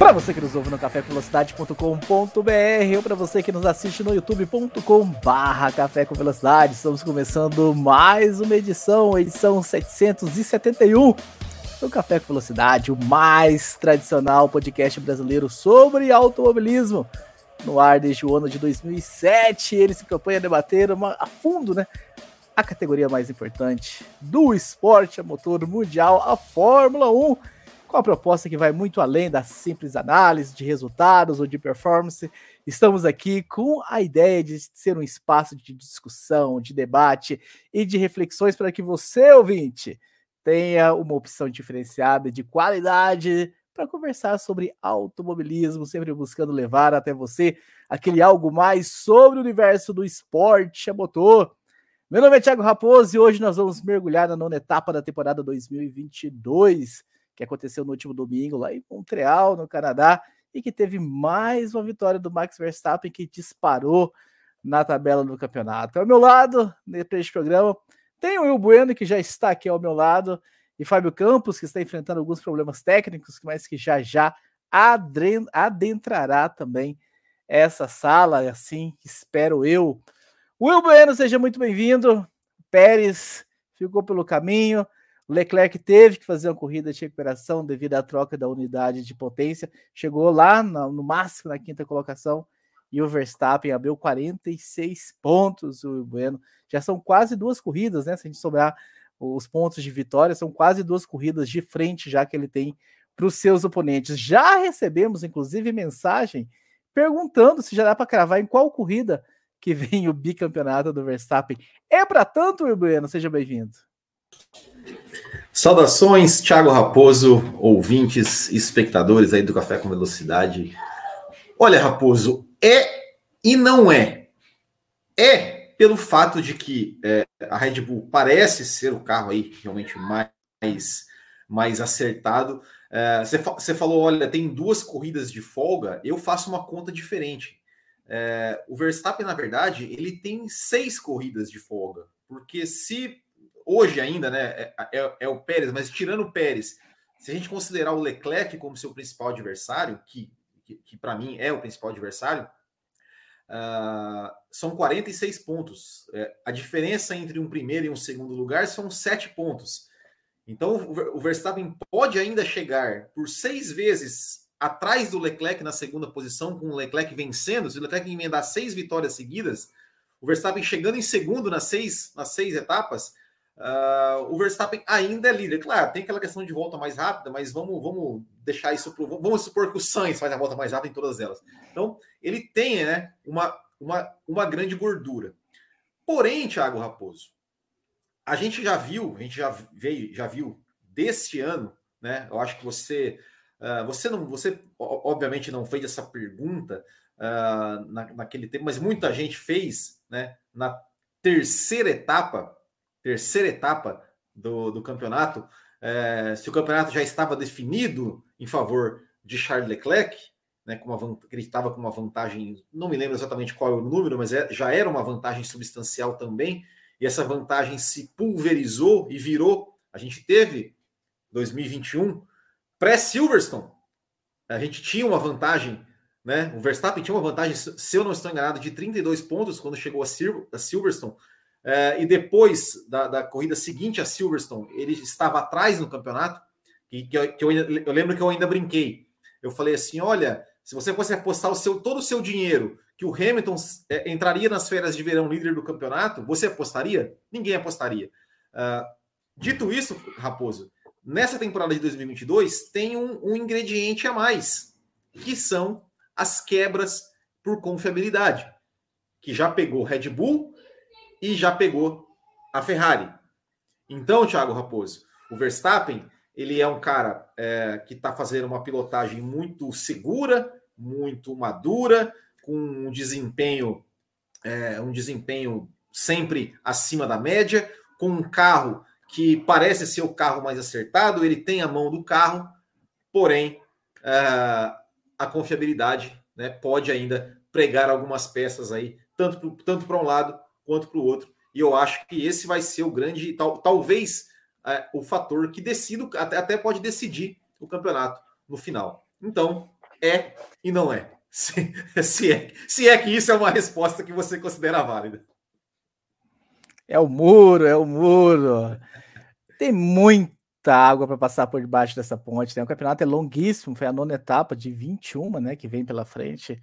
Para você que nos ouve no cafévelocidade.com.br ou para você que nos assiste no youtube.com barra Café com Velocidade, estamos começando mais uma edição, edição 771 do Café com Velocidade, o mais tradicional podcast brasileiro sobre automobilismo. No ar desde o ano de 2007, ele se propõe a debater uma, a fundo, né? A categoria mais importante do esporte a motor mundial, a Fórmula 1 com a proposta que vai muito além da simples análise de resultados ou de performance. Estamos aqui com a ideia de ser um espaço de discussão, de debate e de reflexões para que você, ouvinte, tenha uma opção diferenciada de qualidade para conversar sobre automobilismo, sempre buscando levar até você aquele algo mais sobre o universo do esporte a motor. Meu nome é Thiago Raposo e hoje nós vamos mergulhar na nona etapa da temporada 2022 que aconteceu no último domingo lá em Montreal, no Canadá, e que teve mais uma vitória do Max Verstappen que disparou na tabela do campeonato. Ao meu lado, nesse programa, tem o Will Bueno, que já está aqui ao meu lado, e Fábio Campos, que está enfrentando alguns problemas técnicos, mas que já já adentrará também essa sala, assim espero eu. Will Bueno, seja muito bem-vindo. Pérez ficou pelo caminho. Leclerc teve que fazer uma corrida de recuperação devido à troca da unidade de potência, chegou lá no, no máximo na quinta colocação e o Verstappen abriu 46 pontos. O Bueno já são quase duas corridas, né? Se a gente sobrar os pontos de vitória, são quase duas corridas de frente já que ele tem para os seus oponentes. Já recebemos, inclusive, mensagem perguntando se já dá para cravar em qual corrida que vem o bicampeonato do Verstappen. É para tanto, Bueno? Seja bem-vindo. Saudações, Thiago Raposo, ouvintes, espectadores aí do Café com Velocidade. Olha, Raposo, é e não é. É pelo fato de que é, a Red Bull parece ser o carro aí realmente mais, mais acertado. Você é, falou, olha, tem duas corridas de folga, eu faço uma conta diferente. É, o Verstappen, na verdade, ele tem seis corridas de folga, porque se hoje ainda, né, é, é, é, o Pérez, mas tirando o Pérez, se a gente considerar o Leclerc como seu principal adversário, que, que, que para mim é o principal adversário, uh, são 46 pontos. É, a diferença entre um primeiro e um segundo lugar são sete pontos. Então o Verstappen pode ainda chegar por seis vezes atrás do Leclerc na segunda posição, com o Leclerc vencendo. Se o Leclerc emendar seis vitórias seguidas, o Verstappen chegando em segundo nas seis, nas seis etapas, Uh, o Verstappen ainda é líder. Claro, tem aquela questão de volta mais rápida, mas vamos, vamos deixar isso pro. Vamos supor que o Sainz faz a volta mais rápida em todas elas. Então, ele tem né, uma, uma, uma grande gordura. Porém, Thiago Raposo, a gente já viu, a gente já veio, já viu deste ano, né? Eu acho que você. Uh, você não, você obviamente não fez essa pergunta uh, na, naquele tempo, mas muita gente fez, né? Na terceira etapa terceira etapa do, do campeonato, é, se o campeonato já estava definido em favor de Charles Leclerc, né, com uma, ele estava com uma vantagem, não me lembro exatamente qual é o número, mas é, já era uma vantagem substancial também, e essa vantagem se pulverizou e virou. A gente teve 2021 pré-Silverstone, a gente tinha uma vantagem, né? O Verstappen tinha uma vantagem, se eu não estou enganado, de 32 pontos quando chegou a Silverstone. É, e depois da, da, corrida seguinte a Silverstone, ele estava atrás no campeonato. Que, eu, que eu, eu, lembro que eu ainda brinquei. Eu falei assim: olha, se você fosse apostar o seu, todo o seu dinheiro que o Hamilton é, entraria nas férias de verão líder do campeonato, você apostaria? Ninguém apostaria. Uh, dito isso, Raposo, nessa temporada de 2022 tem um, um ingrediente a mais, que são as quebras por confiabilidade, que já pegou Red Bull, e já pegou a Ferrari. Então, Thiago Raposo, o Verstappen ele é um cara é, que está fazendo uma pilotagem muito segura, muito madura, com um desempenho é, um desempenho sempre acima da média, com um carro que parece ser o carro mais acertado, ele tem a mão do carro, porém é, a confiabilidade né, pode ainda pregar algumas peças aí, tanto, tanto para um lado quanto para o outro. E eu acho que esse vai ser o grande, tal, talvez é, o fator que decida, até, até pode decidir o campeonato no final. Então, é e não é. Se, se, é. se é que isso é uma resposta que você considera válida. É o muro, é o muro. Tem muita água para passar por debaixo dessa ponte. Né? O campeonato é longuíssimo, foi a nona etapa de 21, né, que vem pela frente.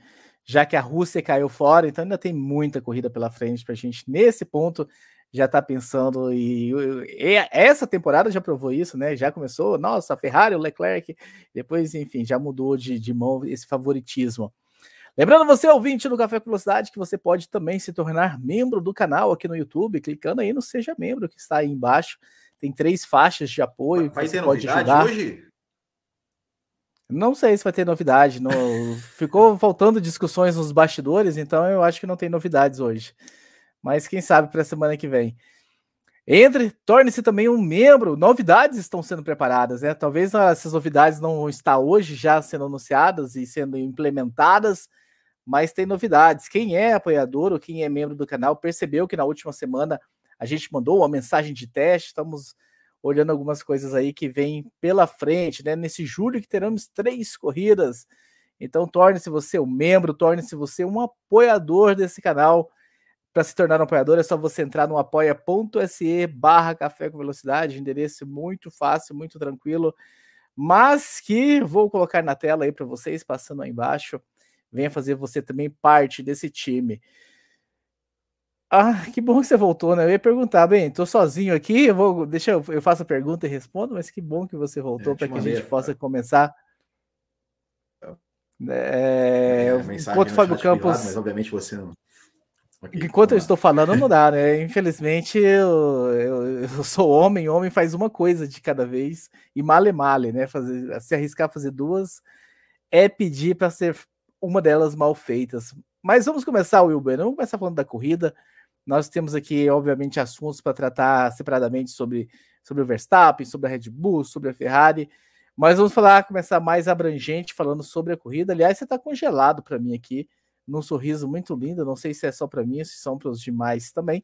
Já que a Rússia caiu fora, então ainda tem muita corrida pela frente para a gente, nesse ponto, já está pensando e, e, essa temporada já provou isso, né? Já começou, nossa, a Ferrari, o Leclerc, depois, enfim, já mudou de, de mão esse favoritismo. Lembrando você, ouvinte do Café com Velocidade, que você pode também se tornar membro do canal aqui no YouTube, clicando aí no Seja Membro, que está aí embaixo. Tem três faixas de apoio. Vai ter novidade ajudar. hoje? Não sei se vai ter novidade. No... Ficou faltando discussões nos bastidores, então eu acho que não tem novidades hoje mas quem sabe para a semana que vem. Entre, torne-se também um membro. Novidades estão sendo preparadas, né? Talvez essas novidades não estão hoje já sendo anunciadas e sendo implementadas, mas tem novidades. Quem é apoiador ou quem é membro do canal percebeu que na última semana a gente mandou uma mensagem de teste. Estamos olhando algumas coisas aí que vêm pela frente, né? Nesse julho que teremos três corridas. Então torne-se você um membro, torne-se você um apoiador desse canal para se tornar um apoiador é só você entrar no apoia.se barra café com velocidade, endereço muito fácil, muito tranquilo, mas que vou colocar na tela aí para vocês, passando aí embaixo. Venha fazer você também parte desse time. Ah, que bom que você voltou, né? Eu ia perguntar, bem, tô sozinho aqui, eu vou, deixa eu, eu faço a pergunta e respondo, mas que bom que você voltou para que a gente possa começar. É, é, enquanto Fábio Campos, privado, mas obviamente você não. Okay, Enquanto eu estou falando, não dá, né? Infelizmente, eu, eu, eu, sou homem, homem faz uma coisa de cada vez, e male male, né? Fazer, se arriscar a fazer duas é pedir para ser uma delas mal feitas. Mas vamos começar, Wilber. Vamos começar falando da corrida. Nós temos aqui, obviamente, assuntos para tratar separadamente sobre, sobre o Verstappen, sobre a Red Bull, sobre a Ferrari. Mas vamos falar, começar mais abrangente, falando sobre a corrida. Aliás, você está congelado para mim aqui num sorriso muito lindo. Não sei se é só para mim, se são para os demais também.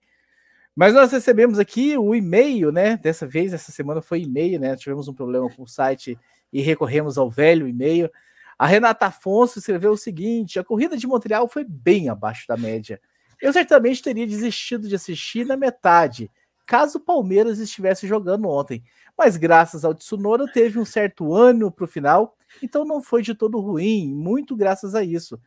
Mas nós recebemos aqui o e-mail, né? Dessa vez, essa semana foi e-mail, né? Tivemos um problema com o site e recorremos ao velho e-mail. A Renata Afonso escreveu o seguinte: a corrida de Montreal foi bem abaixo da média. Eu certamente teria desistido de assistir na metade, caso o Palmeiras estivesse jogando ontem. Mas graças ao Tsunoda teve um certo ano para o final, então não foi de todo ruim, muito graças a isso.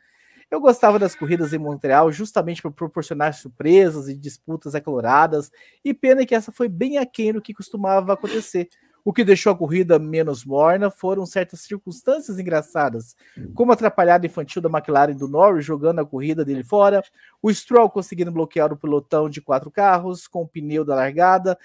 Eu gostava das corridas em Montreal justamente por proporcionar surpresas e disputas acaloradas, e pena que essa foi bem aquém do que costumava acontecer. O que deixou a corrida menos morna foram certas circunstâncias engraçadas, como a atrapalhada infantil da McLaren do Norris jogando a corrida dele fora, o Stroll conseguindo bloquear o pelotão de quatro carros com o pneu da largada,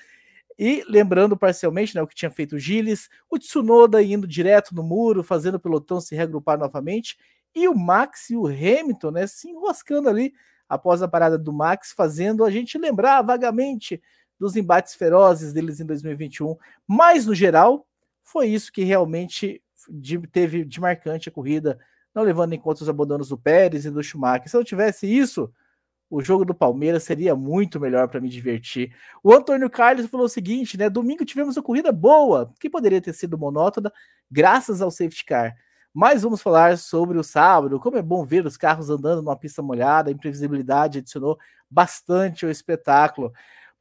e lembrando parcialmente né, o que tinha feito o Gilles, o Tsunoda indo direto no muro, fazendo o pelotão se reagrupar novamente, e o Max e o Hamilton, né, se enroscando ali após a parada do Max, fazendo a gente lembrar vagamente dos embates ferozes deles em 2021. Mas, no geral, foi isso que realmente de, teve de marcante a corrida, não levando em conta os abandonos do Pérez e do Schumacher. Se eu tivesse isso, o jogo do Palmeiras seria muito melhor para me divertir. O Antônio Carlos falou o seguinte, né? Domingo tivemos uma corrida boa, que poderia ter sido monótona, graças ao safety car. Mas vamos falar sobre o sábado. Como é bom ver os carros andando numa pista molhada, a imprevisibilidade adicionou bastante ao espetáculo.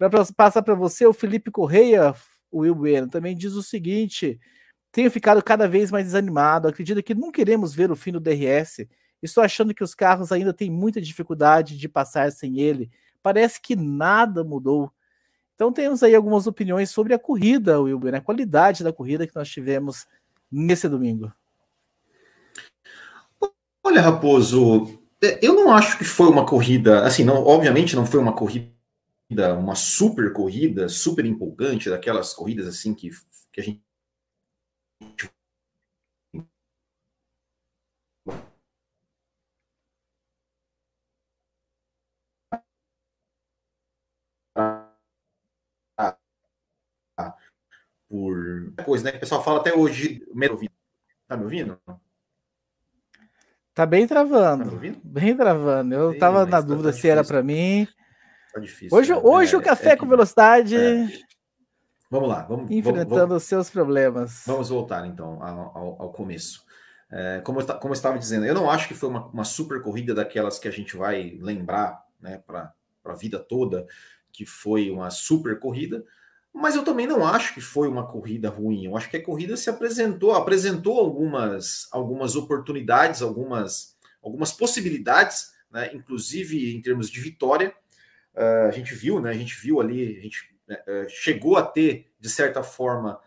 Para passar para você, o Felipe Correia, o Will Bueno, também diz o seguinte: tenho ficado cada vez mais desanimado. Acredito que não queremos ver o fim do DRS. Estou achando que os carros ainda têm muita dificuldade de passar sem ele. Parece que nada mudou. Então temos aí algumas opiniões sobre a corrida, Wilber, a qualidade da corrida que nós tivemos nesse domingo. Olha, Raposo, é, eu não acho que foi uma corrida, assim, não, obviamente não foi uma corrida, uma super corrida, super empolgante, daquelas corridas assim que, que a gente por coisa, né? Que o pessoal fala até hoje. me ouvindo Tá me ouvindo? Tá bem travando. Tá bem travando. Eu Sim, tava na tá dúvida tá se difícil. era para mim. Tá difícil. Hoje, né? hoje é, o café é com velocidade. É. Vamos lá, vamos enfrentando os seus problemas. Vamos voltar então ao, ao começo. É, como, eu, como eu estava dizendo, eu não acho que foi uma, uma super corrida daquelas que a gente vai lembrar né, para a vida toda, que foi uma super corrida, mas eu também não acho que foi uma corrida ruim. Eu acho que a corrida se apresentou, apresentou algumas, algumas oportunidades, algumas, algumas possibilidades, né, inclusive em termos de vitória. Uh, a gente viu, né? A gente viu ali, a gente uh, chegou a ter, de certa forma,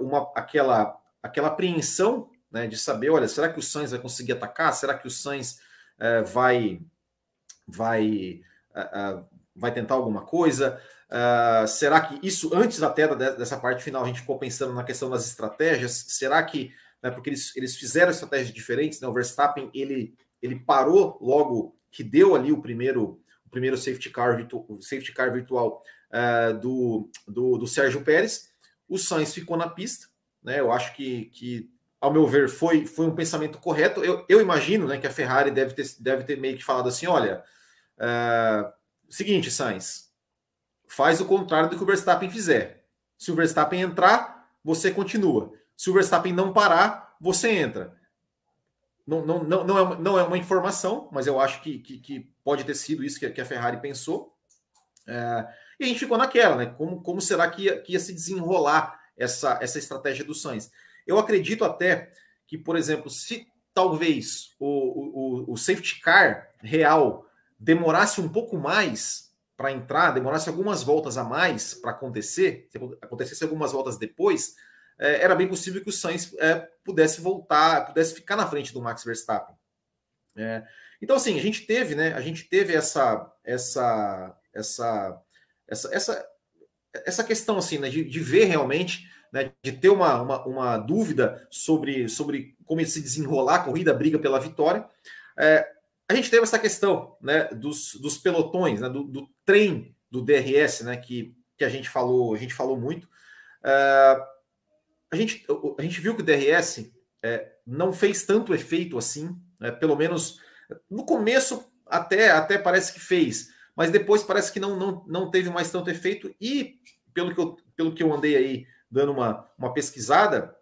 uma, aquela, aquela apreensão né, de saber, olha, será que o Sainz vai conseguir atacar? Será que o Sainz vai vai vai tentar alguma coisa? Uh, será que isso, antes até dessa parte final, a gente ficou pensando na questão das estratégias? Será que, né, porque eles, eles fizeram estratégias diferentes, né, o Verstappen ele, ele parou logo que deu ali o primeiro, primeiro safety car, virtu, safety car virtual uh, do, do, do Sérgio Pérez, o Sainz ficou na pista, né, eu acho que, que ao meu ver, foi, foi um pensamento correto. Eu, eu imagino né, que a Ferrari deve ter, deve ter meio que falado assim: olha, uh, seguinte, Sainz, faz o contrário do que o Verstappen fizer. Se o Verstappen entrar, você continua. Se o Verstappen não parar, você entra. Não, não, é, uma, não é uma informação, mas eu acho que, que, que pode ter sido isso que, que a Ferrari pensou. É, e a gente ficou naquela, né? Como, como será que ia, que ia se desenrolar essa, essa estratégia do Sainz? Eu acredito até que, por exemplo, se talvez o, o, o safety car real demorasse um pouco mais para entrar, demorasse algumas voltas a mais para acontecer, se acontecesse algumas voltas depois, é, era bem possível que o Sainz é, pudesse voltar, pudesse ficar na frente do Max Verstappen. É, então, assim, a gente teve, né? A gente teve essa, essa, essa, essa, essa, essa questão, assim, né, de, de ver realmente, né, de ter uma, uma, uma, dúvida sobre, sobre como se desenrolar a corrida, a briga pela vitória. É, a gente teve essa questão né, dos, dos pelotões, né, do, do, trem do DRS, né, que, que a gente falou, a gente falou muito. Uh, a, gente, a gente viu que o DRS é, não fez tanto efeito assim, né, pelo menos no começo até, até parece que fez, mas depois parece que não, não, não teve mais tanto efeito, e pelo que eu, pelo que eu andei aí dando uma, uma pesquisada,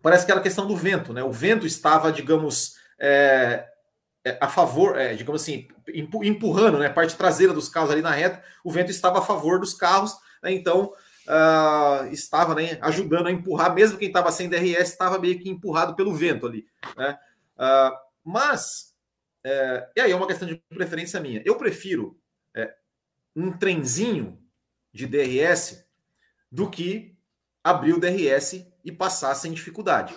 parece que era questão do vento, né? O vento estava, digamos, é, é, a favor, é, digamos assim, empurrando né, a parte traseira dos carros ali na reta, o vento estava a favor dos carros, né, então uh, estava né, ajudando a empurrar, mesmo quem estava sem DRS estava meio que empurrado pelo vento ali. Né? Uh, mas, é, e aí é uma questão de preferência minha, eu prefiro é, um trenzinho de DRS do que abrir o DRS e passar sem dificuldade.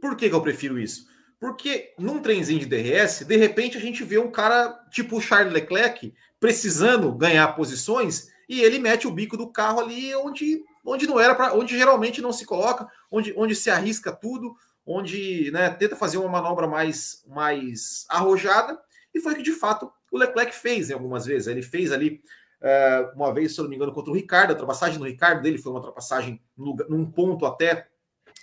Por que, que eu prefiro isso? Porque num trenzinho de DRS, de repente a gente vê um cara tipo Charles Leclerc precisando ganhar posições e ele mete o bico do carro ali onde, onde não era para, onde geralmente não se coloca, onde, onde se arrisca tudo, onde né, tenta fazer uma manobra mais, mais arrojada, e foi o que de fato o Leclerc fez em algumas vezes. Ele fez ali uh, uma vez, se não me engano, contra o Ricardo, a ultrapassagem do Ricardo dele foi uma ultrapassagem num ponto até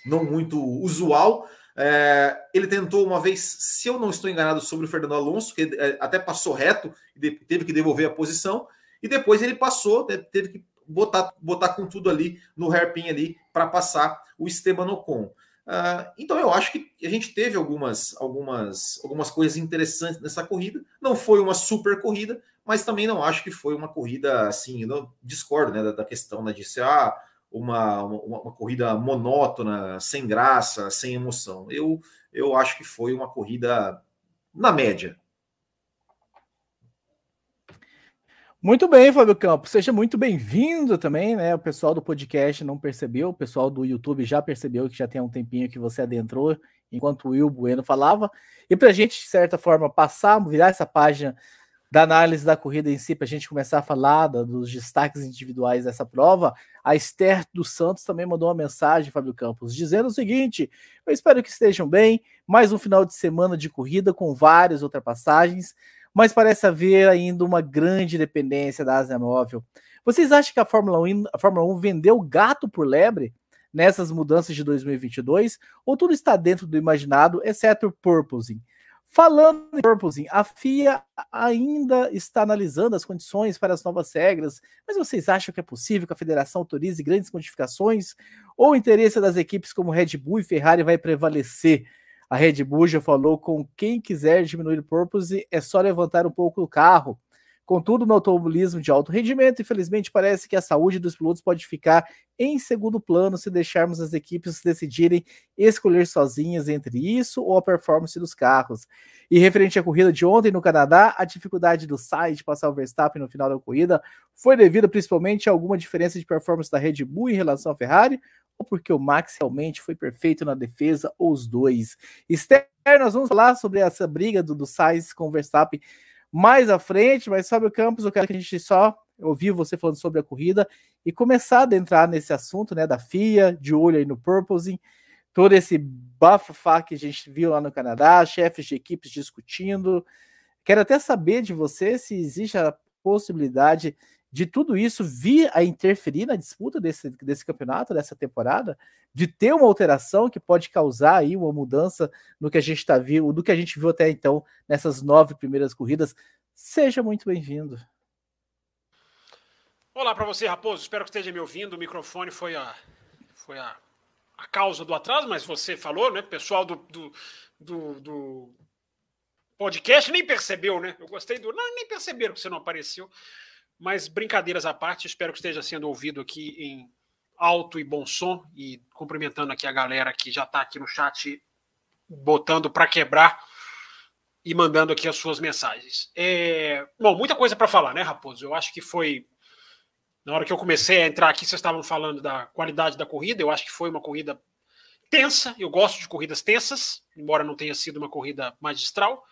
não muito usual, é, ele tentou uma vez, se eu não estou enganado, sobre o Fernando Alonso, que é, até passou reto e teve que devolver a posição, e depois ele passou, né, teve que botar, botar com tudo ali no hairpin ali para passar o Esteban Ocon. Uh, então eu acho que a gente teve algumas, algumas, algumas coisas interessantes nessa corrida. Não foi uma super corrida, mas também não acho que foi uma corrida assim. Eu discordo né, da, da questão né, de ser ah, uma, uma, uma, corrida monótona, sem graça, sem emoção. Eu, eu acho que foi uma corrida na média. Muito bem, Fábio Campos. Seja muito bem-vindo também, né? O pessoal do podcast não percebeu, o pessoal do YouTube já percebeu que já tem um tempinho que você adentrou enquanto o Will Bueno falava. E para a gente, de certa forma, passar, virar essa página da análise da corrida em si, para a gente começar a falar dos destaques individuais dessa prova, a Esther dos Santos também mandou uma mensagem, Fábio Campos, dizendo o seguinte: Eu espero que estejam bem. Mais um final de semana de corrida com várias ultrapassagens, mas parece haver ainda uma grande dependência da Asa Móvel. Vocês acham que a Fórmula 1, a Fórmula 1 vendeu gato por lebre? nessas mudanças de 2022? Ou tudo está dentro do imaginado, exceto o purposing? Falando em purposing, a FIA ainda está analisando as condições para as novas regras, mas vocês acham que é possível que a federação autorize grandes modificações? Ou o interesse das equipes como Red Bull e Ferrari vai prevalecer? A Red Bull já falou com quem quiser diminuir o purpose, é só levantar um pouco o carro. Contudo, no automobilismo de alto rendimento, infelizmente parece que a saúde dos pilotos pode ficar em segundo plano se deixarmos as equipes decidirem escolher sozinhas entre isso ou a performance dos carros. E referente à corrida de ontem no Canadá, a dificuldade do de passar o Verstappen no final da corrida foi devida principalmente a alguma diferença de performance da Red Bull em relação à Ferrari ou porque o Max realmente foi perfeito na defesa, ou os dois. Esther, nós vamos falar sobre essa briga do, do Sainz com o Verstappen mais à frente, mas sobre o Campos, eu quero que a gente só ouvir você falando sobre a corrida e começar a adentrar nesse assunto, né, da FIA, de olho aí no purposing, todo esse bafafá que a gente viu lá no Canadá, chefes de equipes discutindo. Quero até saber de você se existe a possibilidade de tudo isso vir a interferir na disputa desse, desse campeonato, dessa temporada, de ter uma alteração que pode causar aí uma mudança no que a gente está vindo, do que a gente viu até então nessas nove primeiras corridas. Seja muito bem-vindo. Olá para você, Raposo. Espero que esteja me ouvindo. O microfone foi a, foi a, a causa do atraso, mas você falou, né? Pessoal do, do, do, do podcast nem percebeu, né? Eu gostei do. Não, nem perceberam que você não apareceu. Mas brincadeiras à parte, espero que esteja sendo ouvido aqui em alto e bom som e cumprimentando aqui a galera que já está aqui no chat botando para quebrar e mandando aqui as suas mensagens. É... Bom, muita coisa para falar, né, Raposo? Eu acho que foi na hora que eu comecei a entrar aqui, vocês estavam falando da qualidade da corrida. Eu acho que foi uma corrida tensa. Eu gosto de corridas tensas, embora não tenha sido uma corrida magistral.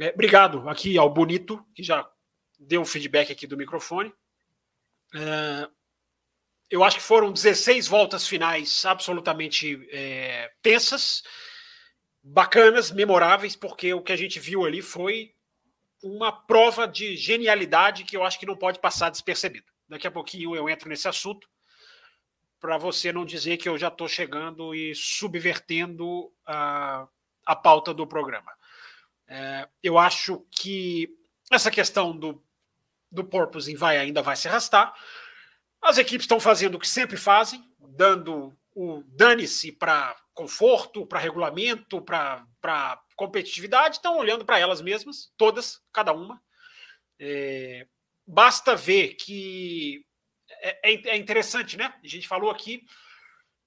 É, obrigado aqui ao Bonito, que já deu um feedback aqui do microfone. É, eu acho que foram 16 voltas finais absolutamente é, tensas, bacanas, memoráveis, porque o que a gente viu ali foi uma prova de genialidade que eu acho que não pode passar despercebido. Daqui a pouquinho eu entro nesse assunto para você não dizer que eu já estou chegando e subvertendo a, a pauta do programa. É, eu acho que essa questão do do porpoising vai ainda vai se arrastar. As equipes estão fazendo o que sempre fazem, dando o dane-se para conforto, para regulamento, para competitividade, estão olhando para elas mesmas, todas, cada uma. É, basta ver que é, é, é, interessante, né? A gente falou aqui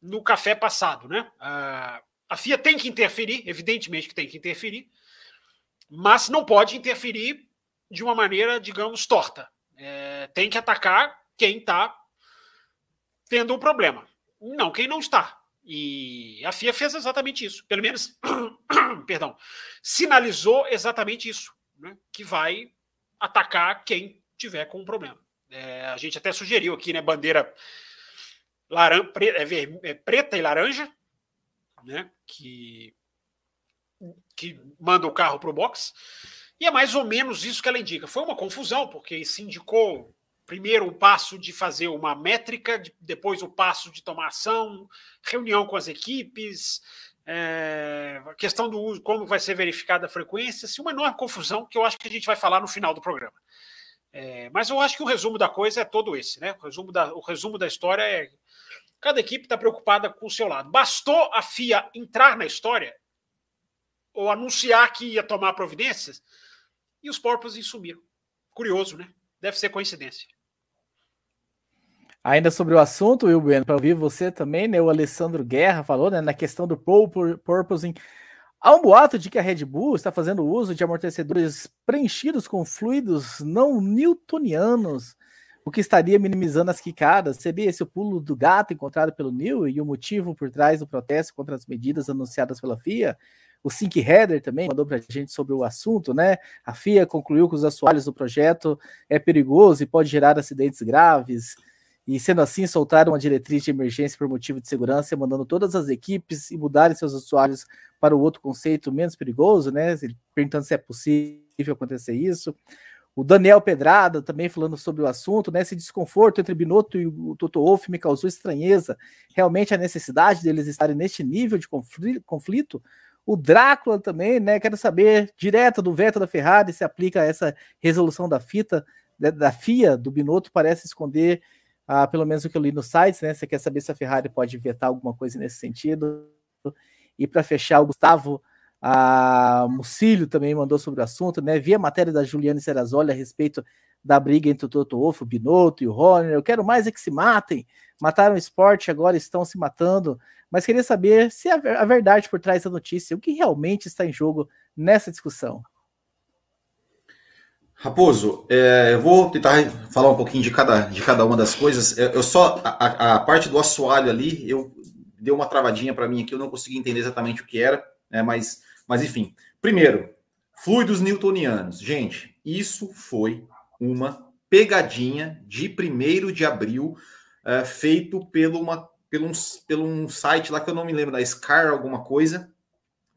no café passado, né? A, a FIA tem que interferir, evidentemente que tem que interferir, mas não pode interferir de uma maneira, digamos, torta. É, tem que atacar quem está tendo um problema, não quem não está. E a FIA fez exatamente isso, pelo menos, perdão, sinalizou exatamente isso, né, que vai atacar quem tiver com um problema. É, a gente até sugeriu aqui, né, bandeira laran pre é, é, preta e laranja, né, que, que manda o carro para o box. E é mais ou menos isso que ela indica. Foi uma confusão, porque se indicou primeiro o passo de fazer uma métrica, depois o passo de tomar ação, reunião com as equipes, é, a questão do uso, como vai ser verificada a frequência, assim, uma enorme confusão que eu acho que a gente vai falar no final do programa. É, mas eu acho que o resumo da coisa é todo esse, né? O resumo da, o resumo da história é cada equipe está preocupada com o seu lado. Bastou a FIA entrar na história ou anunciar que ia tomar providências e os porpoises sumiram. Curioso, né? Deve ser coincidência. Ainda sobre o assunto, Will Bueno, para ouvir você também, né? O Alessandro Guerra falou, né? Na questão do porpoising. Há um boato de que a Red Bull está fazendo uso de amortecedores preenchidos com fluidos não newtonianos, o que estaria minimizando as quicadas. Seria esse o pulo do gato encontrado pelo New e o motivo por trás do protesto contra as medidas anunciadas pela FIA? O Sync Header também mandou para a gente sobre o assunto, né? A FIA concluiu que os assoalhos do projeto é perigoso e pode gerar acidentes graves. E sendo assim, soltaram uma diretriz de emergência por motivo de segurança, mandando todas as equipes e mudarem seus assoalhos para o outro conceito menos perigoso, né? Perguntando se é possível acontecer isso. O Daniel Pedrada também falando sobre o assunto, né? Esse desconforto entre Binotto e o Toto Wolff me causou estranheza. Realmente a necessidade deles estarem neste nível de conflito. O Drácula também, né? Quero saber direto do veto da Ferrari se aplica essa resolução da fita da FIA do Binotto parece esconder, ah, pelo menos o que eu li nos sites, né? Você quer saber se a Ferrari pode vetar alguma coisa nesse sentido? E para fechar, o Gustavo a Mucílio também mandou sobre o assunto, né? Vi a matéria da Juliane Serrazoli a respeito da briga entre o Toto Wolff, o Binotto e o Horner. Eu quero mais é que se matem. Mataram o esporte, agora estão se matando. Mas queria saber se a, a verdade por trás da notícia, o que realmente está em jogo nessa discussão. Raposo, é, eu vou tentar falar um pouquinho de cada, de cada uma das coisas. Eu, eu só a, a, parte do assoalho ali, eu deu uma travadinha para mim aqui, eu não consegui entender exatamente o que era, né, mas mas enfim, primeiro, fluidos newtonianos. Gente, isso foi uma pegadinha de 1 de abril, uh, feito pelo, uma, pelo, um, pelo um site lá que eu não me lembro, da Scar alguma coisa,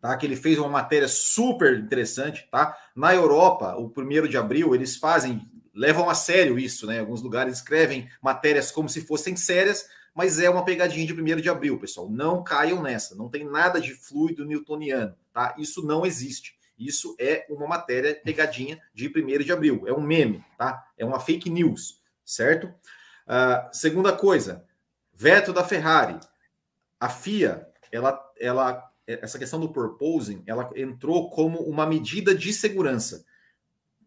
tá? Que ele fez uma matéria super interessante, tá? Na Europa, o 1 de abril, eles fazem, levam a sério isso, né? Alguns lugares escrevem matérias como se fossem sérias, mas é uma pegadinha de 1 de abril, pessoal. Não caiam nessa. Não tem nada de fluido newtoniano, tá? Isso não existe. Isso é uma matéria pegadinha de 1 de abril. É um meme, tá? É uma fake news, certo? Uh, segunda coisa, veto da Ferrari. A FIA, ela, ela, essa questão do proposing, ela entrou como uma medida de segurança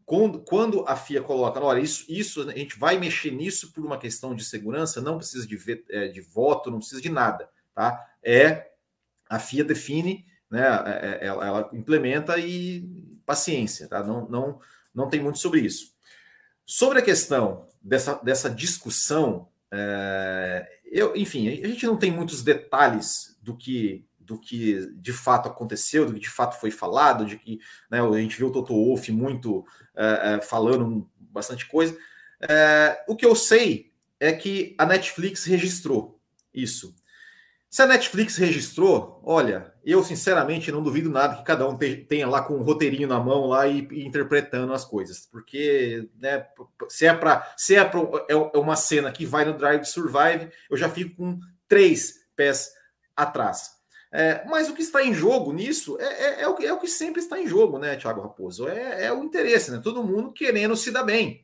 quando, quando a FIA coloca, olha, isso, isso a gente vai mexer nisso por uma questão de segurança, não precisa de, é, de voto, não precisa de nada, tá? É a FIA define, né? É, é, ela, ela implementa e paciência, tá? Não, não, não tem muito sobre isso. Sobre a questão dessa, dessa discussão, é, eu, enfim, a gente não tem muitos detalhes do que do que de fato aconteceu, do que de fato foi falado, de que né, a gente viu o Toto Wolff muito é, é, falando bastante coisa. É, o que eu sei é que a Netflix registrou isso. Se a Netflix registrou, olha, eu sinceramente não duvido nada que cada um tenha lá com um roteirinho na mão lá e, e interpretando as coisas, porque né, se é para se é, é, é uma cena que vai no Drive Survive, eu já fico com três pés atrás. É, mas o que está em jogo nisso é, é, é, o, que, é o que sempre está em jogo, né, Thiago Raposo? É, é o interesse, né? Todo mundo querendo se dar bem.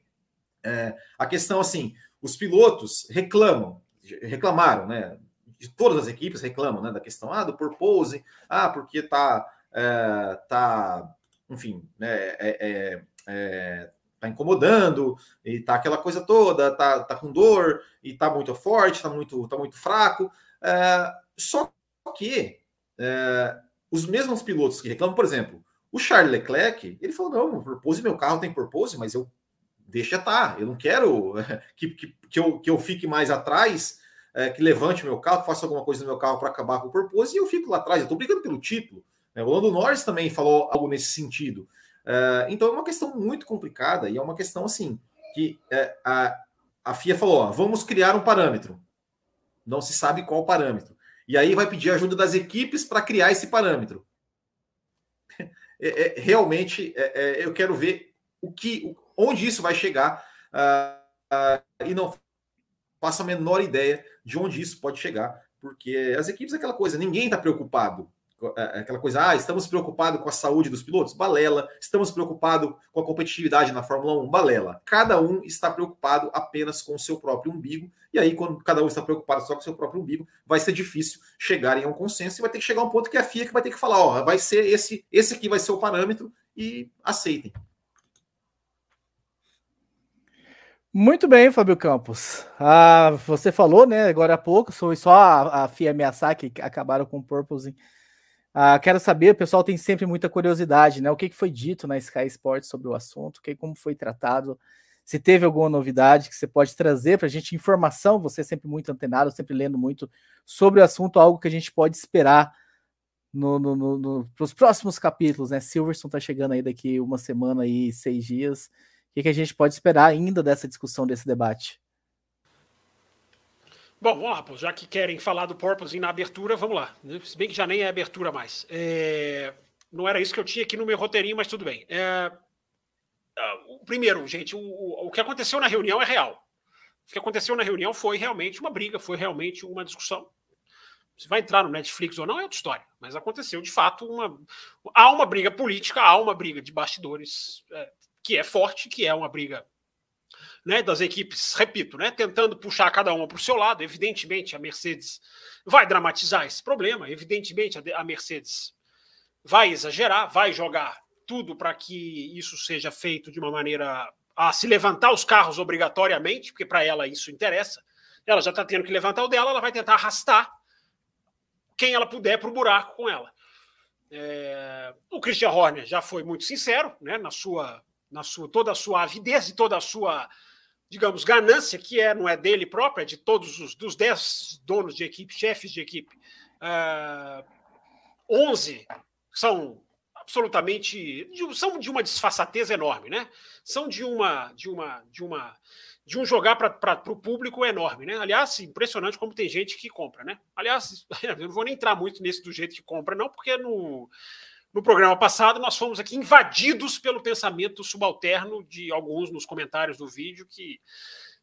É, a questão, assim, os pilotos reclamam, reclamaram, né? De todas as equipes reclamam, né? Da questão, ah, do purpose, ah, porque tá, é, tá enfim, né? É, é, tá incomodando, e tá aquela coisa toda, tá, tá com dor, e tá muito forte, tá muito, tá muito fraco. só que é, os mesmos pilotos que reclamam, por exemplo, o Charles Leclerc, ele falou: não, purpose, meu carro tem purpose, mas eu deixa estar, eu não quero que, que, que, eu, que eu fique mais atrás, é, que levante meu carro, faça alguma coisa no meu carro para acabar com o purpose, e eu fico lá atrás, eu estou brigando pelo título. Né? O Lando Norris também falou algo nesse sentido. É, então é uma questão muito complicada e é uma questão assim que é, a, a FIA falou: ó, vamos criar um parâmetro. Não se sabe qual parâmetro. E aí vai pedir ajuda das equipes para criar esse parâmetro. É, é, realmente, é, é, eu quero ver o que, onde isso vai chegar uh, uh, e não faço a menor ideia de onde isso pode chegar, porque as equipes é aquela coisa, ninguém está preocupado é, é aquela coisa, ah, estamos preocupados com a saúde dos pilotos? Balela. Estamos preocupados com a competitividade na Fórmula 1? Balela. Cada um está preocupado apenas com o seu próprio umbigo, e aí, quando cada um está preocupado só com o seu próprio umbigo, vai ser difícil chegarem a um consenso e vai ter que chegar a um ponto que a FIA que vai ter que falar, ó, vai ser esse, esse aqui vai ser o parâmetro e aceitem. Muito bem, Fábio Campos. Ah, você falou, né, agora há pouco, foi só a, a FIA ameaçar que acabaram com o Purpose ah, quero saber, o pessoal tem sempre muita curiosidade, né? O que, que foi dito na Sky Sports sobre o assunto, que, como foi tratado, se teve alguma novidade que você pode trazer para a gente, informação, você é sempre muito antenado, sempre lendo muito sobre o assunto, algo que a gente pode esperar no, no, no, no nos próximos capítulos, né? Silverson está chegando aí daqui uma semana e seis dias. O que, a gente pode esperar ainda dessa discussão, desse debate? Bom, vamos lá, Raposo. Já que querem falar do Porpoise na abertura, vamos lá. Se bem que já nem é abertura mais. É... Não era isso que eu tinha aqui no meu roteirinho, mas tudo bem. É... uh, primeiro, gente, o, o que aconteceu na reunião é real. O que aconteceu na reunião foi realmente uma briga, foi realmente uma discussão. Se vai entrar no Netflix ou não é outra história, mas aconteceu de fato uma. Há uma briga política, há uma briga de bastidores é, que é forte, que é uma briga né, das equipes, repito, né, tentando puxar cada uma para o seu lado. Evidentemente, a Mercedes vai dramatizar esse problema, evidentemente, a Mercedes vai exagerar, vai jogar tudo para que isso seja feito de uma maneira a se levantar os carros obrigatoriamente, porque para ela isso interessa. Ela já está tendo que levantar o dela, ela vai tentar arrastar quem ela puder para o buraco com ela. É... O Christian Horner já foi muito sincero, né, na sua, na sua toda a sua avidez e toda a sua, digamos, ganância que é não é dele próprio, é de todos os dos dez donos de equipe, chefes de equipe. Uh, 11 são absolutamente são de uma disfarçatez enorme, né? São de uma de uma de uma de um jogar para o público enorme, né? Aliás, impressionante como tem gente que compra, né? Aliás, eu não vou nem entrar muito nesse do jeito que compra, não, porque no, no programa passado nós fomos aqui invadidos pelo pensamento subalterno de alguns nos comentários do vídeo que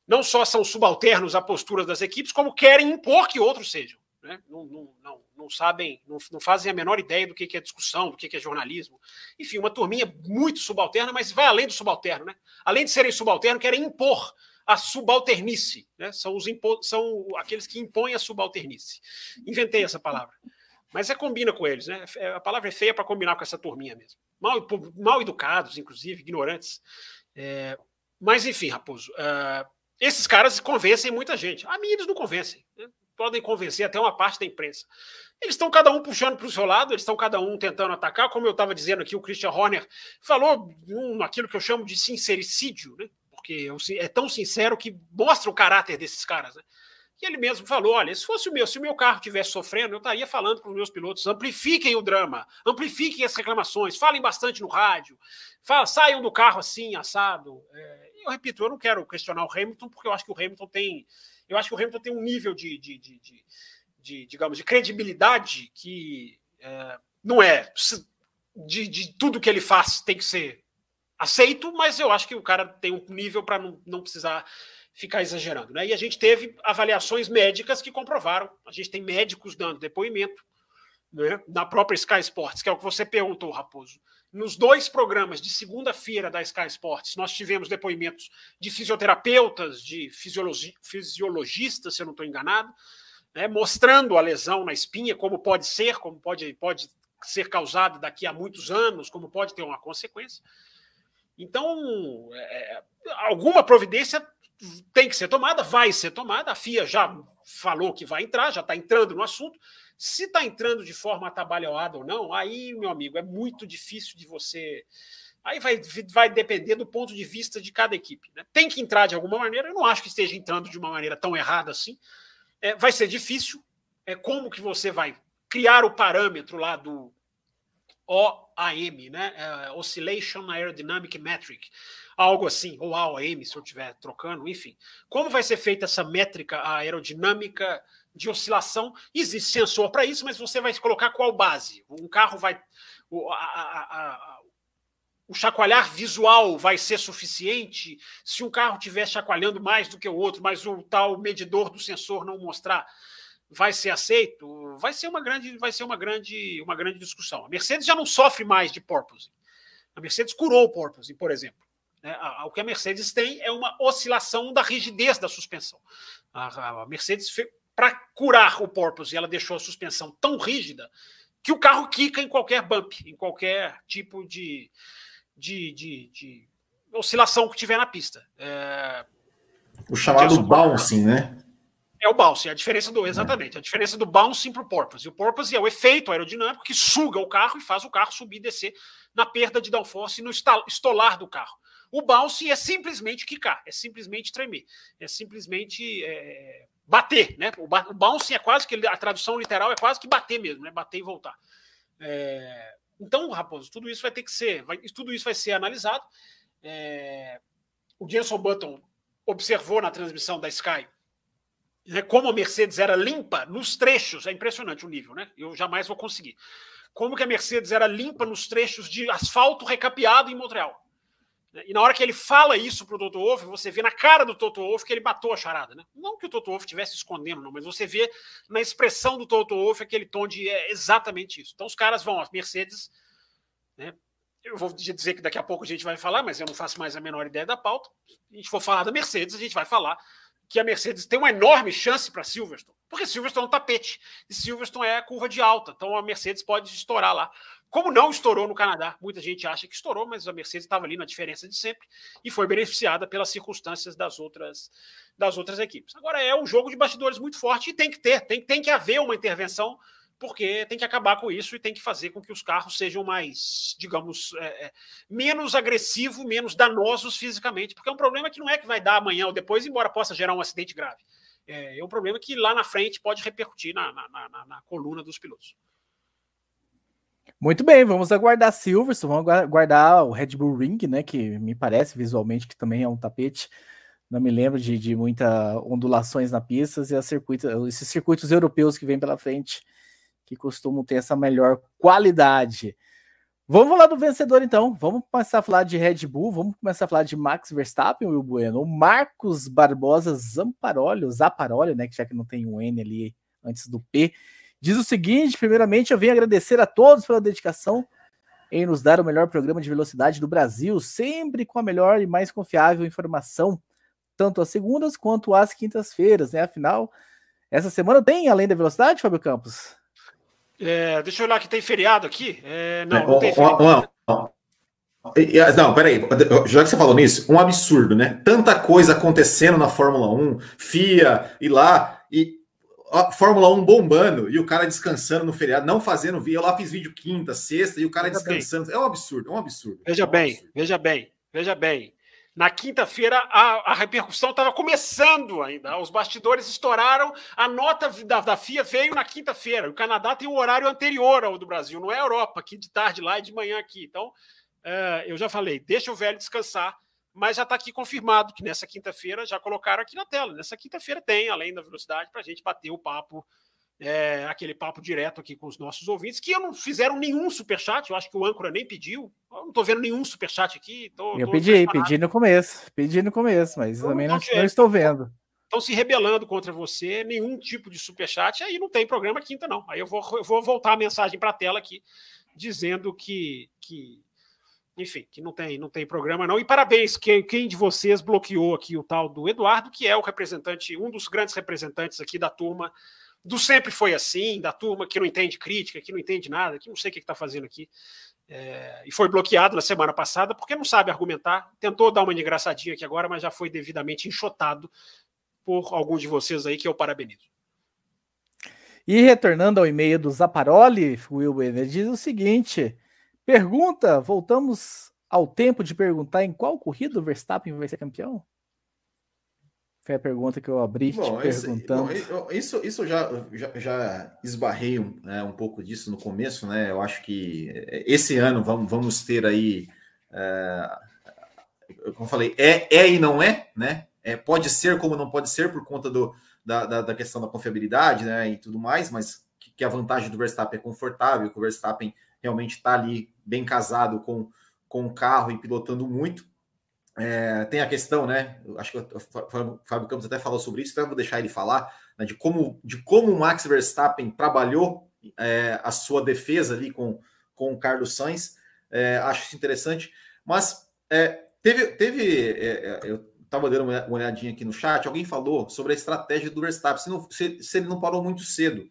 não só são subalternos à postura das equipes, como querem impor que outros sejam. Né? Não, não, não, não, sabem, não, não, fazem a menor ideia do que, é discussão, do que, que é jornalismo. Enfim, uma turminha muito subalterna, mas vai além do subalterno. Né? Além de serem subalternos, querem impor a subalternice. Né? São, os impo são aqueles que impõem a subalternice. Inventei essa palavra. Mas é combina com eles, né? É, a palavra é feia para combinar com essa turminha mesmo. Mal, mal educados, inclusive, ignorantes. É, mas, enfim, Raposo, uh, esses caras convencem muita gente. A mim eles não convencem. Né? Podem convencer até uma parte da imprensa. Eles estão cada um puxando para o seu lado, eles estão cada um tentando atacar. Como eu estava dizendo aqui, o Christian Horner falou um, aquilo que eu chamo de sincericídio, né? porque é tão sincero que mostra o caráter desses caras. Né? E ele mesmo falou: olha, se fosse o meu, se o meu carro estivesse sofrendo, eu estaria falando para os meus pilotos: amplifiquem o drama, amplifiquem as reclamações, falem bastante no rádio, fala, saiam do carro assim, assado. É, eu repito, eu não quero questionar o Hamilton, porque eu acho que o Hamilton tem. Eu acho que o Hamilton tem um nível de, de, de, de, de digamos, de credibilidade que é, não é de, de tudo que ele faz tem que ser aceito, mas eu acho que o cara tem um nível para não, não precisar ficar exagerando. Né? E a gente teve avaliações médicas que comprovaram. A gente tem médicos dando depoimento né, na própria Sky Sports, que é o que você perguntou, Raposo. Nos dois programas de segunda-feira da Sky Sports, nós tivemos depoimentos de fisioterapeutas, de fisiologi fisiologistas, se eu não estou enganado, né, mostrando a lesão na espinha, como pode ser, como pode, pode ser causada daqui a muitos anos, como pode ter uma consequência. Então, é, é, alguma providência tem que ser tomada, vai ser tomada. A FIA já falou que vai entrar, já está entrando no assunto. Se está entrando de forma atabalhoada ou não, aí, meu amigo, é muito difícil de você. Aí vai, vai depender do ponto de vista de cada equipe. Né? Tem que entrar de alguma maneira. Eu não acho que esteja entrando de uma maneira tão errada assim. É, vai ser difícil. É como que você vai criar o parâmetro lá do OAM, né? É, Oscillation Aerodynamic Metric, algo assim, ou AOM, se eu estiver trocando, enfim. Como vai ser feita essa métrica aerodinâmica de oscilação? Existe sensor para isso, mas você vai colocar qual base? Um carro vai. O, a, a, a, o chacoalhar visual vai ser suficiente se um carro estiver chacoalhando mais do que o outro, mas o tal medidor do sensor não mostrar vai ser aceito, vai ser uma grande, vai ser uma grande, uma grande discussão. A Mercedes já não sofre mais de porpoising. A Mercedes curou o porpoising, por exemplo. Né? O que a Mercedes tem é uma oscilação da rigidez da suspensão. A, Mercedes, para curar o porpoising, ela deixou a suspensão tão rígida que o carro quica em qualquer bump, em qualquer tipo de, de, de, de oscilação que tiver na pista. É... O chamado bouncing, né? É o bouncing, a diferença do. Exatamente, a diferença do bouncing para o porpoise. O porpoise é o efeito aerodinâmico que suga o carro e faz o carro subir e descer na perda de downforce e no estolar do carro. O bounce é simplesmente quicar, é simplesmente tremer, é simplesmente é, bater, né? O, bounce é quase que a tradução literal é quase que bater mesmo, né? Bater e voltar. É, então, Raposo, tudo isso vai ter que ser, vai, tudo isso vai ser analisado. É, o Jenson Button observou na transmissão da Sky né, como a Mercedes era limpa nos trechos, é impressionante o nível, né? Eu jamais vou conseguir. Como que a Mercedes era limpa nos trechos de asfalto recapeado em Montreal. E na hora que ele fala isso pro Toto Wolff, você vê na cara do Toto Wolff que ele matou a charada, né? Não que o Toto Wolff estivesse escondendo, não, mas você vê na expressão do Toto Wolff aquele tom de é exatamente isso. Então os caras vão, as Mercedes, né? Eu vou dizer que daqui a pouco a gente vai falar, mas eu não faço mais a menor ideia da pauta. A gente for falar da Mercedes, a gente vai falar que a Mercedes tem uma enorme chance para Silverstone, porque Silverstone é um tapete e Silverstone é curva de alta, então a Mercedes pode estourar lá. Como não estourou no Canadá, muita gente acha que estourou, mas a Mercedes estava ali na diferença de sempre e foi beneficiada pelas circunstâncias das outras das outras equipes. Agora é um jogo de bastidores muito forte e tem que ter, tem, tem que haver uma intervenção porque tem que acabar com isso e tem que fazer com que os carros sejam mais, digamos, é, é, menos agressivos, menos danosos fisicamente, porque é um problema que não é que vai dar amanhã ou depois, embora possa gerar um acidente grave. É, é um problema que lá na frente pode repercutir na, na, na, na coluna dos pilotos. Muito bem, vamos aguardar Silverstone, vamos aguardar o Red Bull Ring, né? Que me parece visualmente que também é um tapete. Não me lembro de, de muitas ondulações na pista e circuito, esses circuitos europeus que vêm pela frente que costumam ter essa melhor qualidade. Vamos falar do vencedor então. Vamos começar a falar de Red Bull, vamos começar a falar de Max Verstappen, o Bueno. O Marcos Barbosa Zamparoli, o Zaparoli, né, que já que não tem um N ali antes do P, diz o seguinte: primeiramente, eu venho agradecer a todos pela dedicação em nos dar o melhor programa de velocidade do Brasil, sempre com a melhor e mais confiável informação, tanto às segundas quanto às quintas-feiras, né? Afinal, essa semana tem além da velocidade, Fábio Campos? É, deixa eu olhar que tem feriado aqui. É, não, é, não tem feriado. Não, não, peraí, já que você falou nisso, um absurdo, né? Tanta coisa acontecendo na Fórmula 1, FIA e lá, e a Fórmula 1 bombando e o cara descansando no feriado, não fazendo vídeo. Eu lá fiz vídeo quinta, sexta e o cara veja descansando. Bem. É um absurdo, é um absurdo. Veja é um bem, absurdo. veja bem, veja bem. Na quinta-feira, a, a, repercussão estava começando ainda. Os bastidores estouraram. A nota da, da FIA veio na quinta-feira. O Canadá tem um horário anterior ao do Brasil, não é a Europa, aqui de tarde lá e de manhã aqui. Então, uh, eu já falei, deixa o velho descansar, mas já está aqui confirmado que nessa quinta-feira já colocaram aqui na tela. Nessa quinta-feira tem, além da velocidade, para a gente bater o papo é, aquele papo direto aqui com os nossos ouvintes, que não fizeram nenhum superchat, eu acho que o âncora nem pediu. Eu não estou vendo nenhum superchat aqui. Tô, eu tô pedi, pedi no começo, pedi no começo, mas eu também não, não, estou vendo. Estão se rebelando contra você, nenhum tipo de superchat, aí não tem programa quinta, não. Aí eu vou, eu vou voltar a mensagem para a tela aqui, dizendo que, que enfim, que não tem, não tem programa não. E parabéns, quem, quem de vocês bloqueou aqui o tal do Eduardo, que é o representante, um dos grandes representantes aqui da turma do sempre foi assim, da turma que não entende crítica, que não entende nada, que não sei o que está fazendo aqui. É, e foi bloqueado na semana passada porque não sabe argumentar. Tentou dar uma engraçadinha aqui agora, mas já foi devidamente enxotado por algum de vocês aí que eu parabenizo. E retornando ao e-mail do Zaparoli, Will Benner diz o seguinte: pergunta, voltamos ao tempo de perguntar em qual corrida o Verstappen vai ser campeão? Foi a pergunta que eu abri bom, te perguntando. Esse, bom, isso, isso já, já, já esbarrei um, né, um pouco disso no começo, né? Eu acho que esse ano vamos, vamos ter aí. É, como eu falei, é, é e não é, né? É, pode ser como não pode ser por conta do, da, da, da questão da confiabilidade né, e tudo mais, mas que, que, a vantagem do Verstappen é confortável, que o Verstappen realmente está ali bem casado com, com o carro e pilotando muito. É, tem a questão, né? Acho que o Fábio Campos até falou sobre isso, então eu vou deixar ele falar né, de como de como o Max Verstappen trabalhou é, a sua defesa ali com, com o Carlos Sainz. É, acho isso interessante. Mas é, teve, teve é, é, eu estava dando uma olhadinha aqui no chat, alguém falou sobre a estratégia do Verstappen, se, não, se, se ele não parou muito cedo.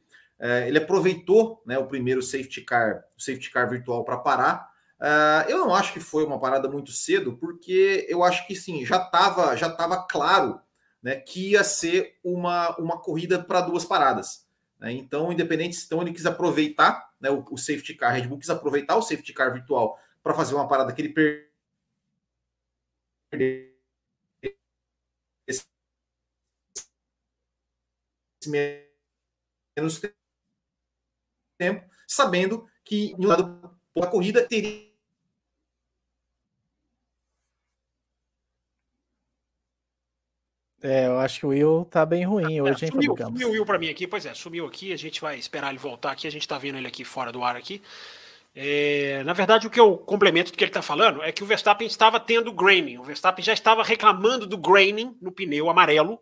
ele aproveitou né, o primeiro safety car, safety car virtual para parar Uh, eu não acho que foi uma parada muito cedo, porque eu acho que sim, já estava já tava claro né, que ia ser uma, uma corrida para duas paradas. Né? Então, independente, então ele quis aproveitar né, o, o, safety car, Red Bull quis aproveitar o safety car virtual para fazer uma parada que ele perdeu menos tempo, sabendo que em um lado a corrida teria É, eu acho que o Will tá bem ruim hoje, é, Sumiu, sumiu o Will para mim aqui, pois é, sumiu aqui, a gente vai esperar ele voltar aqui, a gente tá vendo ele aqui fora do ar aqui. É, na verdade, o que eu complemento do que ele está falando é que o Verstappen estava tendo graining. O Verstappen já estava reclamando do graining no pneu amarelo,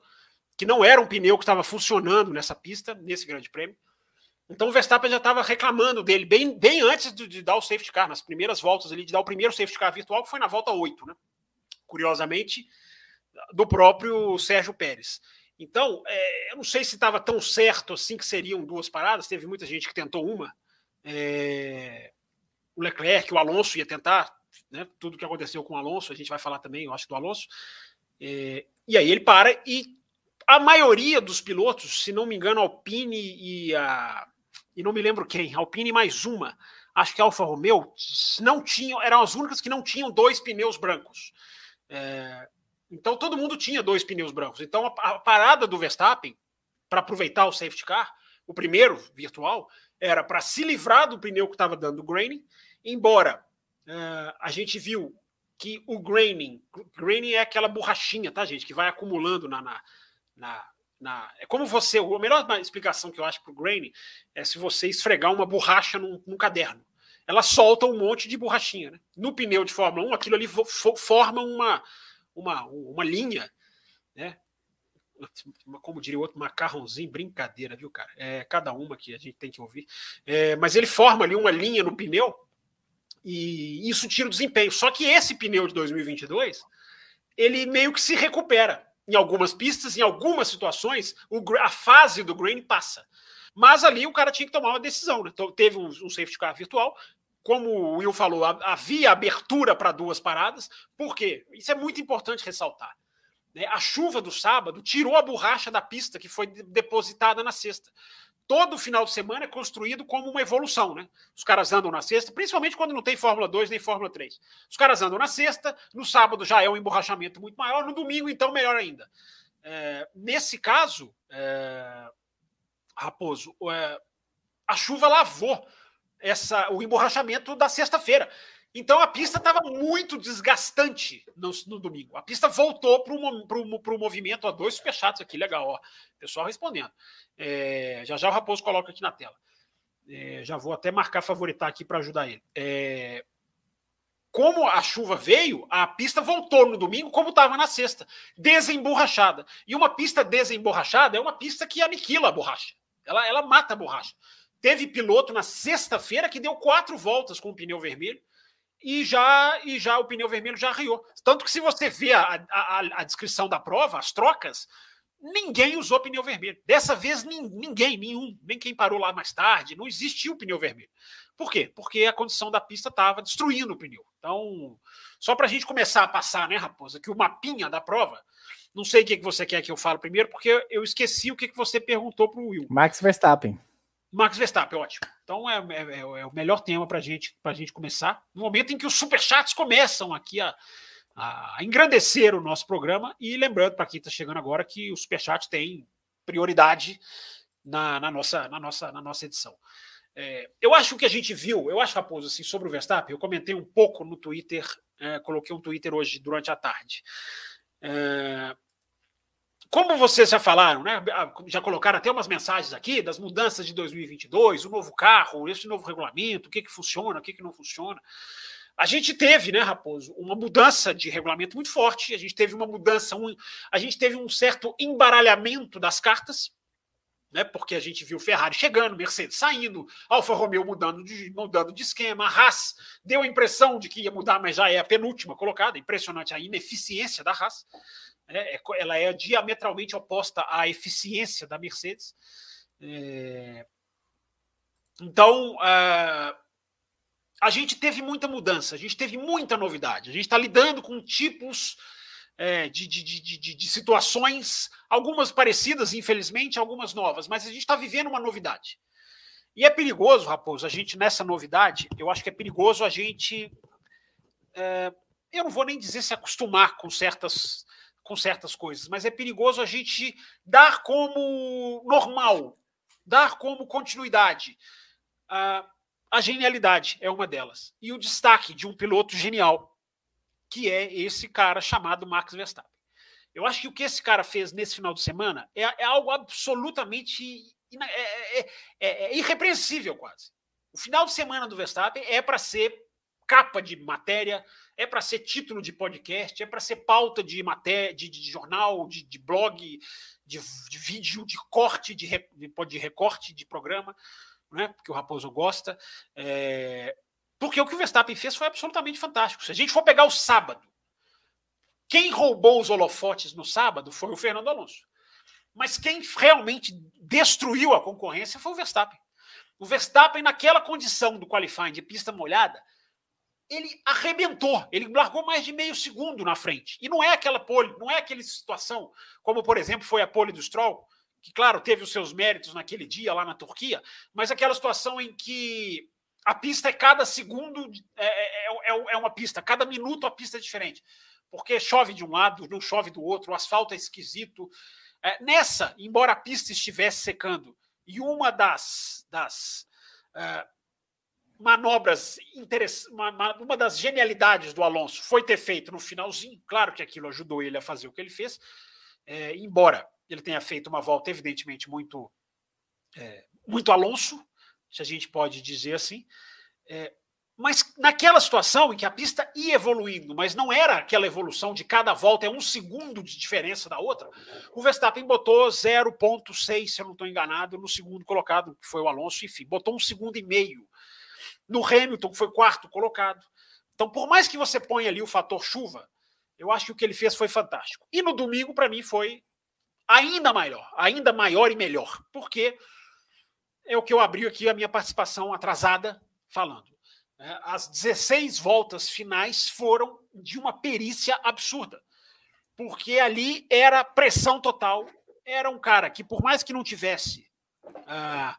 que não era um pneu que estava funcionando nessa pista, nesse grande prêmio. Então o Verstappen já estava reclamando dele bem, bem antes de, de, dar o safety car, nas primeiras voltas ali, de dar o primeiro safety car virtual, que foi na volta 8, né? Curiosamente, do próprio Sérgio Pérez. Então, é, eu não sei se estava tão certo assim que seriam duas paradas, teve muita gente que tentou uma. É, o Leclerc, o Alonso ia tentar, né, tudo que aconteceu com o Alonso, a gente vai falar também, eu acho, do Alonso. É, e aí ele para e a maioria dos pilotos, se não me engano, Alpine e a. E não me lembro quem, Alpine mais uma, acho que a Alfa Romeo, não tinham, eram as únicas que não tinham dois pneus brancos. É, então todo mundo tinha dois pneus brancos. Então a, parada do Verstappen, para aproveitar o safety car, o primeiro virtual, era para se livrar do pneu que estava dando graining, embora uh, a gente viu que o graining, graining é aquela borrachinha, tá, gente, que vai acumulando na, na, na, na é como você, a melhor explicação que eu acho para o graining é se você esfregar uma borracha num, num, caderno. Ela solta um monte de borrachinha. Né? No pneu de Fórmula 1, aquilo ali forma uma, uma, uma linha, né? como diria o outro, macarrãozinho, brincadeira, viu, cara? É cada uma que a gente tem que ouvir. É, mas ele forma ali uma linha no pneu e isso tira o desempenho. Só que esse pneu de 2022, ele meio que se recupera. Em algumas pistas, em algumas situações, o, a fase do grain passa. Mas ali o cara tinha que tomar uma decisão. Né? Então, teve um, um safety car virtual, como o Will falou, havia abertura para duas paradas. Por quê? Isso é muito importante ressaltar. Né? A chuva do sábado tirou a borracha da pista que foi depositada na sexta. Todo final de semana é construído como uma evolução, né? Os caras andam na sexta, principalmente quando não tem Fórmula 2 nem Fórmula 3. Os caras andam na sexta, no sábado já é um emborrachamento muito maior, no domingo, então, melhor ainda. É, nesse caso, é, Raposo, é, a chuva lavou essa, o emborrachamento da sexta-feira. Então a pista estava muito desgastante no, no, domingo. A pista voltou para o movimento. Ó, dois superchats aqui, legal. Ó, pessoal respondendo. É, já já o Raposo coloca aqui na tela. É, já vou até marcar favoritar aqui para ajudar ele. É, como a chuva veio, a pista voltou no domingo como estava na sexta, desemborrachada. E uma pista desemborrachada é uma pista que aniquila a borracha. Ela, ela mata a borracha. Teve piloto na sexta-feira que deu quatro voltas com o pneu vermelho e já e já o pneu vermelho já arriou. Tanto que se você vê a, a, a descrição da prova, as trocas, ninguém usou pneu vermelho. Dessa vez ninguém, nenhum, nem quem parou lá mais tarde, não existiu pneu vermelho. Por quê? Porque a condição da pista estava destruindo o pneu. Então, só para a gente começar a passar, né, Raposa, que o mapinha da prova, não sei o que você quer que eu fale primeiro, porque eu esqueci o que você perguntou para o Will. Max Verstappen. Max Verstappen, ótimo. Então é, é, é, é o melhor tema para gente, a gente começar. No momento em que os superchats começam aqui a, a engrandecer o nosso programa. E lembrando para quem está chegando agora que o superchat tem prioridade na, na, nossa, na, nossa, na nossa edição. É, eu acho que a gente viu, eu acho, Raposo, assim, sobre o Verstappen, eu comentei um pouco no Twitter, é, coloquei um Twitter hoje durante a tarde. Como vocês já falaram, né, já colocaram até umas mensagens aqui das mudanças de 2022, o novo carro, esse novo regulamento, o que, que funciona, o que, que não funciona. A gente teve, né, Raposo, uma mudança de regulamento muito forte, a gente teve uma mudança, um, a gente teve um certo embaralhamento das cartas, né, porque a gente viu Ferrari chegando, Mercedes saindo, Alfa Romeo mudando de, mudando de esquema, a Haas deu a impressão de que ia mudar, mas já é a penúltima colocada, impressionante a ineficiência da Haas. É, é ela é diametralmente oposta à eficiência da Mercedes. É... Então, uh, a gente teve muita mudança, a gente teve muita novidade, a gente está lidando com tipos é, de, de, de, de, situações, algumas parecidas, infelizmente, algumas novas, mas a gente está vivendo uma novidade. E é perigoso, Raposo, a gente nessa novidade, eu acho que é perigoso a gente. É, eu não vou nem dizer se acostumar com certas com certas coisas, mas é perigoso a gente dar como normal, dar como continuidade. A genialidade é uma delas. E o destaque de um piloto genial, que é esse cara chamado Max Verstappen. Eu acho que o que esse cara fez nesse final de semana é, é algo absolutamente é, é, é, é irrepreensível, quase. O final de semana do Verstappen é para ser capa de matéria, é para ser título de podcast, é para ser pauta de matéria, de, de jornal, de, de blog, de, de, vídeo, de corte, de, de, de recorte de programa, né? porque o Raposo gosta. É, porque o que o Verstappen fez foi absolutamente fantástico. Se a gente for pegar o sábado, quem roubou os holofotes no sábado foi o Fernando Alonso. Mas quem realmente destruiu a concorrência foi o Verstappen. O Verstappen, naquela condição do qualifying de pista molhada, ele arrebentou, ele largou mais de meio segundo na frente. E não é aquela pole, não é aquela situação, como por exemplo foi a pole do Stroll, que claro, teve os seus méritos naquele dia lá na Turquia, mas aquela situação em que a pista é cada segundo, é, é, é, é uma pista, cada minuto a pista é diferente. Porque chove de um lado, não chove do outro, o asfalto é esquisito. É, nessa, embora a pista estivesse secando, e uma das, das uh, manobras uma, uma das genialidades do Alonso foi ter feito no finalzinho. Claro que aquilo ajudou ele a fazer o que ele fez, é, embora ele tenha feito uma volta, evidentemente, muito, é, muito Alonso, se a gente pode dizer assim. É, mas naquela situação em que a pista ia evoluindo, mas não era aquela evolução de cada volta, é um segundo de diferença da outra, o Verstappen botou 0,6, se eu não estou enganado, no segundo colocado, que foi o Alonso, enfim, botou um segundo e meio no Hamilton, que foi quarto colocado. Então, por mais que você ponha ali o fator chuva, eu acho que o que ele fez foi fantástico. E no domingo, para mim, foi ainda maior, ainda maior e melhor, porque é o que eu abri aqui a minha participação atrasada falando. É, as 16 voltas finais foram de uma perícia absurda, porque ali era pressão total. Era um cara que, por mais que não tivesse ah,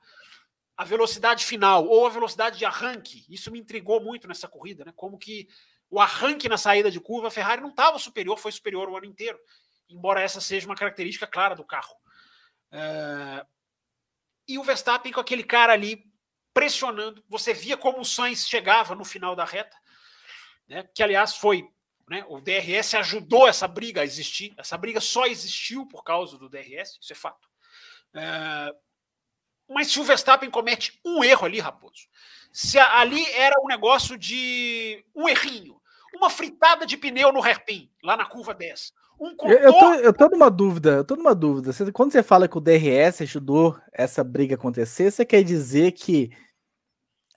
a velocidade final ou a velocidade de arranque. Isso me intrigou muito nessa corrida, né? Como que o arranque na saída de curva, a Ferrari não estava superior, foi superior o ano inteiro, embora essa seja uma característica clara do carro. É... E o Verstappen com aquele cara ali pressionando, você via como o Sainz chegava no final da reta, né? Que aliás foi, né? O DRS ajudou essa briga a existir. Essa briga só existiu por causa do DRS, isso é fato. É... Mas se o Verstappen comete um erro ali, Raposo, se ali era um negócio de um errinho, uma fritada de pneu no hairpin, lá na curva 10. Um contorno... eu, tô, eu tô numa dúvida, eu tô numa dúvida. Quando você fala que o DRS ajudou essa briga acontecer, você quer dizer que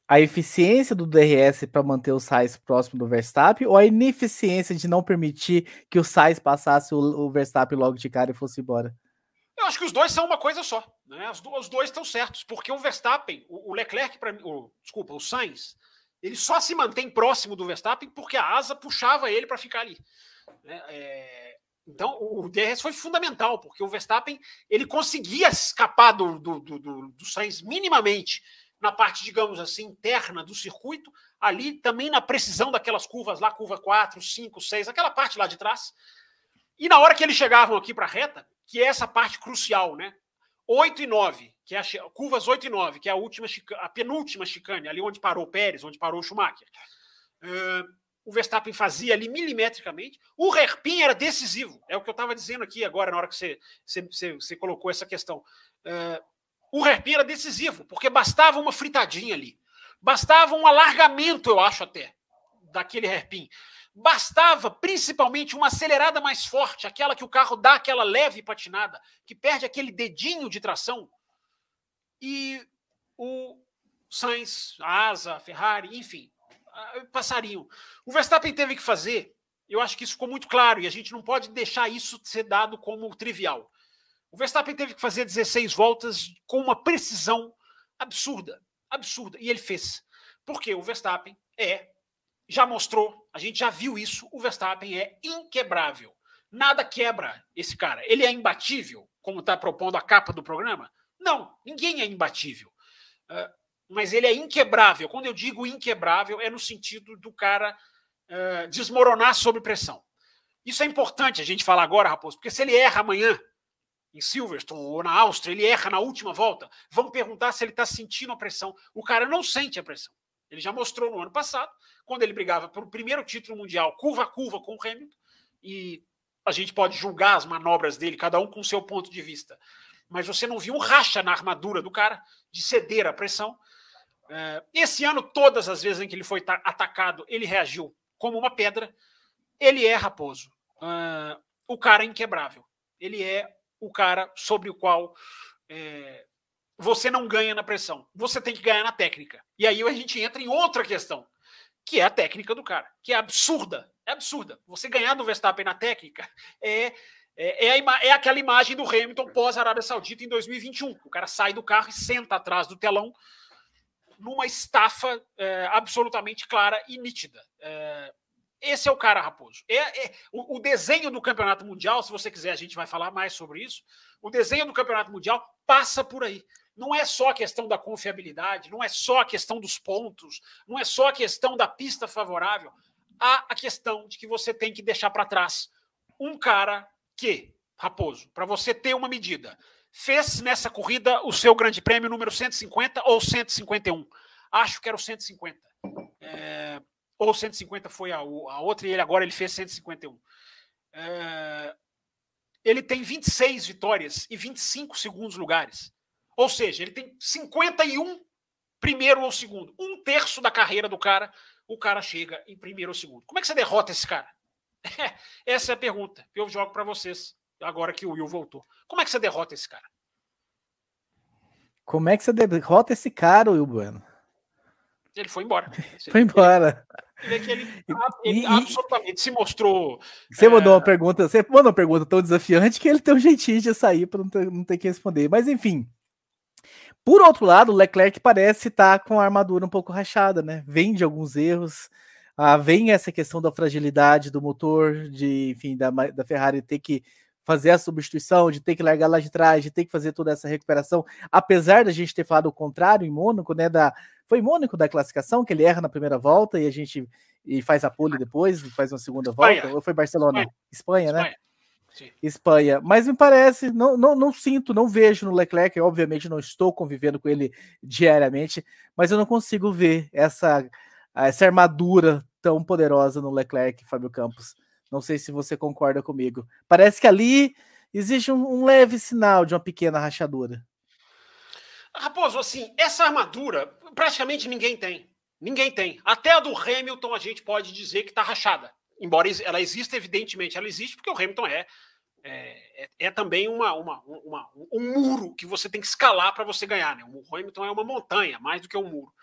a eficiência do DRS para manter o Sainz próximo do Verstappen ou a ineficiência de não permitir que o Sainz passasse o, o Verstappen logo de cara e fosse embora? Eu acho que os dois são uma coisa só. Né? Os, dois estão certos, porque o Verstappen, o, Leclerc, para o, desculpa, o Sainz, ele só se mantém próximo do Verstappen porque a asa puxava ele para ficar ali. Né? É, então, o DRS foi fundamental, porque o Verstappen ele conseguia escapar do, do, do, do Sainz minimamente na parte, digamos assim, interna do circuito, ali também na precisão daquelas curvas lá, curva 4, 5, 6, aquela parte lá de trás. E na hora que eles chegavam aqui para a reta, que é essa parte crucial, né? 8 e 9, que é a, curvas 8 e 9, que é a última a penúltima chicane, ali onde parou o Pérez, onde parou o Schumacher. Uh, o Verstappen fazia ali milimetricamente. O hairpin era decisivo, é o que eu estava dizendo aqui agora, na hora que você, você, você colocou essa questão. Uh, o hairpin era decisivo, porque bastava uma fritadinha ali. Bastava um alargamento, eu acho até, daquele hairpin. Bastava principalmente uma acelerada mais forte, aquela que o carro dá aquela leve patinada, que perde aquele dedinho de tração. E o Sainz, a Asa, a Ferrari, enfim, passariam. O Verstappen teve que fazer, eu acho que isso ficou muito claro e a gente não pode deixar isso ser dado como trivial. O Verstappen teve que fazer 16 voltas com uma precisão absurda, absurda, e ele fez. Porque o Verstappen é já mostrou, a gente já viu isso, o Verstappen é inquebrável. Nada quebra esse cara. Ele é imbatível, como está propondo a capa do programa? Não, ninguém é imbatível. Uh, mas ele é inquebrável. Quando eu digo inquebrável, é no sentido do cara uh, desmoronar sob pressão. Isso é importante a gente falar agora, Raposo, porque se ele erra amanhã, em Silverstone ou na Áustria, ele erra na última volta, vão perguntar se ele está sentindo a pressão. O cara não sente a pressão. Ele já mostrou no ano passado, quando ele brigava pelo primeiro título mundial, curva a curva com o Hamilton, e a gente pode julgar as manobras dele, cada um com seu ponto de vista. Mas você não viu um racha na armadura do cara de ceder à pressão. É, esse ano, todas as vezes em que ele foi atacado, ele reagiu como uma pedra. Ele é Raposo, uh, o cara inquebrável. Ele é o cara sobre o qual é, você não ganha na pressão. Você tem que ganhar na técnica. E aí a gente entra em outra questão, que é a técnica do cara, que é absurda. É absurda. Você ganhar do Verstappen na técnica é é, é, é, aquela imagem do Hamilton pós-Arábia Saudita em 2021. O cara sai do carro e senta atrás do telão numa estafa é, absolutamente clara e nítida. É, esse é o cara, Raposo. É, é o, o, desenho do campeonato mundial, se você quiser, a gente vai falar mais sobre isso. O desenho do campeonato mundial passa por aí. Não é só a questão da confiabilidade, não é só a questão dos pontos, não é só a questão da pista favorável. Há a questão de que você tem que deixar para trás um cara que, Raposo, para você ter uma medida, fez nessa corrida o seu grande prêmio número 150 ou 151? Acho que era o 150. É, ou 150 foi a, a, outra e ele agora ele fez 151. É, ele tem 26 vitórias e 25 segundos lugares. Ou seja, ele tem 51 primeiro ou segundo. Um terço da carreira do cara, o cara chega em primeiro ou segundo. Como é que você derrota esse cara? Essa é a pergunta que eu jogo para vocês agora que o Will voltou. Como é que você derrota esse cara? Como é que você derrota esse cara, Will Bueno? Ele foi embora. foi embora. Ele, ele, ele, ele e, absolutamente se mostrou. Você é... mandou uma pergunta, você mandou uma pergunta tão desafiante que ele tem um jeitinho de sair para não não ter que responder. Mas enfim. Por outro lado, o Leclerc parece estar tá com a armadura um pouco rachada, né? Vem de alguns erros. Ah, vem essa questão da fragilidade do motor, de enfim, da, da Ferrari ter que fazer a substituição, de ter que largar lá de trás, de ter que fazer toda essa recuperação, apesar da gente ter falado o contrário em Mônaco, né? Da, foi em Mônaco da classificação que ele erra na primeira volta e a gente e faz a pole depois, faz uma segunda Espanha. volta, ou foi Barcelona? Espanha, Espanha né? Espanha. Mas me parece, não, não, não sinto, não vejo no Leclerc, obviamente não estou convivendo com ele diariamente, mas eu não consigo ver essa essa armadura tão poderosa no Leclerc, Fábio Campos. Não sei se você concorda comigo. Parece que ali existe um, um leve sinal de uma pequena rachadura. Raposo, assim, essa armadura praticamente ninguém tem. Ninguém tem. Até a do Hamilton a gente pode dizer que está rachada. Embora ela exista, evidentemente, ela existe porque o Hamilton é, é, é, é também uma, uma, uma, um muro que você tem que escalar para você ganhar. Né? O Hamilton é uma montanha, mais do que um muro.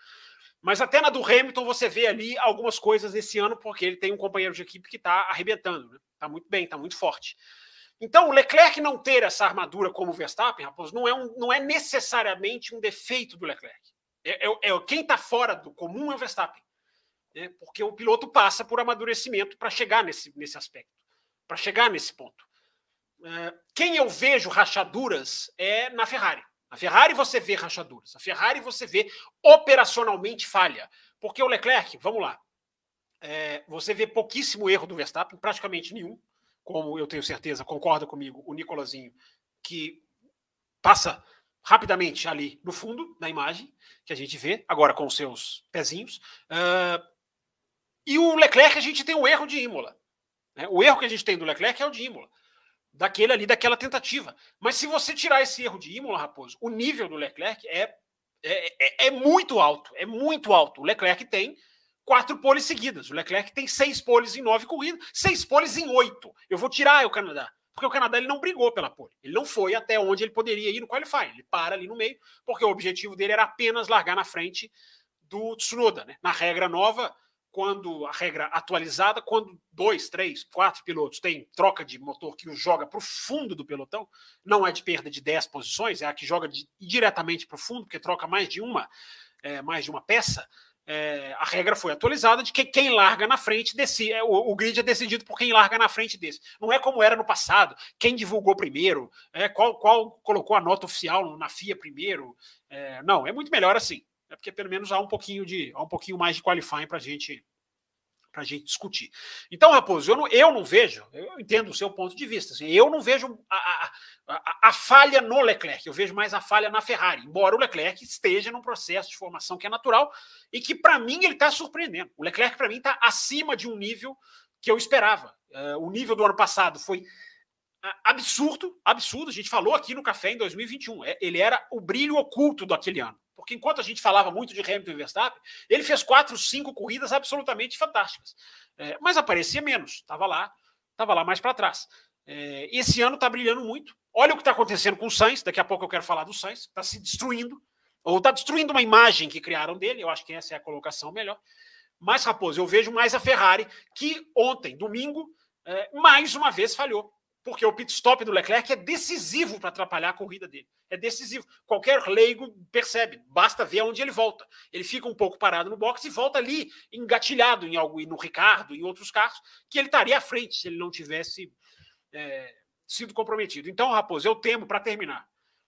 Mas até na do Hamilton você vê ali algumas coisas esse ano, porque ele tem um companheiro de equipe que está arrebentando, está né? Tá muito bem, está muito forte. Então, o Leclerc não ter essa armadura como o Verstappen, Raposo, não é, um, não é necessariamente um defeito do Leclerc. É, é, é quem está fora do comum é o Verstappen. Né? Porque o piloto passa por amadurecimento para chegar nesse, nesse aspecto, para chegar nesse ponto. É, quem eu vejo rachaduras é na Ferrari. A Ferrari você vê rachaduras, a Ferrari você vê operacionalmente falha. Porque o Leclerc, vamos lá, é, você vê pouquíssimo erro do Verstappen, praticamente nenhum, como eu tenho certeza, concorda comigo o Nicolazinho, que passa rapidamente ali no fundo da imagem, que a gente vê, agora com os seus pezinhos. Uh, e o Leclerc, a gente tem o erro de Imola. Né? O erro que a gente tem do Leclerc é o de Imola daquele ali, daquela tentativa. Mas se você tirar esse erro de Imola, Raposo, o nível do Leclerc é, é, é, é muito alto, é muito alto. O Leclerc tem quatro poles seguidas. O Leclerc tem seis poles em nove corridas, seis poles em oito. Eu vou tirar o Canadá, porque o Canadá ele não brigou pela pole. Ele não foi até onde ele poderia ir no qualifying. Ele para ali no meio, porque o objetivo dele era apenas largar na frente do Tsunoda. Né? Na regra nova, quando a regra atualizada, quando dois, três, quatro pilotos têm troca de motor que o joga para o fundo do pelotão, não é de perda de 10 posições, é a que joga de, diretamente para o fundo, porque troca mais de uma, é, mais de uma peça. É, a regra foi atualizada de que quem larga na frente decide, é, o, o, grid é decidido por quem larga na frente desse. Não é como era no passado, quem divulgou primeiro, é, qual, qual colocou a nota oficial na FIA primeiro. É, não, é muito melhor assim. É porque pelo menos há um pouquinho de há um pouquinho mais de qualifying para gente a gente discutir. Então, Raposo, eu não, eu não vejo, eu entendo o seu ponto de vista, assim, eu não vejo a, a, a, a, falha no Leclerc, eu vejo mais a falha na Ferrari, embora o Leclerc esteja num processo de formação que é natural e que, para mim, ele está surpreendendo. O Leclerc, para mim, está acima de um nível que eu esperava. Uh, o nível do ano passado foi absurdo, absurdo. A gente falou aqui no Café em 2021. É, ele era o brilho oculto daquele ano Porque enquanto a gente falava muito de Hamilton e Verstappen, ele fez quatro, cinco corridas absolutamente fantásticas. É, mas aparecia menos, estava lá, estava lá mais para trás. É, esse ano está brilhando muito. Olha o que está acontecendo com o Sainz, daqui a pouco eu quero falar do Sainz, está se destruindo, ou está destruindo uma imagem que criaram dele, eu acho que essa é a colocação melhor. Mas, Raposo, eu vejo mais a Ferrari, que ontem, domingo, é, mais uma vez falhou. Porque o pit stop do Leclerc é decisivo para atrapalhar a corrida dele. É decisivo. Qualquer leigo percebe, basta ver aonde ele volta. Ele fica um pouco parado no box e volta ali, engatilhado em algo, no Ricardo, em outros carros, que ele estaria à frente se ele não tivesse é, sido comprometido. Então, Raposo, eu temo, para terminar,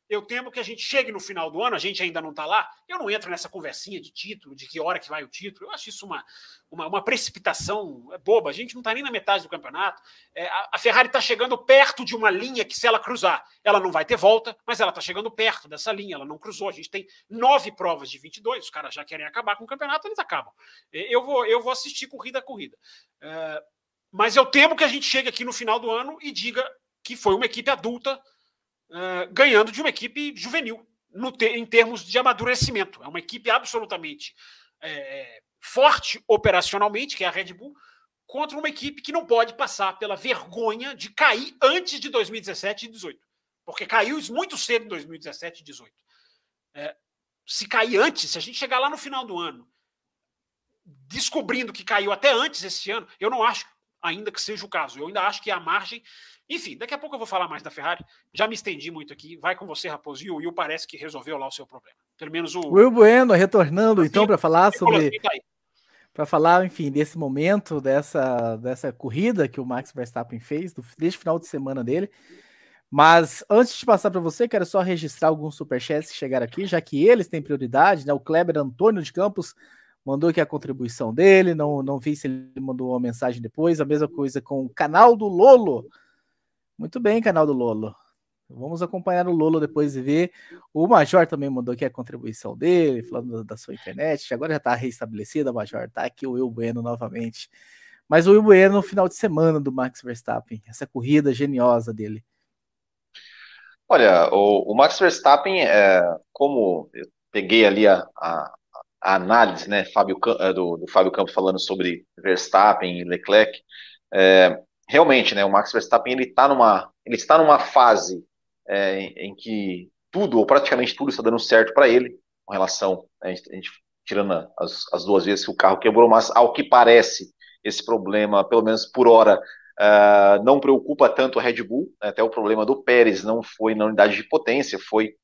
eu temo que a gente chegue no final do ano, a gente ainda não está lá. Eu não entro nessa conversinha de título, de que hora que vai o título. Eu acho isso uma, uma, uma precipitação boba. A gente não está nem na metade do campeonato. É, a, a, Ferrari está chegando perto de uma linha que, se ela cruzar, ela não vai ter volta, mas ela está chegando perto dessa linha. Ela não cruzou. A gente tem nove provas de 22. Os caras já querem acabar com o campeonato, eles acabam. É, eu vou, eu vou assistir corrida a corrida. É, mas eu temo que a gente chegue aqui no final do ano e diga que foi uma equipe adulta ganhando de uma equipe juvenil, te, em termos de amadurecimento. É uma equipe absolutamente é, forte operacionalmente, que é a Red Bull, contra uma equipe que não pode passar pela vergonha de cair antes de 2017 e 2018. Porque caiu muito cedo em 2017 e 2018. É, se cair antes, se a gente chegar lá no final do ano, descobrindo que caiu até antes esse ano, eu não acho ainda que seja o caso. Eu ainda acho que a margem enfim, daqui a pouco eu vou falar mais da Ferrari. Já me estendi muito aqui. Vai com você, Raposo. E o Will parece que resolveu lá o seu problema. Pelo menos o. Will Bueno retornando, então, para falar sobre. Para falar, enfim, desse momento, dessa, dessa corrida que o Max Verstappen fez, do, desde o final de semana dele. Mas antes de passar para você, quero só registrar alguns superchats que chegaram aqui, já que eles têm prioridade, né? O Kleber Antônio de Campos mandou aqui a contribuição dele, não, não vi se ele mandou uma mensagem depois. A mesma coisa com o canal do Lolo. Muito bem, canal do Lolo. Vamos acompanhar o Lolo depois e ver. O Major também mandou aqui a contribuição dele, falando da sua internet. Agora já está restabelecida, Major. Tá aqui o Will Bueno novamente. Mas o Will Bueno no final de semana do Max Verstappen, essa corrida geniosa dele. Olha, o, o Max Verstappen, é, como eu peguei ali a, a, a análise né, Fábio, é, do, do Fábio Campos falando sobre Verstappen e Leclerc, é, realmente, né, o Max Verstappen ele está numa, ele está numa fase é, em, em, que tudo ou praticamente tudo está dando certo para ele com relação, né, a, gente, a gente, tirando as, as, duas vezes que o carro quebrou, mas ao que parece esse problema, pelo menos por hora, uh, não preocupa tanto a Red Bull. Né, até o problema do Pérez não foi na unidade de potência, foi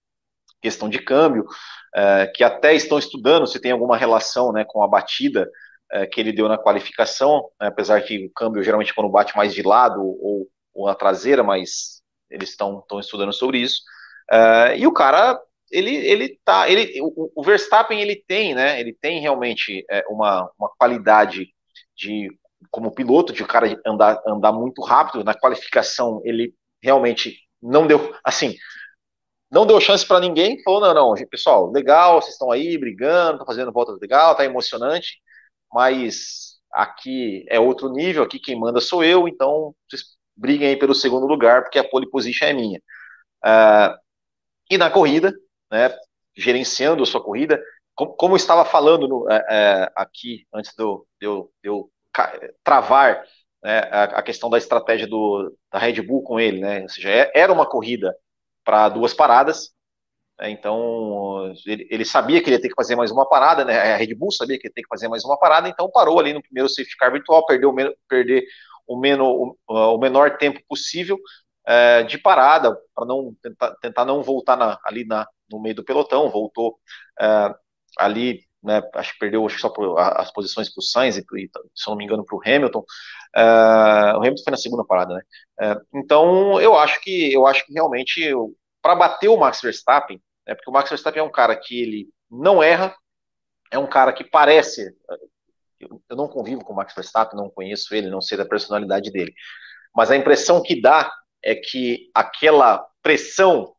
questão de câmbio, uh, que até estão estudando se tem alguma relação né, com a batida é, que ele deu na qualificação, né, apesar que o câmbio geralmente quando bate mais de lado ou, ou na traseira, mas eles estão estudando sobre isso. É, e o cara, ele, ele tá, ele, o, o, Verstappen ele tem, né, ele tem realmente é, uma, uma qualidade de como piloto, de o cara andar, andar muito rápido. Na qualificação, ele realmente não deu, assim, não deu chance para ninguém, falou, não, não, pessoal, legal, vocês estão aí brigando, estão fazendo voltas legal, tá emocionante, mas aqui é outro nível, aqui quem manda sou eu, então vocês briguem aí pelo segundo lugar, porque a pole position é minha. Uh, e na corrida, né, gerenciando a sua corrida, como, como eu estava falando no, é, é, aqui, antes de eu, de eu, travar né, a, a, questão da estratégia do, da Red Bull com ele, né, ou seja, é, era uma corrida para duas paradas? Então, ele, sabia que ele ia ter que fazer mais uma parada, né? A Red Bull sabia que ia ter que fazer mais uma parada, então parou ali no primeiro safety car virtual, perdeu perder o, menor, o, menor tempo possível é, de parada, para não tentar, tentar, não voltar na, ali na, no meio do pelotão, voltou é, ali, né, acho que perdeu acho que só por, as posições para o Sainz e, e, se não me engano, para o Hamilton. É, o Hamilton foi na segunda parada, né? É, então, eu acho que eu acho que realmente para bater o Max Verstappen, né, porque o Max Verstappen é um cara que ele não erra, é um cara que parece. Eu não convivo com o Max Verstappen, não conheço ele, não sei da personalidade dele, mas a impressão que dá é que aquela pressão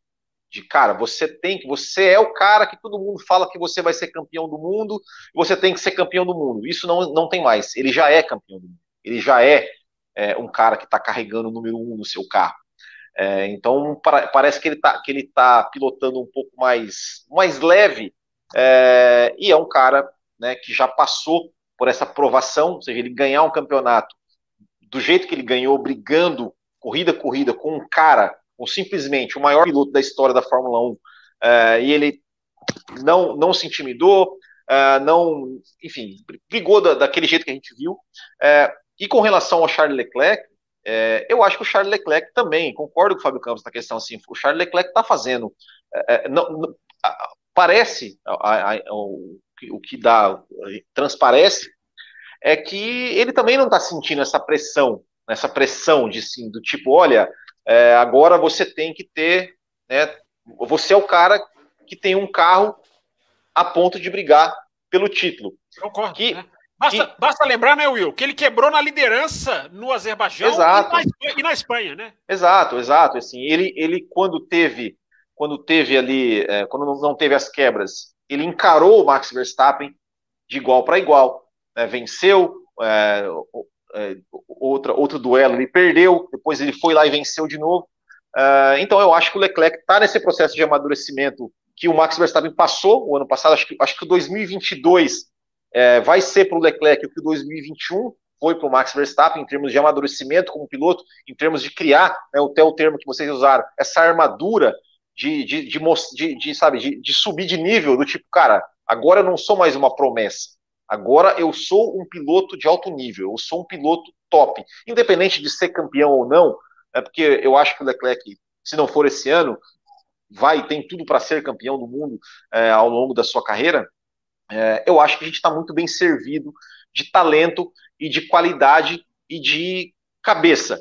de cara, você tem que, você é o cara que todo mundo fala que você vai ser campeão do mundo, você tem que ser campeão do mundo. Isso não, não tem mais. Ele já é campeão do mundo. Ele já é, é um cara que está carregando o número um no seu carro. É, então para, parece que ele está que ele tá pilotando um pouco mais mais leve é, e é um cara né, que já passou por essa provação, ou seja, ele ganhar um campeonato do jeito que ele ganhou, brigando corrida a corrida com um cara, com simplesmente o maior piloto da história da Fórmula 1, é, e ele não, não se intimidou, é, não, enfim, brigou da, daquele jeito que a gente viu. É, e com relação ao Charles Leclerc, é, eu acho que o Charles Leclerc também, concordo com o Fábio Campos na questão assim, o Charles Leclerc está fazendo, é, é, não, não, parece, a, a, o, o que dá, transparece, é que ele também não está sentindo essa pressão, essa pressão de sim, do tipo, olha, é, agora você tem que ter, né, você é o cara que tem um carro a ponto de brigar pelo título. Concordo. Que, né? Basta, que... basta lembrar, né, Will, que ele quebrou na liderança no Azerbaijão exato. E, na, e na Espanha, né? Exato, exato. Assim, ele, ele quando teve, quando teve ali, é, quando não teve as quebras, ele encarou o Max Verstappen de igual para igual, né, venceu é, é, outra, outro duelo, ele perdeu, depois ele foi lá e venceu de novo. Uh, então eu acho que o Leclerc está nesse processo de amadurecimento que o Max Verstappen passou o ano passado. Acho que, acho que o 2022 é, vai ser para o Leclerc o que o 2021 foi para o Max Verstappen em termos de amadurecimento como piloto, em termos de criar, né, até o termo que vocês usaram, essa armadura de, de, de, de, de sabe, de, de subir de nível, do tipo, cara, agora eu não sou mais uma promessa, agora eu sou um piloto de alto nível, eu sou um piloto top, independente de ser campeão ou não, é porque eu acho que o Leclerc, se não for esse ano, vai, tem tudo para ser campeão do mundo é, ao longo da sua carreira, é, eu acho que a gente está muito bem servido de talento e de qualidade e de cabeça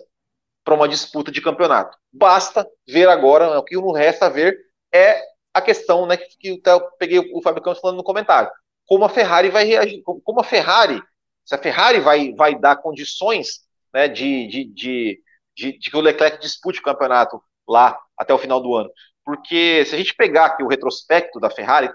para uma disputa de campeonato. Basta ver agora, o que não resta ver é a questão né, que, eu peguei o Fábio Campos falando no comentário. Como a Ferrari vai reagir, como a Ferrari, se a Ferrari vai, vai dar condições né, de, de, de, de, de que o Leclerc dispute o campeonato lá até o final do ano. Porque se a gente pegar aqui o retrospecto da Ferrari,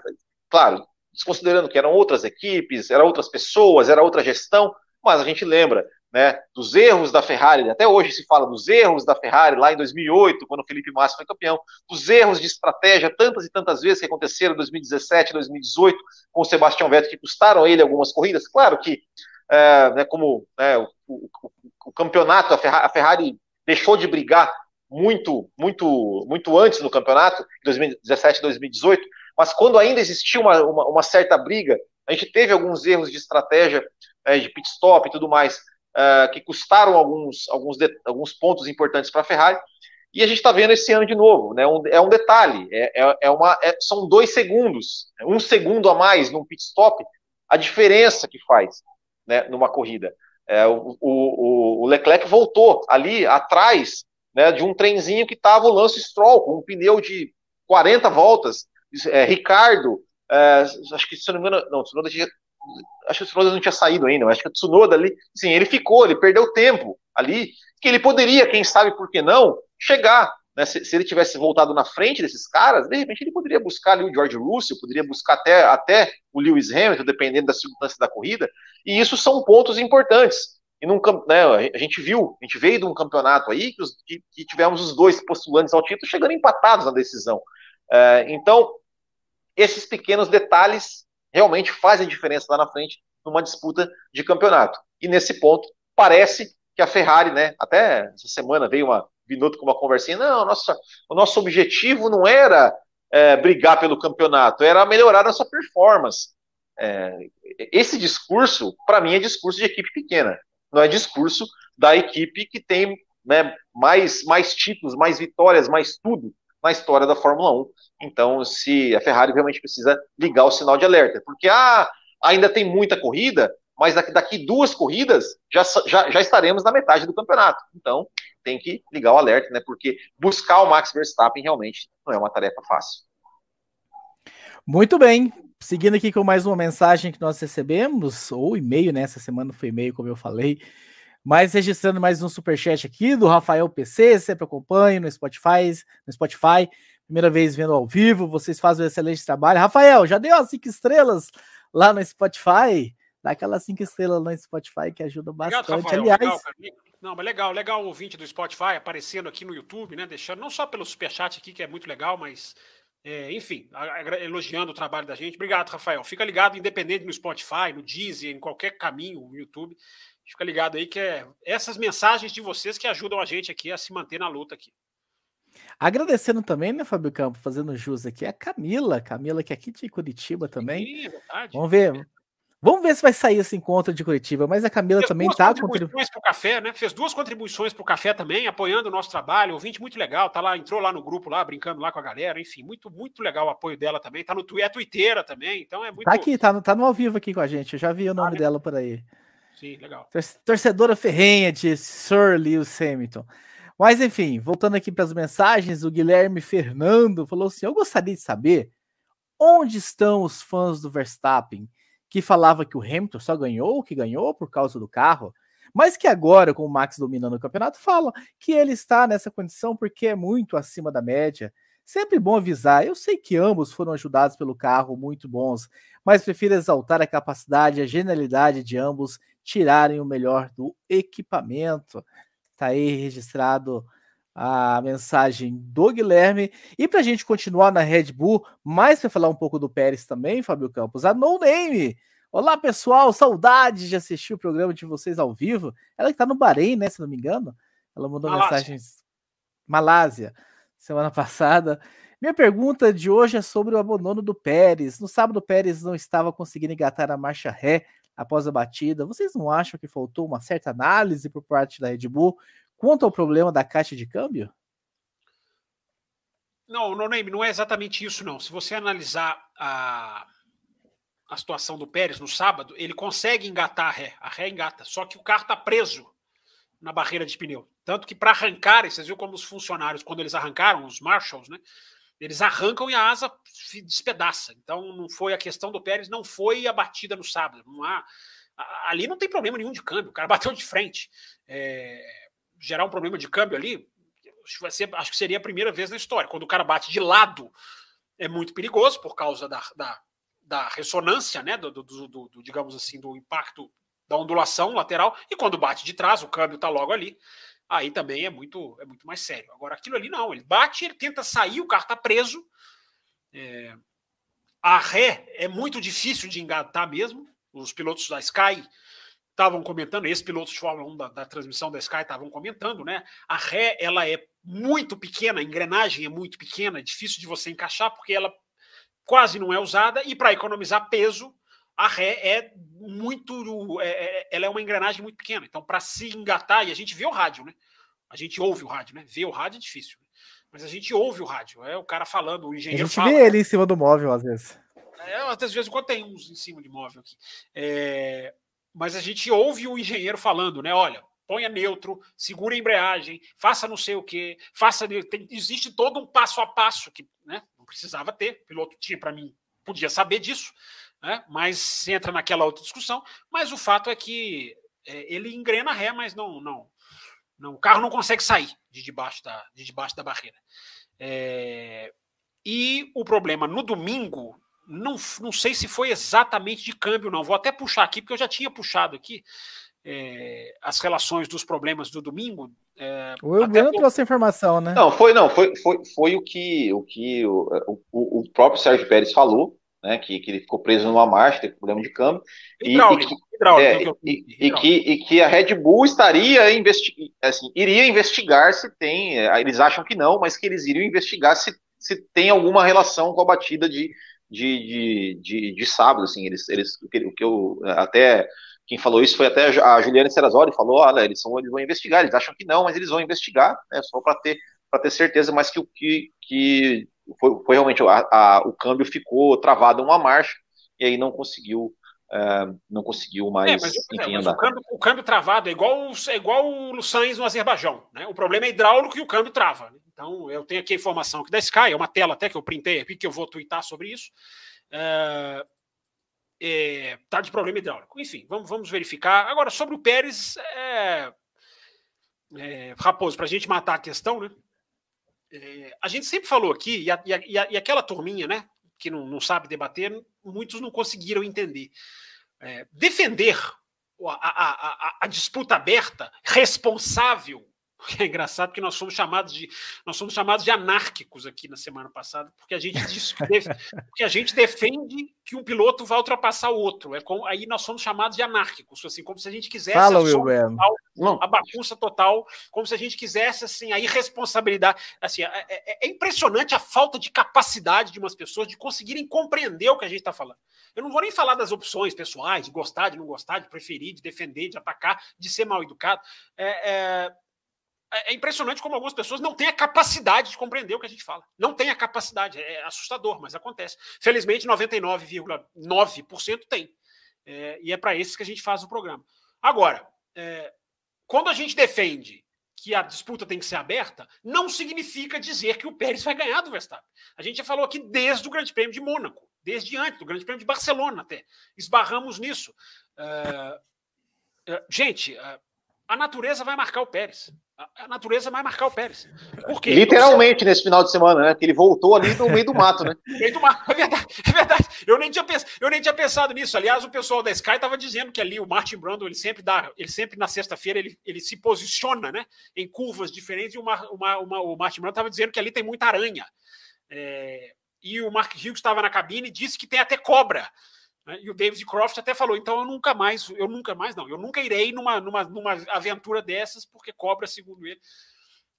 claro, desconsiderando que eram outras equipes, eram outras pessoas, era outra gestão, mas a gente lembra né, dos erros da Ferrari, até hoje se fala dos erros da Ferrari lá em 2008, quando o Felipe Massa foi campeão, dos erros de estratégia tantas e tantas vezes que aconteceram em 2017, 2018, com o Sebastião Vettel, que custaram ele algumas corridas. Claro que, é, né, como né, o, o, o, campeonato, a Ferrari, a Ferrari deixou de brigar muito, muito, muito antes no campeonato, 2017 2018, mas quando ainda existia uma, uma, uma, certa briga, a gente teve alguns erros de estratégia, é, de pit stop e tudo mais, é, que custaram alguns, alguns, de, alguns pontos importantes para a Ferrari, e a gente está vendo esse ano de novo, né? Um, é um detalhe, é, é, é uma, é, são dois segundos, um segundo a mais num pit stop, a diferença que faz né, numa corrida. É, o, o, o Leclerc voltou ali atrás né, de um trenzinho que estava o Lance Stroll, com um pneu de 40 voltas. É, Ricardo, é, acho que se não me engano, não, Tsunoda tinha, acho que o Tsunoda não tinha saído ainda, acho que o Tsunoda ali, sim, ele ficou, ele perdeu tempo ali, que ele poderia, quem sabe por que não, chegar. Né, se, se, ele tivesse voltado na frente desses caras, de repente ele poderia buscar ali o George Russell, poderia buscar até, até o Lewis Hamilton, dependendo da circunstância da corrida, e isso são pontos importantes e num, né, a gente viu, a gente veio de um campeonato aí que, os, que, que tivemos os dois postulantes ao título chegando empatados na decisão. É, então, esses pequenos detalhes realmente fazem diferença lá na frente numa disputa de campeonato. E nesse ponto, parece que a Ferrari, né, até essa semana veio uma Binotto com uma conversinha, não, nossa, o nosso objetivo não era é, brigar pelo campeonato, era melhorar nossa performance. É, esse discurso, para mim, é discurso de equipe pequena não é discurso da equipe que tem né, mais, mais títulos, mais vitórias, mais tudo na história da Fórmula 1. Então, se a Ferrari realmente precisa ligar o sinal de alerta, porque ah, ainda tem muita corrida, mas daqui, daqui duas corridas já, já, já estaremos na metade do campeonato. Então, tem que ligar o alerta, né? Porque buscar o Max Verstappen realmente não é uma tarefa fácil. Muito bem. Seguindo aqui com mais uma mensagem que nós recebemos, ou e-mail, né? Essa semana foi e-mail, como eu falei. Mas registrando mais um superchat aqui do Rafael PC, sempre acompanho no Spotify, no Spotify. Primeira vez vendo ao vivo, vocês fazem um excelente trabalho. Rafael, já deu as cinco estrelas lá no Spotify? Dá aquelas cinco estrelas no Spotify que ajuda bastante. Legal, Rafael, Aliás, legal, não, mas legal, legal o ouvinte do Spotify aparecendo aqui no YouTube, né? Deixando não só pelo superchat aqui, que é muito legal, mas É, enfim, elogiando o trabalho da gente. Obrigado, Rafael. Fica ligado, independente no Spotify, no Deezer, em qualquer caminho, no YouTube. Fica ligado aí que é essas mensagens de vocês que ajudam a gente aqui a se manter na luta aqui. Agradecendo também, né, Fábio Campo, fazendo jus aqui, a Camila, Camila que é aqui de Curitiba também. Sim, é verdade. Vamos ver, Vamos ver se vai sair esse encontro de Curitiba, mas a Camila Fez também está contribuições para o café, né? Fez duas contribuições para o café também, apoiando o nosso trabalho. Ouvinte muito legal, tá lá, entrou lá no grupo lá, brincando lá com a galera, enfim, muito, muito legal o apoio dela também. Tá no Twitter, é twitteira também, então é muito. Tá aqui, tá no, tá no ao vivo aqui com a gente. Eu já vi o nome ah, dela por aí. Sim, legal. Torcedora ferrenha de Sir Lewis Hamilton. Mas enfim, voltando aqui para as mensagens, o Guilherme Fernando falou assim: Eu gostaria de saber onde estão os fãs do Verstappen que falava que o Hamilton só ganhou, que ganhou por causa do carro, mas que agora, com o Max dominando o campeonato, falam que ele está nessa condição porque é muito acima da média. Sempre bom avisar. Eu sei que ambos foram ajudados pelo carro, muito bons, mas prefiro exaltar a capacidade a genialidade de ambos tirarem o melhor do equipamento. Tá aí registrado a mensagem do Guilherme. E para a gente continuar na Red Bull, mais para falar um pouco do Pérez também, Fábio Campos, a No Name. Olá, pessoal, saudades de assistir o programa de vocês ao vivo. Ela que está no Bahrein, né, se não me engano. Ela mandou Malásia. mensagens. Malásia, semana passada. Minha pergunta de hoje é sobre o abandono do Pérez. No sábado, o Pérez não estava conseguindo engatar a marcha ré após a batida. Vocês não acham que faltou uma certa análise por parte da Red Bull Quanto ao problema da caixa de câmbio? Não, não, não é exatamente isso, não. Se você analisar a, a situação do Pérez no sábado, ele consegue engatar a ré, a ré engata, só que o carro está preso na barreira de pneu. Tanto que para arrancar, vocês viram como os funcionários, quando eles arrancaram, os marshals, né? Eles arrancam e a asa despedaça. Então não foi a questão do Pérez, não foi a batida no sábado. Não há, ali não tem problema nenhum de câmbio, o cara bateu de frente. É, gerar um problema de câmbio ali, ser, acho que seria a primeira vez na história. Quando o cara bate de lado, é muito perigoso por causa da, da, da ressonância, né? Do, do, do, do, digamos assim, do impacto da ondulação lateral, e quando bate de trás, o câmbio está logo ali. Aí também é muito, é muito mais sério. Agora, aquilo ali não, ele bate, ele tenta sair, o carro está preso. É, a ré é muito difícil de engatar mesmo. Os pilotos da Sky estavam comentando, esses pilotos de Fórmula 1 da, da transmissão da Sky estavam comentando, né? A ré ela é muito pequena, a engrenagem é muito pequena, é difícil de você encaixar porque ela quase não é usada e para economizar peso a ré é muito, é, é, ela é uma engrenagem muito pequena. Então para se engatar e a gente vê o rádio, né? A gente ouve o rádio, né? Ver o rádio é difícil, né? mas a gente ouve o rádio, é o cara falando, o engenheiro. A gente fala, vê ele em cima do móvel às vezes. É, às vezes quando tem uns em cima de móvel aqui. É, mas a gente ouve o engenheiro falando, né? Olha, ponha neutro, segura a embreagem, faça não sei o que, faça. Tem, existe todo um passo a passo que né, não precisava ter. O piloto tinha para mim, podia saber disso, né? Mas entra naquela outra discussão. Mas o fato é que é, ele engrena ré, mas não, não, não, o carro não consegue sair de debaixo da, de debaixo da barreira. É, e o problema no domingo não, não sei se foi exatamente de câmbio, não. Vou até puxar aqui, porque eu já tinha puxado aqui é, as relações dos problemas do domingo. É, o Elbiano trouxe informação, né? Não, foi não, foi, foi, foi o que o que o, o, o próprio Sérgio Pérez falou, né? Que, que ele ficou preso numa marcha, teve problema de câmbio. E, e, hidráulico, é, e, e, que, e que a Red Bull estaria assim, iria investigar se tem. É, eles acham que não, mas que eles iriam investigar se, se tem alguma relação com a batida de, de, de, de, de sábado, assim, eles, eles, o que, o que eu, até, quem falou isso foi até a Juliana Serrazoli, falou, olha, eles, são, eles vão investigar, eles acham que não, mas eles vão investigar, né, só para ter, ter certeza, mas que o que, que foi, foi realmente, a, a, o câmbio ficou travado uma marcha, e aí não conseguiu, Uh, não conseguiu mais, é, mas, enfim, mas o, câmbio, o, câmbio, travado é igual, é igual o Sainz no Azerbaijão. Né? O problema é hidráulico e o câmbio trava. Né? Então, eu tenho aqui a informação aqui da Sky, é uma tela até que eu printei aqui, que eu vou twittar sobre isso. É, é, tá de problema hidráulico. Enfim, vamos, vamos verificar. Agora, sobre o Pérez, é, é, Raposo, para a gente matar a questão, né? É, a gente sempre falou aqui, e, a, e, a, e aquela turminha, né, que não, não, sabe debater, muitos não conseguiram entender. É, defender a, a, disputa aberta, responsável É engraçado porque nós somos chamados de nós somos chamados de anárquicos aqui na semana passada, porque a gente diz, porque a gente defende que um piloto vai ultrapassar o outro. É como, aí nós somos chamados de anárquicos, assim, como se a gente quisesse Fala, a, Will total, a bagunça total, como se a gente quisesse assim a irresponsabilidade. Assim, é, é, é impressionante a falta de capacidade de umas pessoas de conseguirem compreender o que a gente está falando. Eu não vou nem falar das opções pessoais, de gostar, de não gostar, de preferir, de defender, de atacar, de ser mal educado. É, é, é, é impressionante como algumas pessoas não têm a capacidade de compreender o que a gente fala. Não tem a capacidade. É assustador, mas acontece. Felizmente, 99,9% tem. É, e é para esses que a gente faz o programa. Agora, é, quando a gente defende que a disputa tem que ser aberta, não significa dizer que o Pérez vai ganhar do Verstappen. A gente já falou aqui desde o Grande Prêmio de Mônaco, desde antes do Grande Prêmio de Barcelona até. Esbarramos nisso. Uh, gente, a natureza vai marcar o Pérez. A natureza vai marcar o Pérez. Por quê? Literalmente nesse final de semana, né? Que ele voltou ali no meio do mato, né? no meio do mato, é verdade, é verdade. Eu nem tinha, pens... eu nem tinha pensado nisso. Aliás, o pessoal da Sky estava dizendo que ali o Martin Brando, ele sempre dá, ele sempre na sexta-feira ele, ele se posiciona, né? Em curvas diferentes, e uma, uma, uma, o Martin Brando estava dizendo que ali tem muita aranha. É... E o Mark Hughes estava na cabine e disse que tem até cobra. Né? E o David Croft até falou: então eu nunca mais, eu nunca mais não, eu nunca irei numa, numa, numa aventura dessas, porque cobra, segundo ele.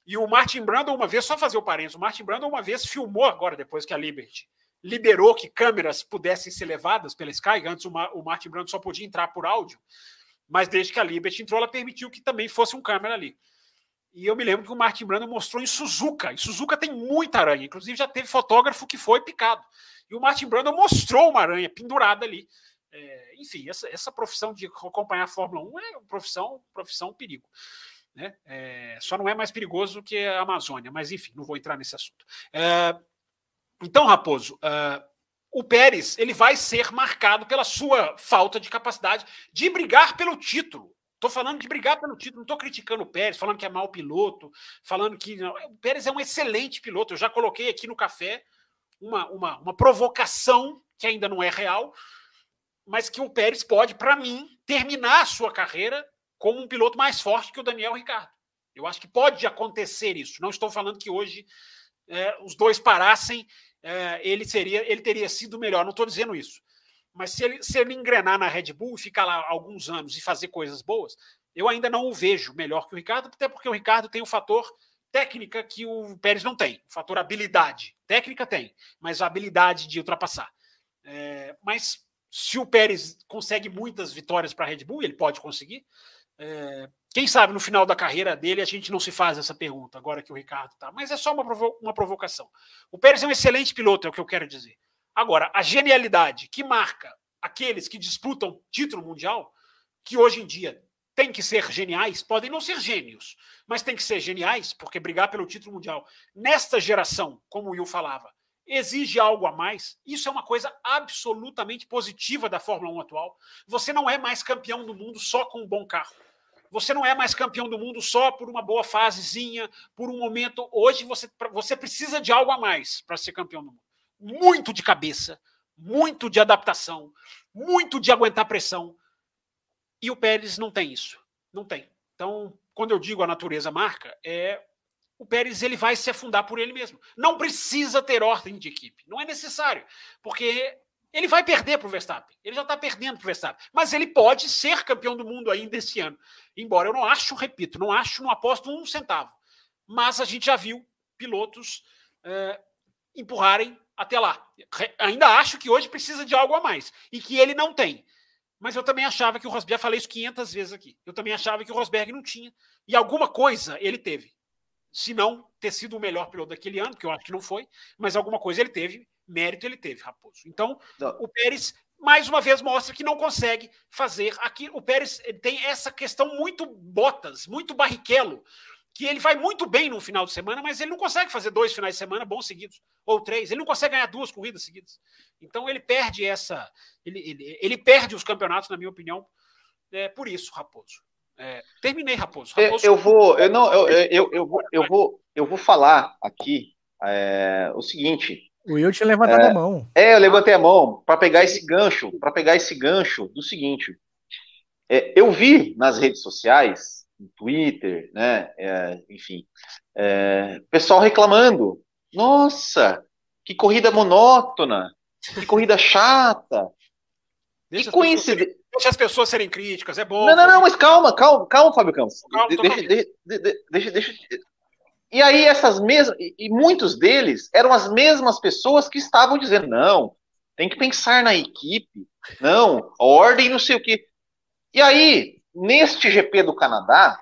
E o Martin Brandon, uma vez, só fazer o parênteses, o Martin Brandon, uma vez, filmou agora, depois que a Liberty liberou que câmeras pudessem ser levadas pela Sky. Antes o, o Martin Brandon só podia entrar por áudio, mas desde que a Liberty entrou, ela permitiu que também fosse um câmera ali. E eu me lembro que o Martin Brandon mostrou em Suzuka. Em Suzuka tem muita aranha. Inclusive já teve fotógrafo que foi picado. E o Martin Brandon mostrou uma aranha pendurada ali. É, enfim, essa, essa profissão de acompanhar a Fórmula 1 é profissão, profissão perigo. Né? É, só não é mais perigoso que a Amazônia, mas enfim, não vou entrar nesse assunto. É, então, Raposo, é, o Pérez ele vai ser marcado pela sua falta de capacidade de brigar pelo título. Estou falando de brigar pelo título, não estou criticando o Pérez, falando que é mau piloto, falando que. Não, o Pérez é um excelente piloto. Eu já coloquei aqui no café uma, uma, uma provocação que ainda não é real, mas que o Pérez pode, para mim, terminar a sua carreira como um piloto mais forte que o Daniel Ricardo. Eu acho que pode acontecer isso. Não estou falando que hoje é, os dois parassem, é, ele seria, ele teria sido melhor. Não estou dizendo isso. Mas se ele, se ele engrenar na Red Bull e ficar lá alguns anos e fazer coisas boas, eu ainda não o vejo melhor que o Ricardo, até porque o Ricardo tem o fator técnica que o Pérez não tem, fator habilidade. Técnica tem, mas a habilidade de ultrapassar. É, mas se o Pérez consegue muitas vitórias para a Red Bull, ele pode conseguir. É, quem sabe no final da carreira dele a gente não se faz essa pergunta, agora que o Ricardo está. Mas é só uma, provo uma provocação. O Pérez é um excelente piloto, é o que eu quero dizer. Agora, a genialidade que marca aqueles que disputam título mundial, que hoje em dia tem que ser geniais, podem não ser gênios, mas tem que ser geniais, porque brigar pelo título mundial nesta geração, como o Will falava, exige algo a mais. Isso é uma coisa absolutamente positiva da Fórmula 1 atual. Você não é mais campeão do mundo só com um bom carro. Você não é mais campeão do mundo só por uma boa fasezinha, por um momento. Hoje você, você precisa de algo a mais para ser campeão do mundo. Muito de cabeça, muito de adaptação, muito de aguentar pressão, e o Pérez não tem isso. Não tem. Então, quando eu digo a natureza marca, é o Pérez ele vai se afundar por ele mesmo. Não precisa ter ordem de equipe. Não é necessário. Porque ele vai perder para o Verstappen. Ele já está perdendo para o Verstappen. Mas ele pode ser campeão do mundo ainda esse ano. Embora eu não acho, repito, não acho, não aposto um centavo. Mas a gente já viu pilotos é, empurrarem até lá. Ainda acho que hoje precisa de algo a mais. E que ele não tem. Mas eu também achava que o Rosberg, já falei isso 500 vezes aqui, eu também achava que o Rosberg não tinha. E alguma coisa ele teve. Se não ter sido o melhor piloto daquele ano, que eu acho que não foi, mas alguma coisa ele teve, mérito ele teve, Raposo. Então, não. o Pérez, mais uma vez, mostra que não consegue fazer aqui. O Pérez tem essa questão muito botas, muito barrichello, que ele vai muito bem no final de semana, mas ele não consegue fazer dois finais de semana bons seguidos, ou três. Ele não consegue ganhar duas corridas seguidas. Então ele perde essa. Ele, ele, ele perde os campeonatos, na minha opinião, é, por isso, Raposo. É, terminei, Raposo. Raposo eu, eu, vou, eu não, eu, eu, eu, vou, eu vou, eu vou falar aqui é, o seguinte. O Will tinha levantado é, a mão. É, eu levantei a mão para pegar esse gancho, para pegar esse gancho do seguinte. É, eu vi nas redes sociais no Twitter, né? É, enfim, é, pessoal reclamando. Nossa, que corrida monótona, que corrida chata. Deixa que coincidência. Deixa as pessoas serem críticas, é bom. Não, não, não, mas calma, calma, calma, Fábio Campos. Calma, deixa, deixa, deixa, deixa, E aí, essas mesmas. E muitos deles eram as mesmas pessoas que estavam dizendo: não, tem que pensar na equipe, não, ordem, não sei o quê. E aí, neste GP do Canadá,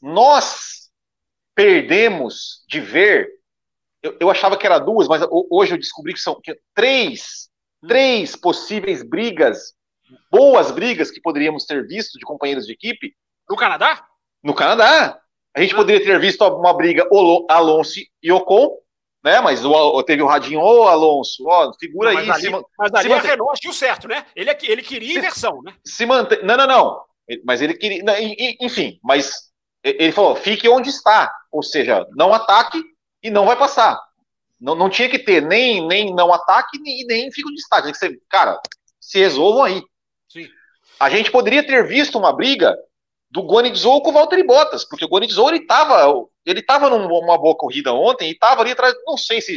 nós perdemos de ver. Eu, eu achava que era duas, mas hoje eu descobri que são que três, hum. três possíveis brigas, boas brigas que poderíamos ter visto de companheiros de equipe. No Canadá? No Canadá. A gente ah. poderia ter visto uma briga Alonso e Ocon, né? Mas o, teve o radinho, ô Alonso, ó, figura não, aí. Ali, se, mas ali se a Renault agiu certo, né? Ele, é ele queria inversão, né? Se mantém. Não, não, não. Mas ele queria. Enfim, mas ele falou: fique onde está. Ou seja, não ataque e não vai passar. Não, não tinha que ter nem, nem não ataque nem, nem fique onde está. Tinha que ser, cara, se resolvam aí. Sim. A gente poderia ter visto uma briga do Guanizou com o Valtteri Bottas, porque o Guanizou ele estava ele tava numa boa corrida ontem e estava ali atrás, não sei se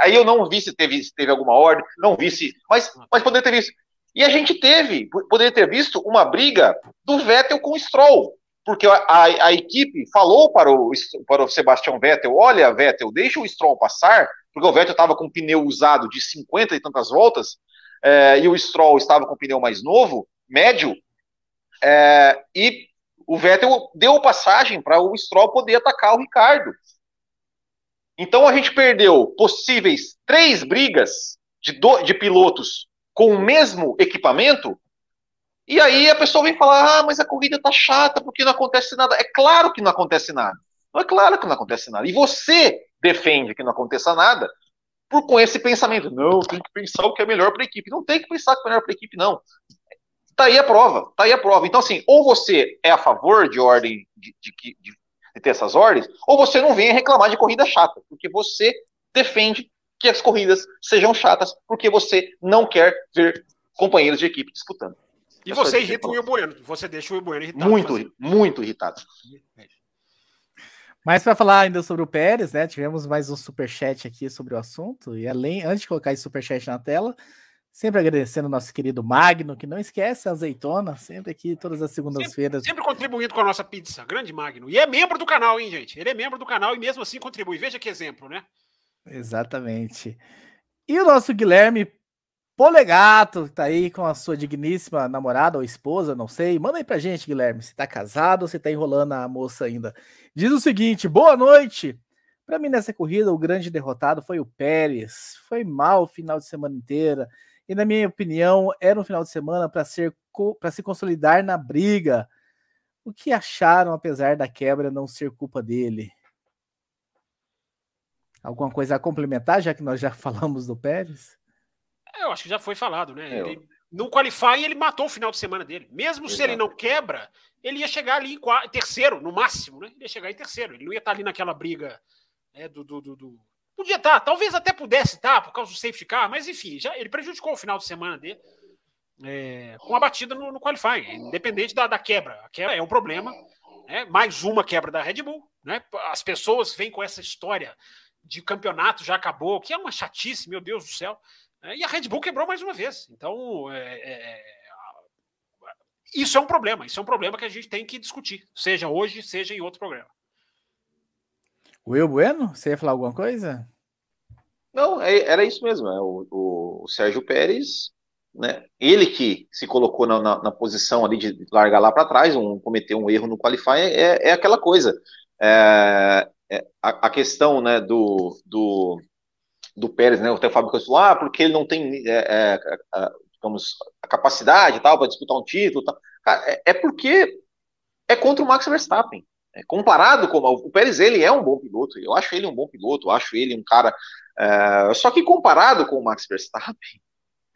aí eu não vi se teve, se teve alguma ordem, não vi se, mas, mas poderia ter visto. E a gente teve, poderia ter visto uma briga do Vettel com o Stroll, porque a, a, a equipe falou para o, para o Sebastião Vettel: olha, Vettel, deixa o Stroll passar, porque o Vettel estava com um pneu usado de 50 e tantas voltas, é, e o Stroll estava com um pneu mais novo, médio, é, e o Vettel deu passagem para o Stroll poder atacar o Ricardo. Então a gente perdeu possíveis três brigas de, do, de pilotos com o mesmo equipamento, e aí a pessoa vem falar: ah, mas a corrida tá chata porque não acontece nada. É claro que não acontece nada. Não é claro que não acontece nada. E você defende que não aconteça nada por com esse pensamento. Não, tem que pensar o que é melhor para a equipe. Não tem que pensar o que é melhor para a equipe, não. Tá aí a prova, tá aí a prova. Então, assim, ou você é a favor de ordem, de, de, de, de ter essas ordens, ou você não vem reclamar de corrida chata, porque você defende que as corridas sejam chatas, porque você não quer ver companheiros de equipe disputando. E é você irrita o Will Bueno, você deixa o Will Bueno irritado. Muito, fazer. muito irritado. Mas para falar ainda sobre o Pérez, né? Tivemos mais um super chat aqui sobre o assunto. E além, antes de colocar esse super chat na tela, Sempre agradecendo o nosso querido Magno, que não esquece a azeitona, sempre aqui, todas as segundas-feiras. Sempre, sempre, contribuindo com a nossa pizza, grande Magno. E é membro do canal, hein, gente? Ele é membro do canal e mesmo assim contribui. Veja que exemplo, né? Exatamente. E o nosso Guilherme Polegato, que tá aí com a sua digníssima namorada ou esposa, não sei. Manda aí pra gente, Guilherme, se tá casado ou se tá enrolando a moça ainda. Diz o seguinte: boa noite. Para mim, nessa corrida, o grande derrotado foi o Pérez. Foi mal o final de semana inteira e, na minha opinião, era um final de semana para se consolidar na briga. O que acharam, apesar da quebra não ser culpa dele? Alguma coisa a complementar, já que nós já falamos do Pérez? É, eu acho que já foi falado, né? É, ele, no qualify ele matou o final de semana dele. Mesmo Exato. se ele não quebra, ele ia chegar ali em, quarto, terceiro, no máximo, né? Ele ia chegar em terceiro. Ele não ia estar ali naquela briga né, do, do, do, do Podia estar, tá, talvez até pudesse estar tá, por causa do safety car, mas enfim, já ele prejudicou o final de semana dele é, com a batida no, no qualifying, independente da, da quebra. A quebra é um problema, né? mais uma quebra da Red Bull. Né? As pessoas vêm com essa história de campeonato já acabou, que é uma chatice, meu Deus do céu. Né? E a Red Bull quebrou mais uma vez. Então, é, é, isso é um problema. Isso é um problema que a gente tem que discutir, seja hoje, seja em outro programa. Will Bueno, você ia falar alguma coisa? Não, é, era isso mesmo. É o, o, o, Sérgio Pérez, né? Ele que se colocou na, na, na posição ali de largar lá para trás, um, cometeu um erro no qualify, é, é aquela coisa. É, é, a, a, questão né, do, do, do Pérez, né? O Fábio falou, ah, porque ele não tem é, é, digamos, a capacidade tal para disputar um título. Tal. Cara, é, é porque é contra o Max Verstappen. É, comparado com o Pérez, ele é um bom piloto. Eu acho ele um bom piloto. Acho ele um cara. É, só que comparado com o Max Verstappen,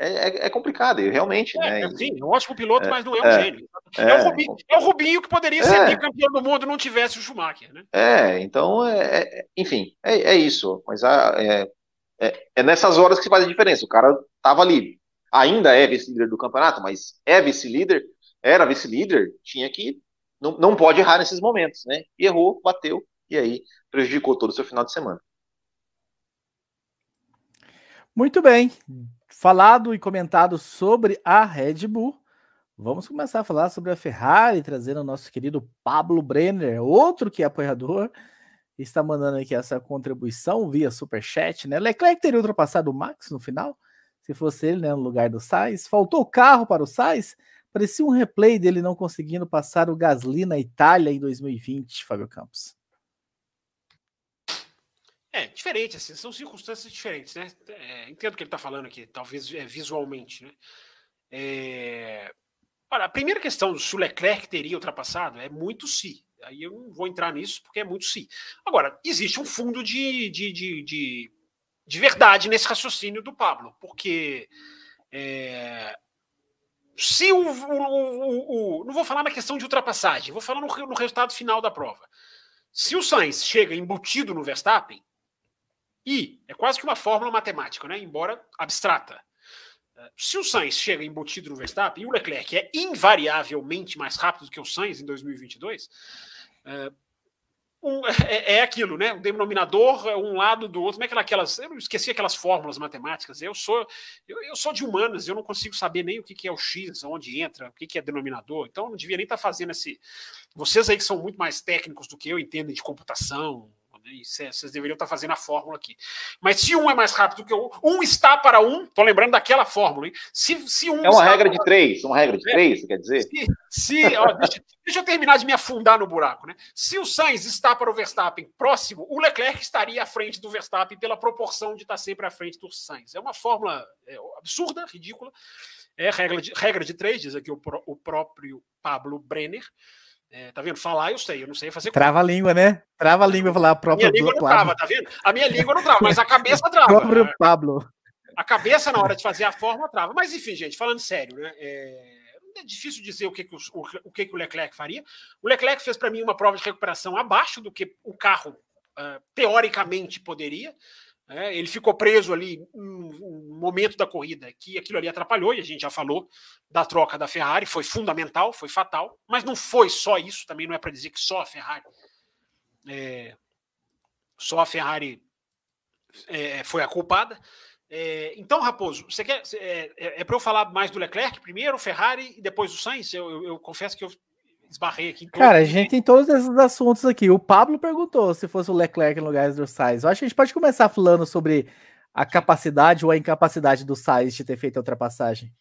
é, é, é complicado, realmente. É, né? Sim, um ótimo piloto, mas não é um é, gênio. É, o Rubinho, é, o Rubinho, que poderia ser campeão do mundo não tivesse o Schumacher, né? É, então, é, enfim, é, isso. Mas é, é, nessas horas que faz a diferença. O cara tava ali, ainda é vice-líder do campeonato, mas é vice-líder, era vice-líder, tinha que não, não pode errar nesses momentos, né? E errou, bateu, e aí prejudicou todo o seu final de semana. Muito bem. Falado e comentado sobre a Red Bull, vamos começar a falar sobre a Ferrari, trazendo o nosso querido Pablo Brenner, outro que é apoiador, está mandando aqui essa contribuição via Superchat, né? Leclerc teria ultrapassado o Max no final, se fosse ele, né, no lugar do Sainz. Faltou carro para o Sainz? Parecia um replay dele não conseguindo passar o Gasly na Itália em 2020, Fábio Campos. É, diferente, assim, são circunstâncias diferentes, né? É, entendo o que ele está falando aqui, talvez é, visualmente, né? É... Olha, a primeira questão se o Leclerc teria ultrapassado é muito se. Aí eu não vou entrar nisso porque é muito se. Agora, existe um fundo de, de, de, de, de verdade nesse raciocínio do Pablo, porque é... se o, o, o, o, Não vou falar na questão de ultrapassagem, vou falar no, no resultado final da prova. Se o Sainz chega embutido no Verstappen, e é quase que uma fórmula matemática, né? embora abstrata. Se o Sainz chega embutido no Verstappen e o Leclerc é invariavelmente mais rápido do que o Sainz em 2022, é, um, é, é, aquilo, né? O denominador é um lado do outro. Como é que aquelas. Eu esqueci aquelas fórmulas matemáticas. Eu sou eu, eu, sou de humanas, eu não consigo saber nem o que, que é o X, onde entra, o que, que é denominador. Então, eu não devia nem estar fazendo esse. Vocês aí que são muito mais técnicos do que eu, entendem de computação, né? vocês deveriam estar fazendo a fórmula aqui. Mas se um é mais rápido que o outro, um está para um, estou lembrando daquela fórmula, hein? Se, se um é uma regra para... de três, uma regra de é, três, quer dizer? Se, se ó, deixa, deixa, eu terminar de me afundar no buraco, né? Se o Sainz está para o Verstappen próximo, o Leclerc estaria à frente do Verstappen pela proporção de estar sempre à frente do Sainz. É uma fórmula é, absurda, ridícula. É regra de, regra de três, diz aqui o, o próprio Pablo Brenner. É, tá vendo? Falar eu sei, eu não sei fazer. Trava a língua, né? Trava a língua falar a própria. A minha língua não trava, tá vendo? A minha língua não trava, mas a cabeça trava. O próprio Pablo. A cabeça, na hora de fazer a forma, trava. Mas enfim, gente, falando sério, né? É, é difícil dizer o que, que o, o, que, que o Leclerc faria. O Leclerc fez para mim uma prova de recuperação abaixo do que o carro uh, teoricamente poderia. É, ele ficou preso ali um, momento da corrida que aquilo ali atrapalhou, e a gente já falou da troca da Ferrari, foi fundamental, foi fatal, mas não foi só isso, também não é para dizer que só a Ferrari. É, só a Ferrari é, foi a culpada. É, então, Raposo, você quer. É, é, é para eu falar mais do Leclerc primeiro, Ferrari e depois do Sainz? Eu, eu, eu confesso que eu esbarrei aqui. Cara, a gente tem todos esses assuntos aqui. O Pablo perguntou se fosse o Leclerc no lugar do Sainz. Eu acho que a gente pode começar falando sobre a capacidade ou a incapacidade do Sainz de ter feito a ultrapassagem.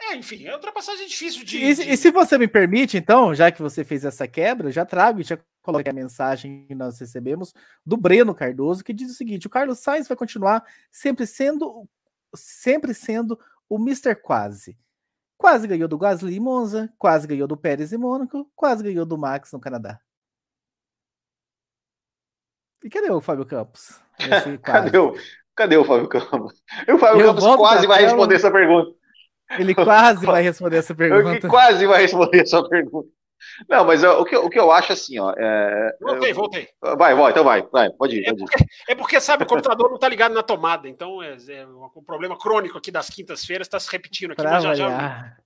É, enfim, a ultrapassagem é difícil de e, de. e, se você me permite, então, já que você fez essa quebra, eu já trago e já coloquei a mensagem que nós recebemos do Breno Cardoso, que diz o seguinte: o Carlos Sainz vai continuar sempre sendo, sempre sendo o Mr. Quase. Quase ganhou do Gasly em Monza, quase ganhou do Pérez em Mônaco, quase ganhou do Max no Canadá. E cadê o Fábio Campos? cadê, o, cadê o Fábio Campos? O Fábio Campos quase vai responder essa pergunta. Ele quase vai responder essa pergunta. Ele quase vai responder essa pergunta. Não, mas o, que, o que eu acho assim, ó. É, voltei, eu, voltei. Vai, vai, então vai, vai, pode ir. É, pode ir. Porque, é porque, sabe, o computador não está ligado na tomada, então é, é um problema crônico aqui das quintas-feiras, está se repetindo aqui, pra mas já já.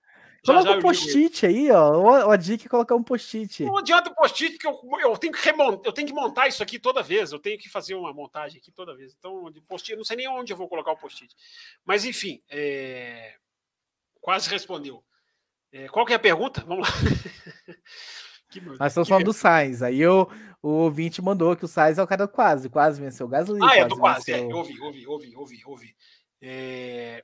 Coloca um post-it aí, ó. O Dick colocar um post-it. Não adianta o post-it que eu, eu tenho que remontar, eu tenho que montar isso aqui toda vez. Eu tenho que fazer uma montagem aqui toda vez. Então, de post-it, não sei nem onde eu vou colocar o post-it. Mas enfim, é... quase respondeu. É, qual que é a pergunta? Vamos lá. que, Nós estamos falando do Sainz. Aí eu, o ouvinte mandou que o Sainz é o cara quase. Quase venceu o Gasly. Ah, é do quase. Venceu... É, ouvi, ouvi, ouvi, ouvi, ouvi. É...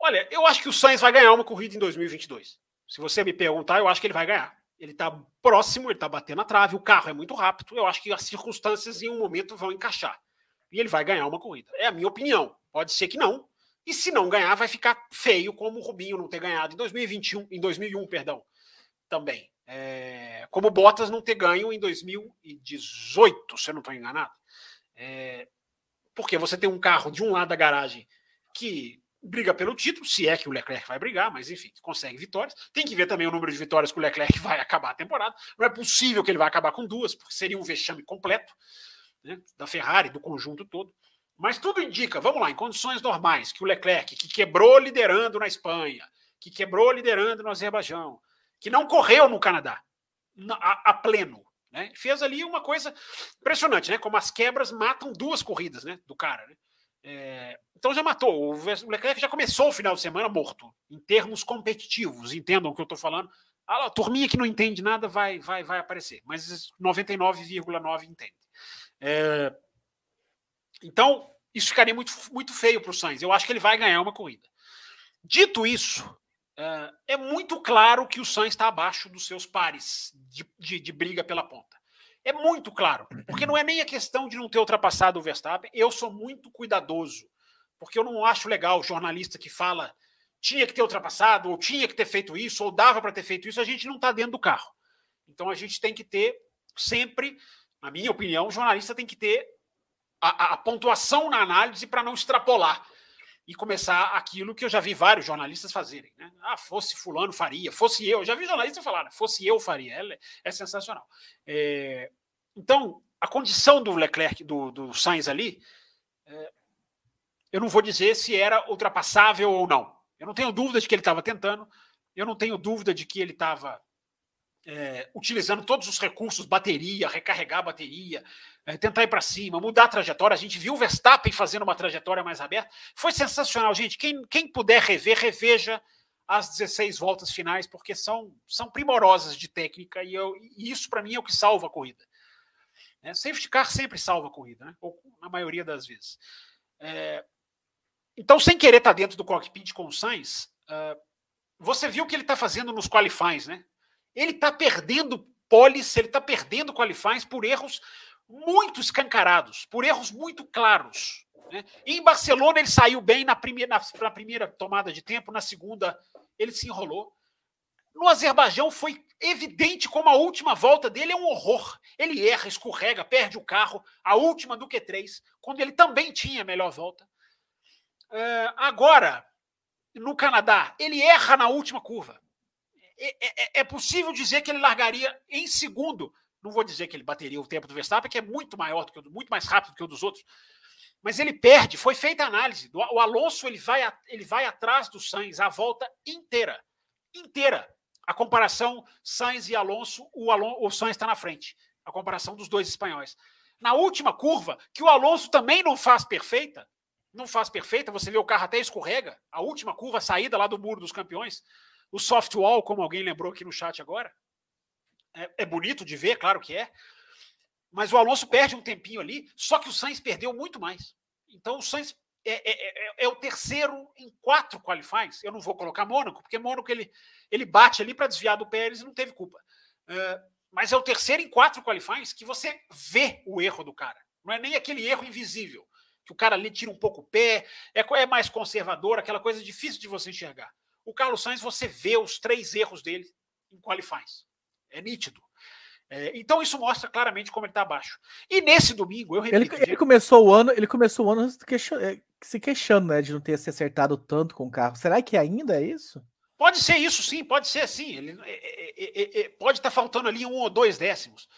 Olha, eu acho que o Sainz vai ganhar uma corrida em 2022. Se você me perguntar, eu acho que ele vai ganhar. Ele está próximo, ele está batendo a trave, o carro é muito rápido. Eu acho que as circunstâncias em um momento vão encaixar. E ele vai ganhar uma corrida. É a minha opinião. Pode ser que não, e se não ganhar, vai ficar feio como o Rubinho não ter ganhado em 2021, em 2001, perdão, também. É, como o Bottas não ter ganho em 2018, se eu não estou enganado. É, porque você tem um carro de um lado da garagem que briga pelo título, se é que o Leclerc vai brigar, mas enfim, consegue vitórias. Tem que ver também o número de vitórias que o Leclerc vai acabar a temporada. Não é possível que ele vai acabar com duas, porque seria um vexame completo né, da Ferrari, do conjunto todo. Mas tudo indica, vamos lá, em condições normais, que o Leclerc, que quebrou liderando na Espanha, que quebrou liderando no Azerbaijão, que não correu no Canadá a, a pleno. Né? Fez ali uma coisa impressionante, né? Como as quebras matam duas corridas né? do cara. Né? É, então já matou. O Leclerc já começou o final de semana morto, em termos competitivos. Entendam o que eu estou falando. A turminha que não entende nada vai, vai, vai aparecer, mas 99,9 entende. É, então, isso ficaria muito, muito feio para o Sainz. Eu acho que ele vai ganhar uma corrida. Dito isso, é, é muito claro que o Sainz está abaixo dos seus pares de, de, de, briga pela ponta. É muito claro, porque não é nem a questão de não ter ultrapassado o Verstappen. Eu sou muito cuidadoso, porque eu não acho legal o jornalista que fala tinha que ter ultrapassado, ou tinha que ter feito isso, ou dava para ter feito isso. A gente não está dentro do carro. Então a gente tem que ter sempre, na minha opinião, o jornalista tem que ter a, a pontuação na análise para não extrapolar e começar aquilo que eu já vi vários jornalistas fazerem. Né? Ah, fosse fulano faria, fosse eu. Já vi jornalistas falar, fosse eu faria. É, é sensacional. É, então, a condição do Leclerc, do, do Sainz ali, é, eu não vou dizer se era ultrapassável ou não. Eu não tenho dúvida de que ele estava tentando, eu não tenho dúvida de que ele estava é, utilizando todos os recursos, bateria, recarregar a bateria, é, tentar ir para cima, mudar a trajetória. A gente viu o Verstappen fazendo uma trajetória mais aberta. Foi sensacional, gente. Quem, quem puder rever, reveja as 16 voltas finais, porque são, são primorosas de técnica e, eu, e isso, para mim, é o que salva a corrida. É, safety car sempre salva a corrida, né? ou na maioria das vezes. É, então, sem querer estar tá dentro do cockpit com o Sainz, uh, você viu o que ele está fazendo nos qualifies, né? Ele está perdendo polis, ele está perdendo qualifies por erros muito escancarados, por erros muito claros. Né? em Barcelona ele saiu bem na primeira, na primeira tomada de tempo, na segunda ele se enrolou. No Azerbaijão foi evidente como a última volta dele é um horror. Ele erra, escorrega, perde o carro, a última do Q3, quando ele também tinha a melhor volta. Uh, agora, no Canadá, ele erra na última curva. É, é, é, possível dizer que ele largaria em segundo não vou dizer que ele bateria o tempo do Verstappen, que é muito maior do que muito mais rápido do que o dos outros. Mas ele perde. Foi feita a análise. O Alonso ele vai, ele vai atrás do Sainz a volta inteira. Inteira. A comparação Sainz e Alonso, o, o Sainz está na frente. A comparação dos dois espanhóis. Na última curva, que o Alonso também não faz perfeita, não faz perfeita, você vê o carro até escorrega. A última curva, a saída lá do muro dos campeões. O soft wall, como alguém lembrou aqui no chat agora, é, é bonito de ver, claro que é. Mas o Alonso perde um tempinho ali, só que o Sainz perdeu muito mais. Então o Sainz é, é, é, é, o terceiro em quatro qualifies. Eu não vou colocar Mônaco, porque Mônaco ele, ele bate ali para desviar do Pérez e não teve culpa. Uh, mas é o terceiro em quatro qualifies que você vê o erro do cara. Não é nem aquele erro invisível, que o cara ali tira um pouco o pé, é, é mais conservador, aquela coisa difícil de você enxergar. O Carlos Sainz, você vê os três erros dele em qualifies. É nítido. É, então isso mostra claramente como ele está abaixo. E nesse domingo, eu repito. Ele, ele, começou o ano, ele começou o ano é, se queixando, né, de não ter se acertado tanto com o carro. Será que ainda é isso? Pode ser isso, sim, pode ser sim. Ele é, é, pode estar tá faltando ali um ou dois décimos.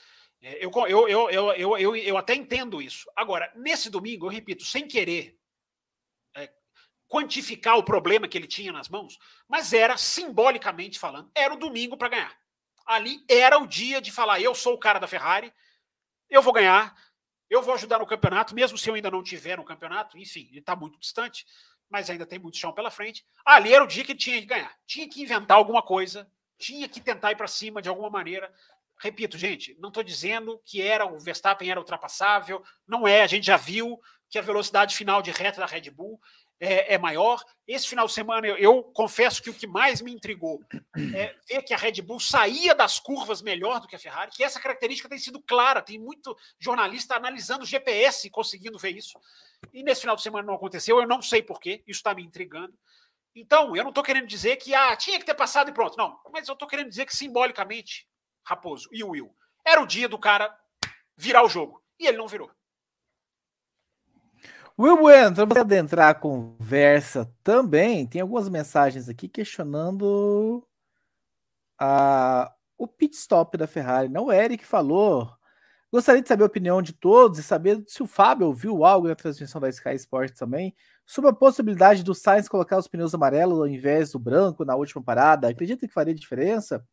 Eu, eu, eu, eu, eu, eu, eu até entendo isso. Agora, nesse domingo, eu repito, sem querer é, quantificar o problema que ele tinha nas mãos, mas era, simbolicamente falando, era o domingo para ganhar ali era o dia de falar: eu sou o cara da Ferrari, eu vou ganhar, eu vou ajudar no campeonato, mesmo se eu ainda não tiver no campeonato. Enfim, ele está muito distante, mas ainda tem muito chão pela frente. Ali era o dia que ele tinha que ganhar, tinha que inventar alguma coisa, tinha que tentar ir para cima de alguma maneira. Repito, gente, não estou dizendo que era o Verstappen era ultrapassável, não é. A gente já viu que a velocidade final de reta da Red Bull é, é, maior. Esse final de semana, eu, eu, confesso que o que mais me intrigou é ver que a Red Bull saía das curvas melhor do que a Ferrari, que essa característica tem sido clara. Tem muito jornalista analisando o GPS e conseguindo ver isso. E nesse final de semana não aconteceu, eu não sei porquê, isso está me intrigando. Então, eu não estou querendo dizer que ah, tinha que ter passado e pronto. Não, mas eu estou querendo dizer que simbolicamente, Raposo e Will, era o dia do cara virar o jogo. E ele não virou. Will Bueno, para adentrar a conversa também, tem algumas mensagens aqui questionando a, o pit stop da Ferrari. Não, o Eric falou. Gostaria de saber a opinião de todos e saber se o Fábio ouviu algo na transmissão da Sky Sports também sobre a possibilidade do Sainz colocar os pneus amarelos ao invés do branco na última parada. Acredita que faria diferença?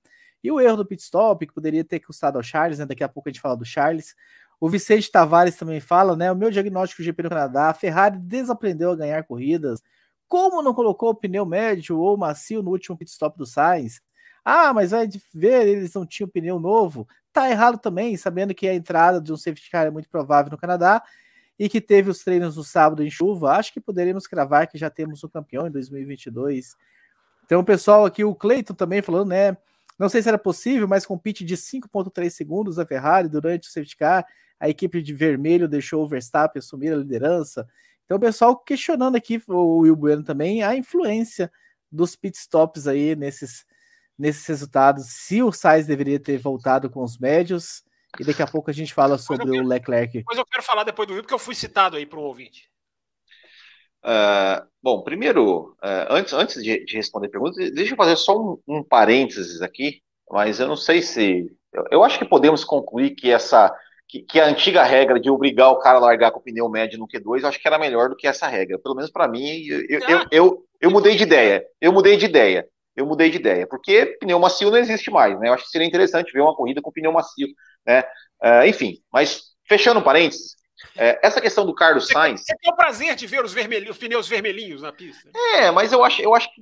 E o erro do pit stop, que poderia ter custado ao Charles, né? Daqui a pouco a gente fala do Charles. O Vicente Tavares também fala, né? O meu diagnóstico GP no Canadá, a Ferrari desaprendeu a ganhar corridas. Como não colocou o pneu médio ou macio no último pit stop do Sainz? Ah, mas vai ver, eles não tinham pneu novo. Tá errado também, sabendo que a entrada de um safety car é muito provável no Canadá e que teve os treinos no sábado em chuva. Acho que poderíamos cravar que já temos um campeão em 2022. Então, o pessoal aqui, o Cleiton também falando, né? Não sei se era possível, mas com pitch de 5,3 segundos da Ferrari durante o safety car, a equipe de vermelho deixou o Verstappen assumir a liderança. Então, o pessoal questionando aqui, o Will Bueno também, a influência dos pitstops aí nesses, nesses resultados. Se o Sainz deveria ter voltado com os médios, e daqui a pouco a gente fala sobre quero, o Leclerc. Mas eu quero falar depois do Will, porque eu fui citado aí para o ouvinte. Uh, bom, primeiro, uh, antes, antes de, de, responder a pergunta, deixa eu fazer só um, um, parênteses aqui, mas eu não sei se. Eu, eu acho que podemos concluir que essa. Que, que, a antiga regra de obrigar o cara a largar com o pneu médio no Q2, eu acho que era melhor do que essa regra. Pelo menos para mim, eu, eu, eu, eu, eu mudei de ideia. Eu mudei de ideia. Eu mudei de ideia. Porque pneu macio não existe mais, né? Eu acho que seria interessante ver uma corrida com pneu macio, né? Uh, enfim, mas fechando parênteses, é, essa questão do Carlos Sainz. Você tem o prazer de ver os, os pneus vermelhinhos na pista. É, mas eu acho, eu acho que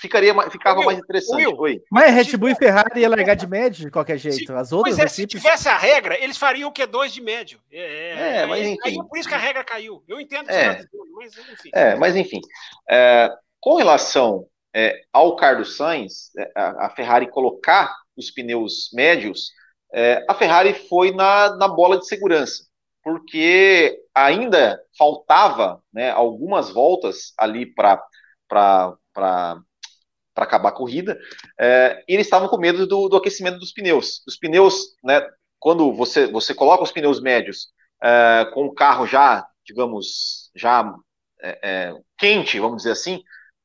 ficaria, ficava Will, mais interessante. Will, mas Red Bull e Ferrari ia largar de médio de qualquer jeito. Se, As outras pois é, se tivesse a regra, eles fariam o Q2 de médio. É, é, é mas enfim. Aí, por isso que a regra caiu. Eu entendo que é, mas enfim. É, mas enfim. É, com relação é, ao Carlos Sainz, é, a, a Ferrari colocar os pneus médios, é, a Ferrari foi na, na bola de segurança, porque ainda faltava né, algumas voltas ali para acabar a corrida, é, e eles estavam com medo do, do, aquecimento dos pneus. Os pneus, né, quando você, você coloca os pneus médios é, com o carro já, digamos, já é, quente, vamos dizer assim,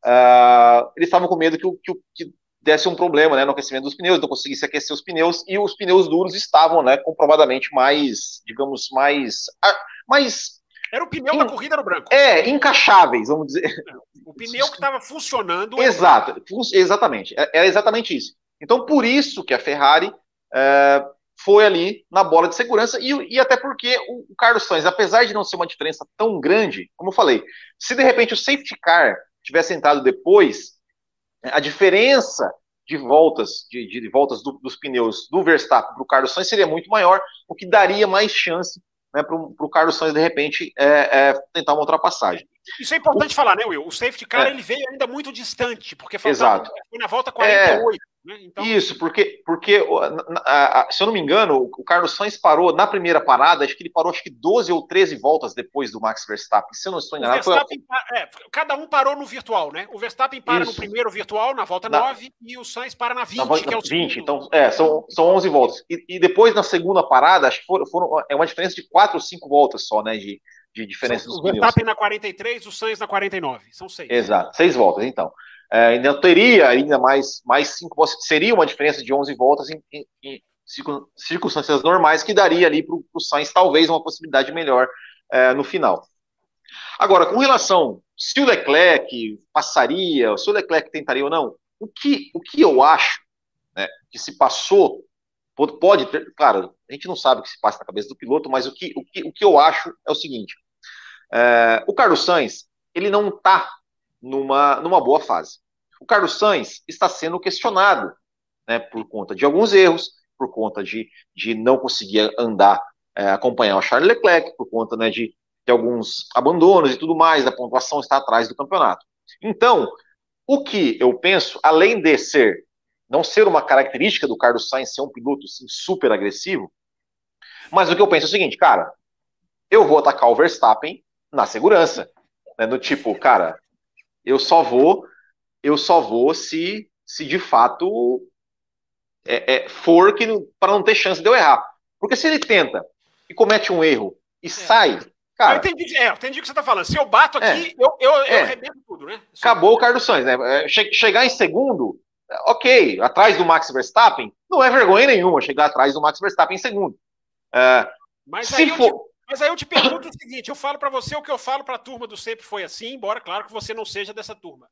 uh, eles estavam com medo que, que, que desse um problema né, no aquecimento dos pneus, não conseguisse aquecer os pneus, e os pneus duros estavam, né, comprovadamente mais, digamos, mais. Ah, mais era o pneu in, da corrida no branco. É, encaixáveis, vamos dizer. O pneu que estava funcionando. Exato, exatamente. É, é, exatamente isso. Então, por isso que a Ferrari é, foi ali na bola de segurança, e, e até porque o, o Carlos Sainz, apesar de não ser uma diferença tão grande, como eu falei, se de repente o safety car tivesse entrado depois, a diferença de voltas de, de voltas do, dos pneus do Verstappen para o Carlos Sainz seria muito maior, o que daria mais chance né, para o Carlos Sainz de repente é, é, tentar uma ultrapassagem. Isso é importante o, falar, né, Will? O safety car é. ele veio ainda muito distante, porque faltava, Exato. foi na volta 48. Né? Então... Isso, porque, porque se eu não me engano, o Carlos Sainz parou na primeira parada, acho que ele parou acho que 12 ou 13 voltas depois do Max Verstappen. Se eu não estou enganado. Foi... É, cada um parou no virtual, né? O Verstappen para Isso. no primeiro virtual, na volta na... 9, e o Sainz para na 20, na volta, que é o 20, segundo. então, é, são, são 11 voltas. E, e, depois, na segunda parada, acho que foram, foram, é uma diferença de 4 ou 5 voltas só, né? De, de diferença são, dos O Verstappen na 43, o Sainz na 49. São 6. Exato, 6 voltas, então é, ainda teria ainda mais, mais cinco, seria uma diferença de 11 voltas em, em, em circunstâncias normais que daria ali para o Sainz talvez uma possibilidade melhor é, no final. Agora, com relação se o Leclerc passaria, se o Leclerc tentaria ou não, o que, o que eu acho né, que se passou, pode ter, claro, a gente não sabe o que se passa na cabeça do piloto, mas o que, o que, o que eu acho é o seguinte: é, o Carlos Sainz, ele não está numa, numa boa fase. O Carlos Sainz está sendo questionado né, por conta de alguns erros, por conta de, de não conseguir andar, é, acompanhar o Charles Leclerc, por conta né, de, de alguns abandonos e tudo mais, a pontuação está atrás do campeonato. Então, o que eu penso, além de ser não ser uma característica do Carlos Sainz ser um piloto assim, super agressivo, mas o que eu penso é o seguinte, cara, eu vou atacar o Verstappen na segurança, né, no tipo, cara, eu só vou, eu só vou se, se de fato é, é, for que para não ter chance de eu errar. Porque se ele tenta e comete um erro e é. sai, cara. Eu entendi, é, eu entendi o que você está falando. Se eu bato aqui, é. eu, eu, eu é. arrebento tudo, né? Acabou o Carlos Sainz, né? É, che chegar em segundo, ok, atrás do Max Verstappen, não é vergonha nenhuma chegar atrás do Max Verstappen em segundo. Mas se for. Mas aí eu te pergunto o seguinte: eu falo para você o que eu falo para a turma do Sempre Foi Assim, embora, claro, que você não seja dessa turma.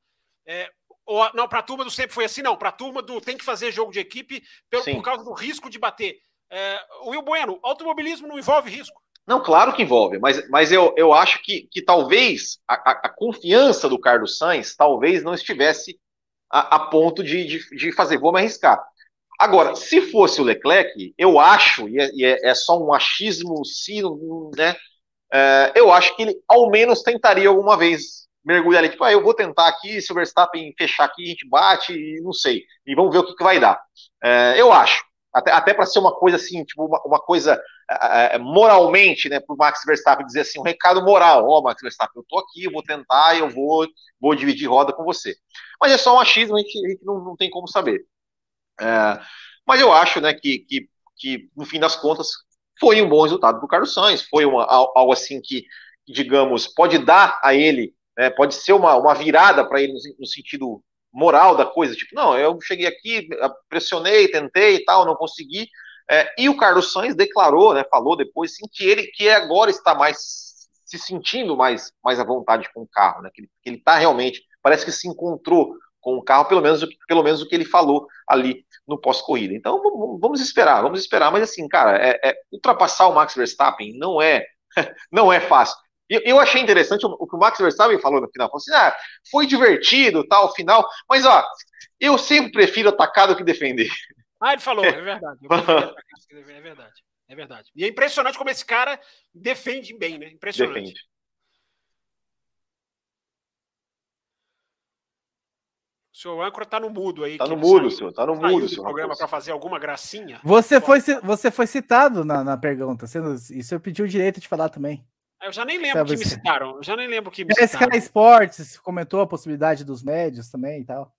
É, Ou, não, para a turma do sempre foi assim, não. Para a turma do tem que fazer jogo de equipe pelo, por causa do risco de bater. É, Will Bueno, automobilismo não envolve risco. Não, claro que envolve, mas, mas eu, eu acho que, que talvez a, a, a confiança do Carlos Sainz talvez não estivesse a, a ponto de, de, de, fazer, vou me arriscar. Agora, se fosse o Leclerc, eu acho, e é, e é, é só um achismo, se, né, é, eu acho que ele ao menos tentaria alguma vez mergulhar ali, tipo, ah, eu vou tentar aqui, se o Verstappen fechar aqui, a gente bate, e não sei, e vamos ver o que, que vai dar. É, eu acho, até, até para ser uma coisa assim, tipo, uma, uma coisa é, é moralmente, né, para o Max Verstappen dizer assim, um recado moral, ó, oh, Max Verstappen, eu tô aqui, eu vou tentar, eu vou, vou dividir roda com você. Mas é só um achismo, a gente, a gente não, não tem como saber. É, mas eu acho, né, que, que, que, no fim das contas, foi um bom resultado para o Carlos Sainz, foi uma, algo assim que, digamos, pode dar a ele, né, pode ser uma, uma virada para ele no, no sentido moral da coisa, tipo, não, eu cheguei aqui, pressionei, tentei e tal, não consegui. É, e o Carlos Sainz declarou, né, falou depois, sim, que ele que agora está mais se sentindo mais, mais à vontade com o carro, né, que ele está realmente, parece que se encontrou com o carro, pelo menos, pelo menos o que ele falou ali no pós-corrida. Então vamos esperar, vamos esperar, mas assim, cara, é, é, ultrapassar o Max Verstappen não é não é fácil. Eu, eu achei interessante o, o, que o Max Verstappen falou no final. Falou assim: ah, foi divertido, tal, final, mas ó, eu sempre prefiro atacar do que defender. Ah, ele falou, é verdade. é verdade. É verdade. E é impressionante como esse cara defende bem, né? Impressionante. Defende. O senhor âncora tá no mudo aí. Tá no mudo, senhor. Tá no mudo, senhor. programa para fazer alguma gracinha. Você foi, você foi citado na, na pergunta. Isso eu pedi o direito de falar também. Eu já nem lembro Sabe que me citaram. Eu já nem lembro que me é, citaram. Sky Sports comentou a possibilidade dos médios também e tal.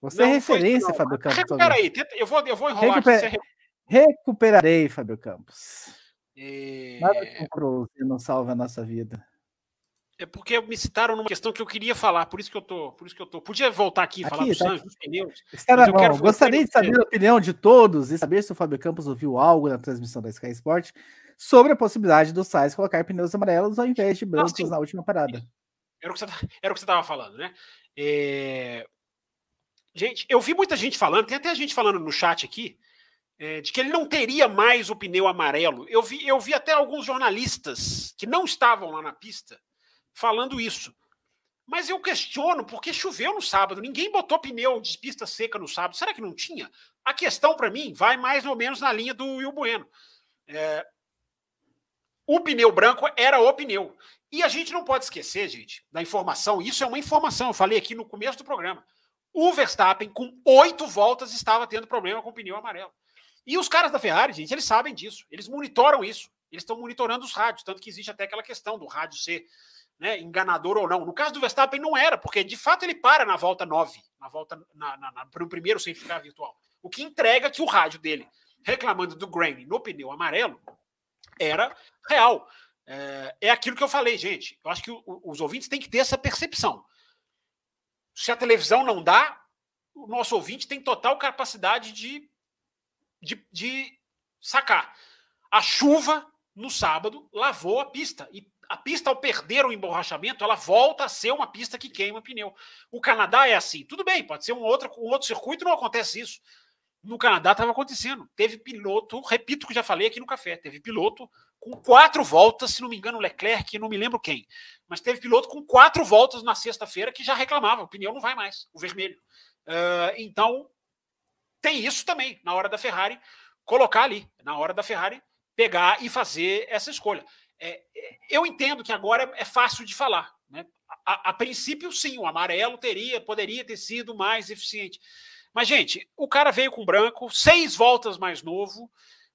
Você é não, é referência, Fábio Campos. Recupera aí, eu vou, eu vou enrolar Recuper... aqui. Recuperarei, Fábio Campos. E... Nada que um não salva a nossa vida. É porque me citaram numa questão que eu queria falar, por isso que eu tô, por isso que eu tô. Podia voltar aqui e falar dos tá dos pneus. Eu Gostaria de saber a opinião de todos e saber se o Fábio Campos ouviu algo na transmissão da Sky Sport sobre a possibilidade do Sainz colocar pneus amarelos ao invés de brancos na última parada. Era o que você estava falando, né? É... Gente, eu vi muita gente falando, tem até gente falando no chat aqui, é, de que ele não teria mais o pneu amarelo. Eu vi, eu vi até alguns jornalistas que não estavam lá na pista falando isso. Mas eu questiono porque choveu no sábado, ninguém botou pneu de pista seca no sábado. Será que não tinha? A questão para mim vai mais ou menos na linha do Will Bueno. É, o pneu branco era o pneu. E a gente não pode esquecer, gente, da informação. Isso é uma informação. Eu falei aqui no começo do programa. O Verstappen, com oito voltas, estava tendo problema com o pneu amarelo. E os caras da Ferrari, gente, eles sabem disso. Eles monitoram isso. Eles estão monitorando os rádios. Tanto que existe até aquela questão do rádio ser né, enganador ou não. No caso do Verstappen, não era, porque de fato ele para na volta 9, na volta na, na, na, no primeiro safety car virtual. O que entrega que o rádio dele, reclamando do grain no pneu amarelo, era real. É, é aquilo que eu falei, gente. Eu acho que o, os ouvintes têm que ter essa percepção. Se a televisão não dá, o nosso ouvinte tem total capacidade de, de, de sacar. A chuva no sábado lavou a pista e a pista, ao perder o emborrachamento, ela volta a ser uma pista que queima pneu. O Canadá é assim. Tudo bem, pode ser um outro, um outro circuito, não acontece isso. No Canadá estava acontecendo. Teve piloto, repito o que já falei aqui no café, teve piloto com quatro voltas, se não me engano, Leclerc, não me lembro quem, mas teve piloto com quatro voltas na sexta-feira que já reclamava, o pneu não vai mais, o vermelho. Uh, então, tem isso também na hora da Ferrari colocar ali, na hora da Ferrari pegar e fazer essa escolha. É, é, eu entendo que agora é fácil de falar. Né? A, a, princípio, sim, o amarelo teria, poderia ter sido mais eficiente. Mas, gente, o cara veio com branco, seis voltas mais novo.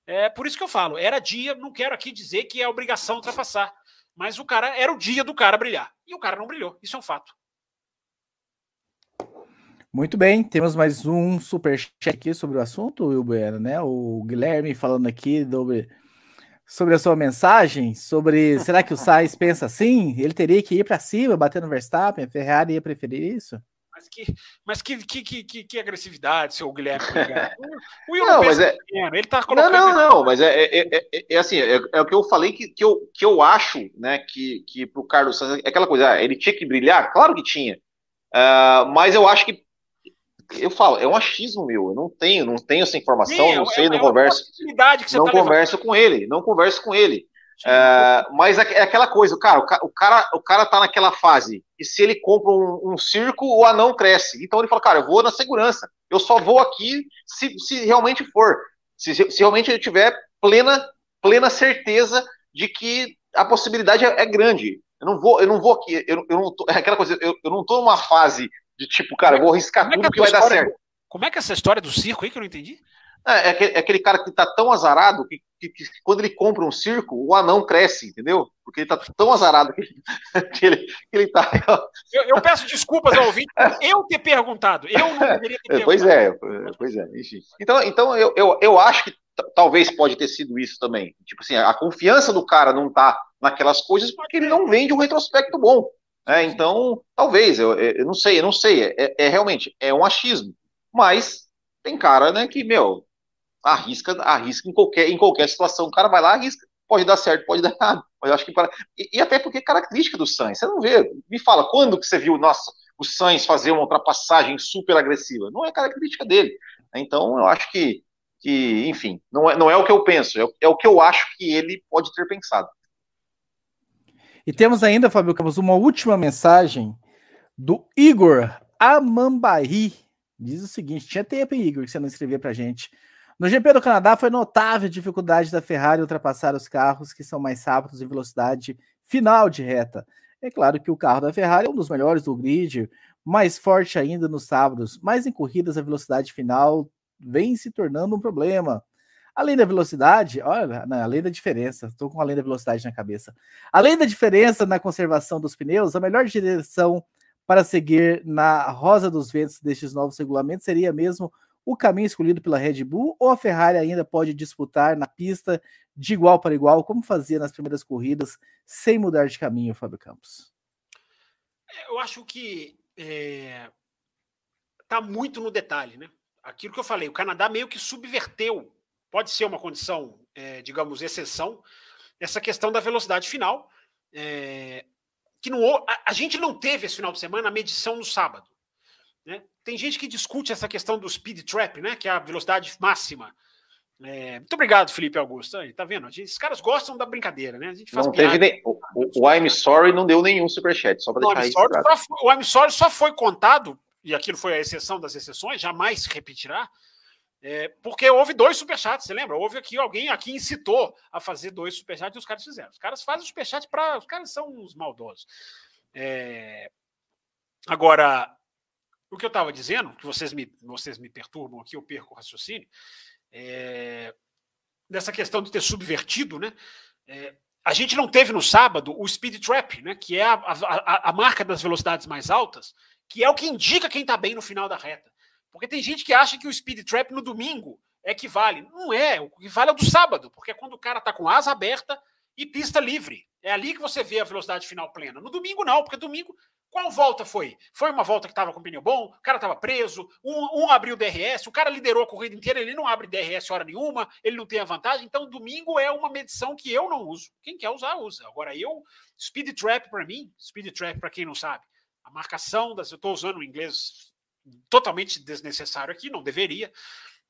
É por isso que eu falo, era dia, não quero aqui dizer que é obrigação ultrapassar. Mas o cara era o dia do cara brilhar. E o cara não brilhou. Isso é um fato. Muito bem, temos mais um super chat aqui sobre o assunto, Will Bueno, né? O Guilherme falando aqui sobre sobre a sua mensagem, sobre será que o Sainz pensa assim? Ele teria que ir para cima, bater no Verstappen, a Ferrari ia preferir isso? Mas que, mas que, que, que, que agressividade, seu Guilherme. O Will não, mas é... ele tá colocando. Não, não, não, mas é, é, é, é assim, é, é, o que eu falei que, que, eu, que eu acho, né, que, que pro Carlos Sainz, é aquela coisa, ah, ele tinha que brilhar? Claro que tinha. Uh, mas eu acho que eu falo, é um achismo meu, eu não tenho, não tenho essa informação, Sim, não é, sei, é, não é converso, não tá converso com ele, não converso com ele. É, mas é, é, aquela coisa, cara, o cara, o cara tá naquela fase e se ele compra um, um, circo, o anão cresce. Então ele fala, cara, eu vou na segurança, eu só vou aqui se, se realmente for, se, se realmente eu tiver plena, plena certeza de que a possibilidade é, é grande. Eu não vou, eu não vou aqui, eu, eu não tô, é aquela coisa, eu, eu não tô numa fase de tipo, cara, eu vou arriscar tudo que, que vai dar certo. Como é que é essa história do circo aí que eu não entendi? É, é, aquele, é aquele, cara que tá tão azarado que, que, que, quando ele compra um circo, o anão cresce, entendeu? Porque ele tá tão azarado que, que, ele, que ele tá. Eu, eu, peço desculpas ao ouvinte eu ter perguntado. Eu não deveria ter perguntado. Pois é, pois é, enfim. Então, então eu, eu, eu acho que talvez pode ter sido isso também. Tipo assim, a confiança do cara não tá naquelas coisas porque ele não vende um retrospecto bom. É, então, talvez, eu, eu não sei, eu não sei. É, é realmente, é um achismo. Mas tem cara, né, que, meu, arrisca, arrisca em qualquer, em qualquer situação. O cara vai lá, arrisca. Pode dar certo, pode dar errado. Mas acho que para... e, e, até porque é característica do Sainz. Você não vê. Me fala, quando que você viu, nossa, o Sainz fazer uma ultrapassagem super agressiva? Não é característica dele. Então, eu acho que, que enfim, não é, não é o que eu penso, é é o que eu acho que ele pode ter pensado. E temos ainda, Fábio Campos, uma última mensagem do Igor Amambaí. Diz o seguinte: tinha tempo, Igor, que você não escrevia pra gente. No GP do Canadá foi notável a dificuldade da Ferrari ultrapassar os carros que são mais rápidos em velocidade final de reta. É claro que o carro da Ferrari é um dos melhores do grid, mais forte ainda nos sábados, mas em corridas a velocidade final vem se tornando um problema. Além da velocidade, olha, não, além da diferença, estou com além da velocidade na cabeça. Além da diferença na conservação dos pneus, a melhor direção para seguir na rosa dos ventos destes novos regulamentos seria mesmo o caminho escolhido pela Red Bull ou a Ferrari ainda pode disputar na pista de igual para igual, como fazia nas primeiras corridas, sem mudar de caminho, Fábio Campos? É, eu acho que é, tá muito no detalhe, né? Aquilo que eu falei, o Canadá meio que subverteu, pode ser uma condição, é, digamos, exceção, essa questão da velocidade final. É, que não, a, a gente não teve esse final de semana a medição no sábado. Né? Tem gente que discute essa questão do speed trap, né? que é a velocidade máxima. É, muito obrigado, Felipe Augusto. Aí, tá vendo? Gente, esses caras gostam da brincadeira, né? A gente faz não teve nem, o, o, I'm Sorry não deu nenhum superchat, só para deixar isso. o I'm Sorry só foi contado, e aquilo foi a exceção das exceções, jamais se repetirá, é, porque houve dois superchats, você lembra? Houve aqui alguém aqui incitou a fazer dois superchats e os caras fizeram. Os caras fazem superchat para. Os caras são uns maldosos. É, agora, o que eu estava dizendo, que vocês me, vocês me perturbam aqui, eu perco o raciocínio, é, dessa questão de ter subvertido, né? É, a gente não teve no sábado o speed trap, né? Que é a, a, a marca das velocidades mais altas, que é o que indica quem está bem no final da reta. Porque tem gente que acha que o speed trap no domingo é que vale. Não é, o que vale é o do sábado, porque é quando o cara está com asa aberta e pista livre. É ali que você vê a velocidade final plena. No domingo, não, porque domingo qual volta foi? Foi uma volta que estava com pneu bom, o cara estava preso, um, um, abriu DRS, o cara liderou a corrida inteira, ele não abre DRS hora nenhuma, ele não tem a vantagem. Então, domingo é uma medição que eu não uso. Quem quer usar, usa. Agora, eu, speed trap para mim, speed trap para quem não sabe, a marcação das. Eu estou usando o inglês totalmente desnecessário aqui, não deveria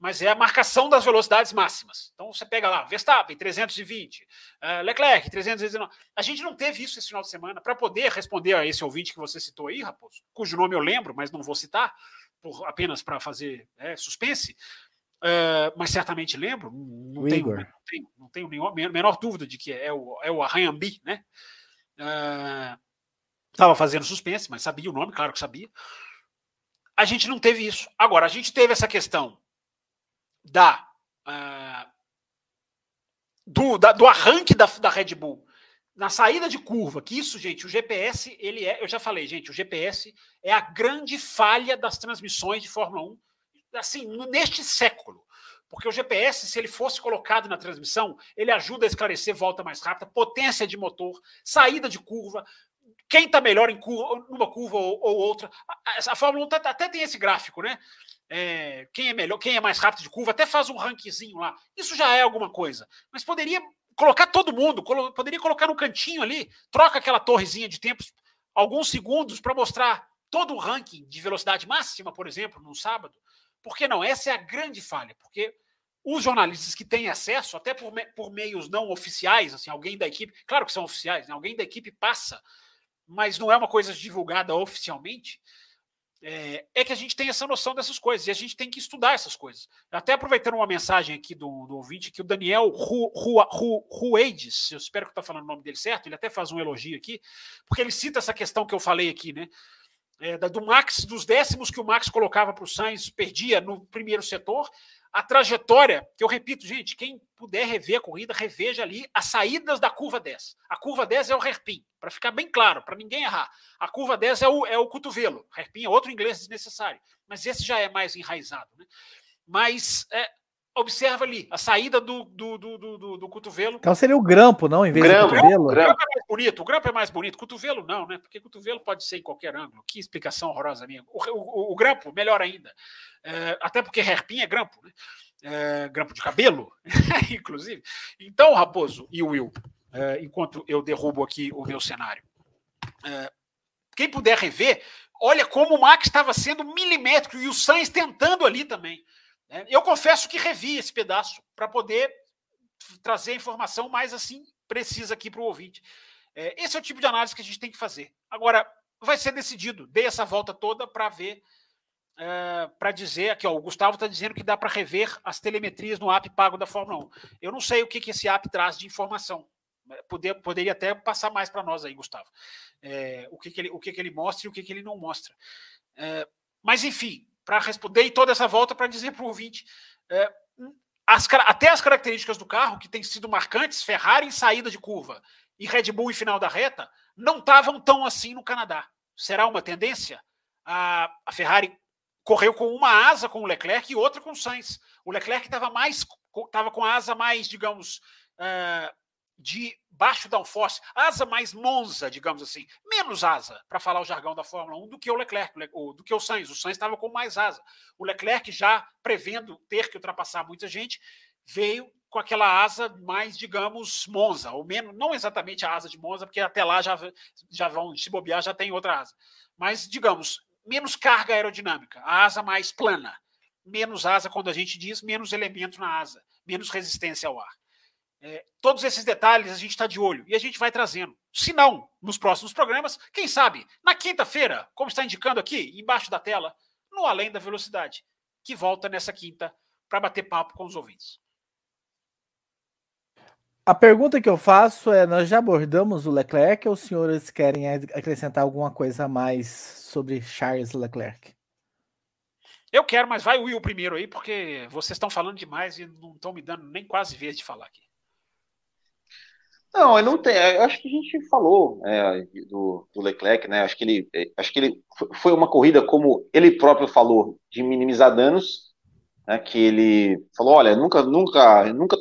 mas é a marcação das velocidades máximas. Então você pega lá, Verstappen 320, uh, Leclerc 319. A gente não teve isso esse final de semana para poder responder a esse ouvinte que você citou aí, Raposo, cujo nome eu lembro, mas não vou citar, por, apenas para fazer é, suspense. Uh, mas certamente lembro, não tenho, não tenho, não tenho nenhuma, menor dúvida de que é o, é o Arranhambi, né? Estava uh, fazendo suspense, mas sabia o nome, claro que sabia. A gente não teve isso. Agora, a gente teve essa questão da, uh, do, da, do arranque da, da Red Bull na saída de curva, que isso, gente, o GPS, ele é, eu já falei, gente, o GPS é a grande falha das transmissões de Fórmula 1, assim, neste século. Porque o GPS, se ele fosse colocado na transmissão, ele ajuda a esclarecer volta mais rápida, potência de motor, saída de curva, quem está melhor em numa curva ou, ou outra. A, a Fórmula 1 tá, até tem esse gráfico, né? é, quem é melhor, quem é mais rápido de curva, até faz um rankzinho lá. Isso já é alguma coisa. Mas poderia colocar todo mundo, poderia colocar no cantinho ali, troca aquela torrezinha de tempos, alguns segundos para mostrar todo o ranking de velocidade máxima, por exemplo, no sábado. Por que não? Essa é a grande falha, porque os jornalistas que têm acesso, até por, me, por meios não oficiais, assim, alguém da equipe, claro que são oficiais, né? alguém da equipe passa, mas não é uma coisa divulgada oficialmente, é, é, que a gente tem essa noção dessas coisas e a gente tem que estudar essas coisas. Até aproveitando uma mensagem aqui do, do ouvinte, que o Daniel Rueides, eu espero que eu falando o nome dele certo, ele até faz um elogio aqui, porque ele cita essa questão que eu falei aqui, né? É, do Max, dos décimos que o Max colocava para o Sainz, perdia no primeiro setor, a trajetória, que eu repito, gente, quem puder rever a corrida, reveja ali as saídas da curva 10. A curva 10 é o hairpin, para ficar bem claro, para ninguém errar. A curva 10 é o, é o cotovelo. Hairpin é outro inglês desnecessário, mas esse já é mais enraizado. Né? Mas é, observa ali a saída do, do, do, do, do cotovelo. Então seria o grampo, não? Em vez grampo, do cotovelo? O grampo é mais bonito, o grampo é mais bonito. Cotovelo não, né? Porque cotovelo pode ser em qualquer ângulo. Que explicação horrorosa minha. O, o, o grampo, melhor ainda. É, até porque hairpin é grampo, né? É, grampo de cabelo, inclusive. Então, Raposo e Will, é, enquanto eu derrubo aqui o meu cenário, é, quem puder rever, olha como o Max estava sendo milimétrico e o Sainz tentando ali também. É, eu confesso que revi esse pedaço para poder trazer a informação mais assim precisa aqui para o ouvinte. É, esse é o tipo de análise que a gente tem que fazer. Agora, vai ser decidido. Dei essa volta toda para ver, é, para dizer aqui, ó, o Gustavo está dizendo que dá para rever as telemetrias no app pago da Fórmula 1. Eu não sei o que, que esse app traz de informação. Poder, poderia até passar mais para nós aí, Gustavo. É, o que, que, ele, o que, que ele mostra e o que, que ele não mostra. É, mas, enfim, para responder toda essa volta para dizer para o ouvinte. É, as, até as características do carro, que têm sido marcantes, Ferrari em saída de curva e Red Bull em final da reta, não estavam tão assim no Canadá. Será uma tendência? A, a Ferrari correu com uma asa com o Leclerc e outra com o Sainz. O Leclerc estava mais estava com a asa mais, digamos, uh, de baixo downforce, asa mais Monza, digamos assim, menos asa, para falar o jargão da Fórmula 1, do que o Leclerc, do que o Sainz. O Sainz estava com mais asa. O Leclerc, já prevendo ter que ultrapassar muita gente, veio com aquela asa mais, digamos, Monza, ou menos, não exatamente a asa de Monza, porque até lá já, já vão se bobear, já tem outra asa. Mas, digamos, menos carga aerodinâmica, a asa mais plana. Menos asa, quando a gente diz, menos elemento na asa, menos resistência ao ar. É, todos esses detalhes a gente está de olho e a gente vai trazendo. Se não, nos próximos programas, quem sabe, na quinta-feira, como está indicando aqui, embaixo da tela, no Além da Velocidade, que volta nessa quinta para bater papo com os ouvintes. A pergunta que eu faço é: nós já abordamos o Leclerc ou os senhores querem acrescentar alguma coisa a mais sobre Charles Leclerc? Eu quero, mas vai o Will primeiro aí, porque vocês estão falando demais e não estão me dando nem quase vez de falar aqui. Não, eu não acho que a gente falou é, do, do, Leclerc, né? Acho que ele, é, acho que ele foi uma corrida como ele próprio falou de minimizar danos, né? Que ele falou, olha, nunca, nunca, nunca,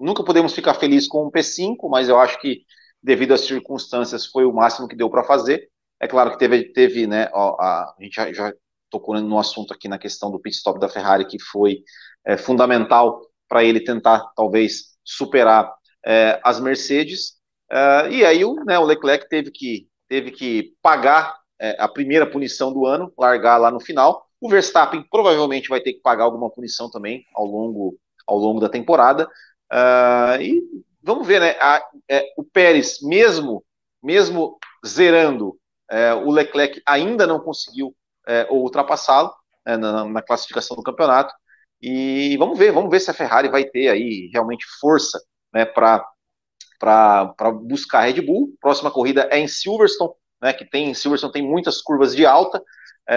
nunca podemos ficar felizes com um P5, mas eu acho que devido às circunstâncias foi o máximo que deu para fazer. É claro que teve, teve, né? Ó, a, a gente já, já tocou no assunto aqui na questão do pit stop da Ferrari que foi é, fundamental para ele tentar talvez superar é, as Mercedes, é, e aí o, né, o, Leclerc teve que, teve que pagar é, a primeira punição do ano, largar lá no final. O Verstappen provavelmente vai ter que pagar alguma punição também ao longo, ao longo da temporada. Uh, e vamos ver, né? A, é, o Pérez, mesmo, mesmo zerando, é, o Leclerc ainda não conseguiu ultrapassá-lo é, na, na, classificação do campeonato. E vamos ver, vamos ver se a Ferrari vai ter aí realmente força né, para buscar Red Bull. Próxima corrida é em Silverstone, né, que tem Silverstone tem muitas curvas de alta. É,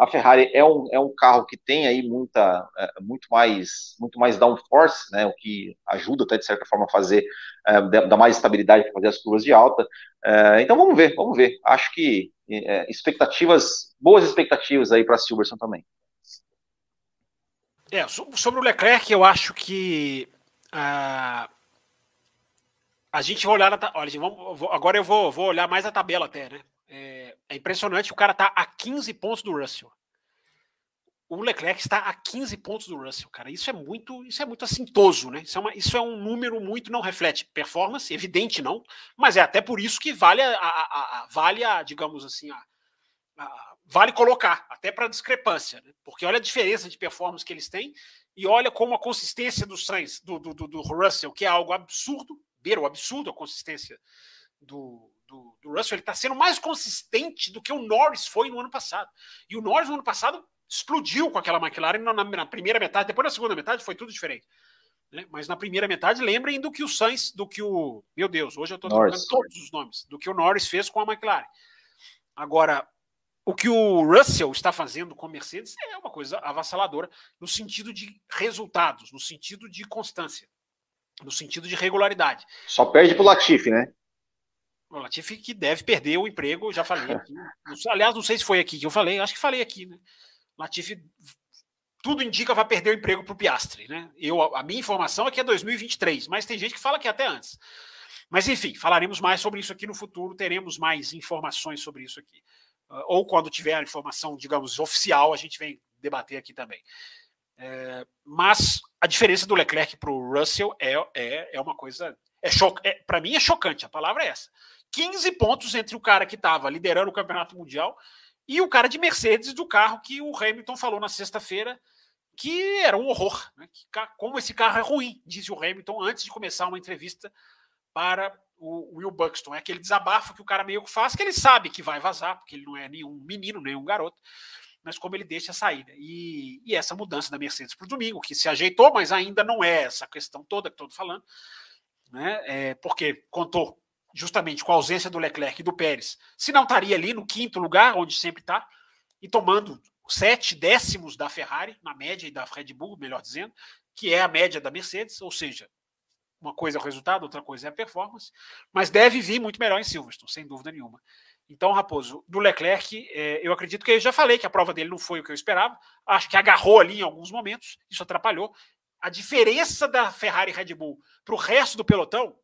a Ferrari é um, é um carro que tem aí muita, é, muito mais muito mais downforce, né, o que ajuda até de certa forma a fazer, é, dá mais estabilidade para fazer as curvas de alta. É, então vamos ver, vamos ver. Acho que é, expectativas, boas expectativas aí para Silverstone também. É, sobre o Leclerc, eu acho que a, a gente vai olhar. Na, olha, vamos, agora eu vou, vou olhar mais a tabela até, né? É, é impressionante, o cara tá a 15 pontos do Russell. O Leclerc está a 15 pontos do Russell, cara. Isso é muito, isso é muito assintoso, né? Isso é, uma, isso é um número muito não reflete performance, evidente não, mas é até por isso que vale a, a, a vale a, digamos assim, a, vale colocar, até para discrepância, né? porque olha a diferença de performance que eles têm e olha como a consistência do Sainz, do, do, do, Russell, que é algo absurdo, beira o absurdo a consistência do, do, do Russell, ele está sendo mais consistente do que o Norris foi no ano passado. E o Norris no ano passado explodiu com aquela McLaren na, na primeira metade, depois na segunda metade foi tudo diferente. Né? Mas na primeira metade, lembrem do que o Sainz, do que o. Meu Deus, hoje eu estou trocando todos os nomes, do que o Norris fez com a McLaren. Agora, o que o Russell está fazendo com a Mercedes é uma coisa avassaladora no sentido de resultados, no sentido de constância, no sentido de regularidade. Só perde para o Latifi, né? O Latifi que deve perder o emprego, já falei aqui. Aliás, não sei se foi aqui que eu falei, acho que falei aqui, né? Latifi, tudo indica vai perder o emprego para o Piastre, né? Eu, a minha informação é que é 2023, mas tem gente que fala que é até antes. Mas enfim, falaremos mais sobre isso aqui no futuro, teremos mais informações sobre isso aqui. Ah, ou quando tiver a informação, digamos, oficial, a gente vem debater aqui também. É, mas a diferença do Leclerc para o Russell é, é, é uma coisa. É é, para mim é chocante, a palavra é essa. 15 pontos entre o cara que estava liderando o campeonato mundial e o cara de Mercedes do carro que o Hamilton falou na sexta-feira que era um horror. Né? Que, como esse carro é ruim, disse o Hamilton antes de começar uma entrevista para o Will Buxton. É aquele desabafo que o cara meio que faz, que ele sabe que vai vazar, porque ele não é nenhum menino, nenhum garoto, mas como ele deixa sair. Né? E, e essa mudança da Mercedes para o domingo, que se ajeitou, mas ainda não é essa questão toda que estou falando, né? É porque contou justamente com a ausência do Leclerc e do Pérez, se não estaria ali no quinto lugar, onde sempre está, e tomando sete décimos da Ferrari, na média, e da Red Bull, melhor dizendo, que é a média da Mercedes, ou seja, uma coisa é o resultado, outra coisa é a performance, mas deve vir muito melhor em Silverstone, sem dúvida nenhuma. Então, Raposo, do Leclerc, é, eu acredito que eu já falei que a prova dele não foi o que eu esperava. Acho que agarrou ali em alguns momentos, isso atrapalhou. A diferença da Ferrari e Red Bull para o resto do pelotão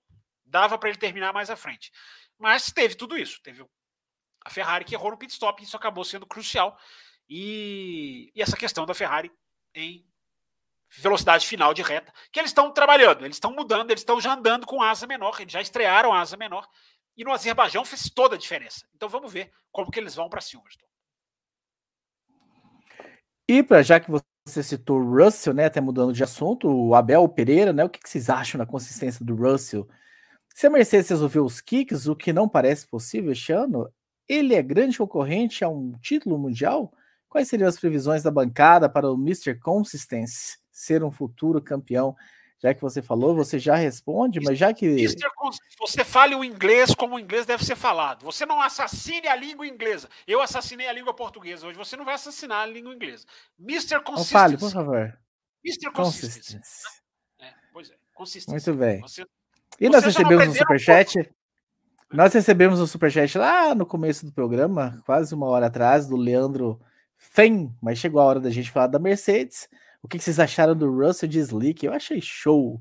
dava para ele terminar mais à frente. Mas teve tudo isso. Teve a Ferrari que errou no pit stop, isso acabou sendo crucial. E, e essa questão da Ferrari em velocidade final de reta, que eles estão trabalhando, eles estão mudando, eles estão já andando com asa menor, eles já estrearam a asa menor, e no Azerbaijão fez toda a diferença. Então vamos ver como que eles vão para Silverstone. E para já que você citou o Russell, né, até mudando de assunto, o Abel Pereira, né, o que, que vocês acham da consistência do Russell? Se a Mercedes resolveu os kicks, o que não parece possível este ano, ele é grande concorrente a um título mundial? Quais seriam as previsões da bancada para o Mr. Consistency? Ser um futuro campeão? Já que você falou, você já responde, mas já que. Mister, você fale o inglês como o inglês deve ser falado. Você não assassine a língua inglesa. Eu assassinei a língua portuguesa. Hoje você não vai assassinar a língua inglesa. Mr. Consistency. fale, por favor. Mr. Consistency. É, pois é, Consistency. Muito bem. Você, e nós recebemos um superchat. Um nós recebemos um superchat lá no começo do programa, quase uma hora atrás, do Leandro Fen, mas chegou a hora da gente falar da Mercedes. O que vocês acharam do Russell de Slick? Eu achei show.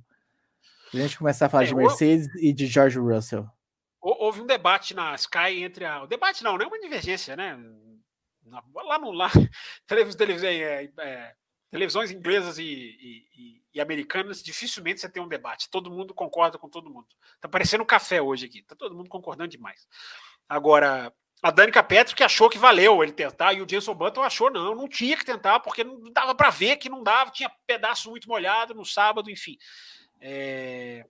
A gente começar a falar é, de Mercedes e de George Russell. Houve um debate na Sky entre a. O debate não, não é uma divergência, né? Lá no lá, televisões, é, é, televisões inglesas e, e, e, americanas, dificilmente você tem um debate. Todo mundo concorda com todo mundo. Tá parecendo um café hoje aqui. Tá todo mundo concordando demais. Agora, a Danica Petro achou que valeu ele tentar, e o Jason Button achou não, não tinha que tentar, porque não dava para ver que não dava, tinha pedaço muito molhado no sábado, enfim. É...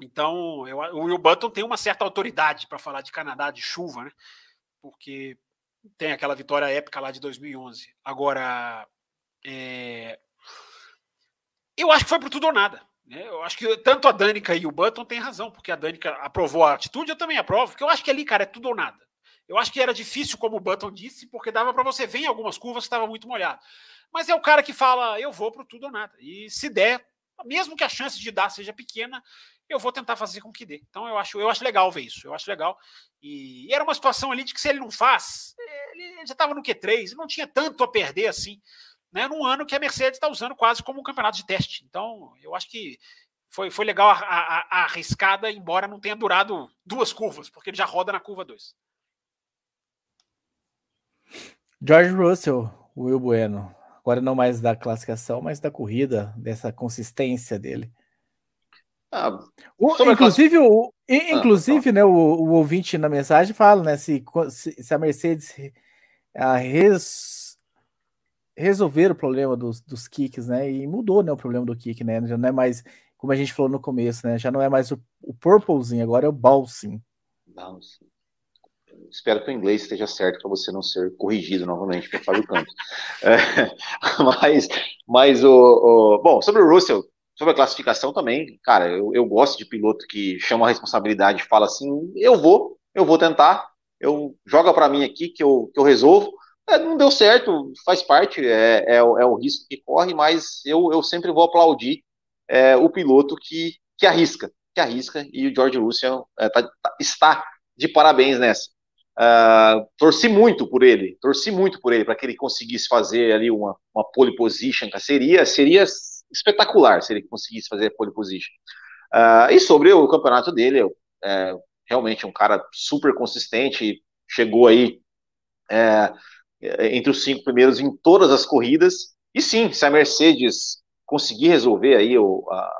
Então, eu, o Will Button tem uma certa autoridade para falar de Canadá de chuva, né? Porque tem aquela vitória épica lá de 2011. Agora, é... eu acho que foi por tudo ou nada. Né? Eu acho que tanto a Danica e o Button têm razão, porque a Danica aprovou a atitude, eu também aprovo, porque eu acho que ali, cara, é tudo ou nada. Eu acho que era difícil, como o Button disse, porque dava para você ver em algumas curvas que estava muito molhado. Mas é o cara que fala, eu vou para tudo ou nada. E se der, mesmo que a chance de dar seja pequena, eu vou tentar fazer com que dê. Então eu acho, eu acho legal ver isso. Eu acho legal. E, e era uma situação ali de que se ele não faz, ele já estava no Q3, não tinha tanto a perder assim, né? Num ano que a Mercedes está usando quase como um campeonato de teste. Então eu acho que foi, foi legal a, a, a arriscada, embora não tenha durado duas curvas, porque ele já roda na curva 2. George Russell, Will Bueno. Agora não mais da classificação, mas da corrida, dessa consistência dele. Ah, o, inclusive, o, inclusive ah, né, o, o, ouvinte na mensagem fala, né, se, se, a Mercedes a res, resolver o problema dos, dos kicks, né? E mudou, né, o problema do kick, né? Já não é mais, como a gente falou no começo, né? Já não é mais o, o purplezinho, agora é o ballzinho. Bounce. Espero que o inglês esteja certo para você não ser corrigido novamente por Fábio Campos. É, mas, mas o, o, bom, sobre o Russell, sobre a classificação também, cara, eu, eu gosto de piloto que chama a responsabilidade e fala assim, eu vou, eu vou tentar, eu joga para mim aqui que eu, que eu resolvo. É, não deu certo, faz parte, é, é, é, o risco que corre, mas eu, eu sempre vou aplaudir é, o piloto que, que arrisca, que arrisca, e o George Russell é, tá, tá, está de parabéns nessa. Uh, torci muito por ele, torci muito por ele para que ele conseguisse fazer ali uma, uma pole position, seria, seria espetacular se ele conseguisse fazer a pole position. Uh, e sobre o campeonato dele, é, realmente um cara super consistente, chegou aí é, entre os cinco primeiros em todas as corridas. E sim, se a Mercedes conseguir resolver aí o, a,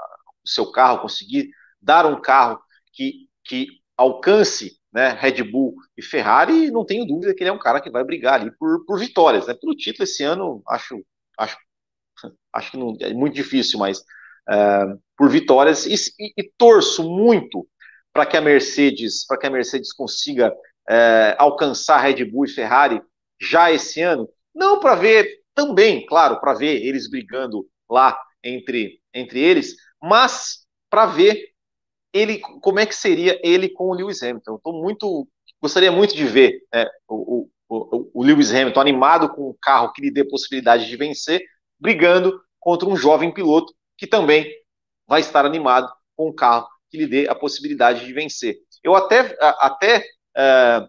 o seu carro, conseguir dar um carro que, que alcance né, Red Bull e Ferrari, não tenho dúvida que ele é um cara que vai brigar ali por, por vitórias. Né? Pelo título esse ano, acho, acho, acho que não, é muito difícil, mas é, por vitórias. E, e, e torço muito para que a Mercedes, para que a Mercedes consiga é, alcançar Red Bull e Ferrari já esse ano, não para ver também, claro, para ver eles brigando lá entre, entre eles, mas para ver ele como é que seria ele com o Lewis Hamilton. Estou muito gostaria muito de ver né, o, o, o, Lewis Hamilton animado com um carro que lhe dê possibilidade de vencer, brigando contra um jovem piloto que também vai estar animado com um carro que lhe dê a possibilidade de vencer. Eu até, até é,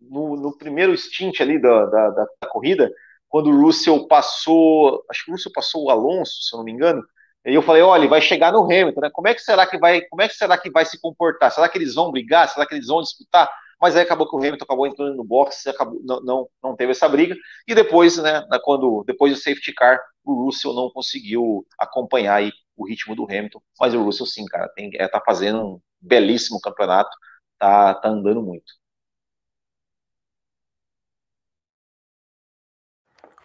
no, no, primeiro stint ali da, da, da, corrida, quando o Russell passou, acho que o Russell passou o Alonso, se eu não me engano, e eu falei, olha, vai chegar no Hamilton, né? Como é que será que vai, como é que será que vai se comportar? Será que eles vão brigar? Será que eles vão disputar? Mas aí acabou que o Hamilton acabou entrando no box, acabou, não, não, não teve essa briga. E depois, né, quando depois do safety car, o Russell não conseguiu acompanhar aí o ritmo do Hamilton, mas o Russell sim, cara, tem, é, tá fazendo um belíssimo campeonato, tá, tá andando muito.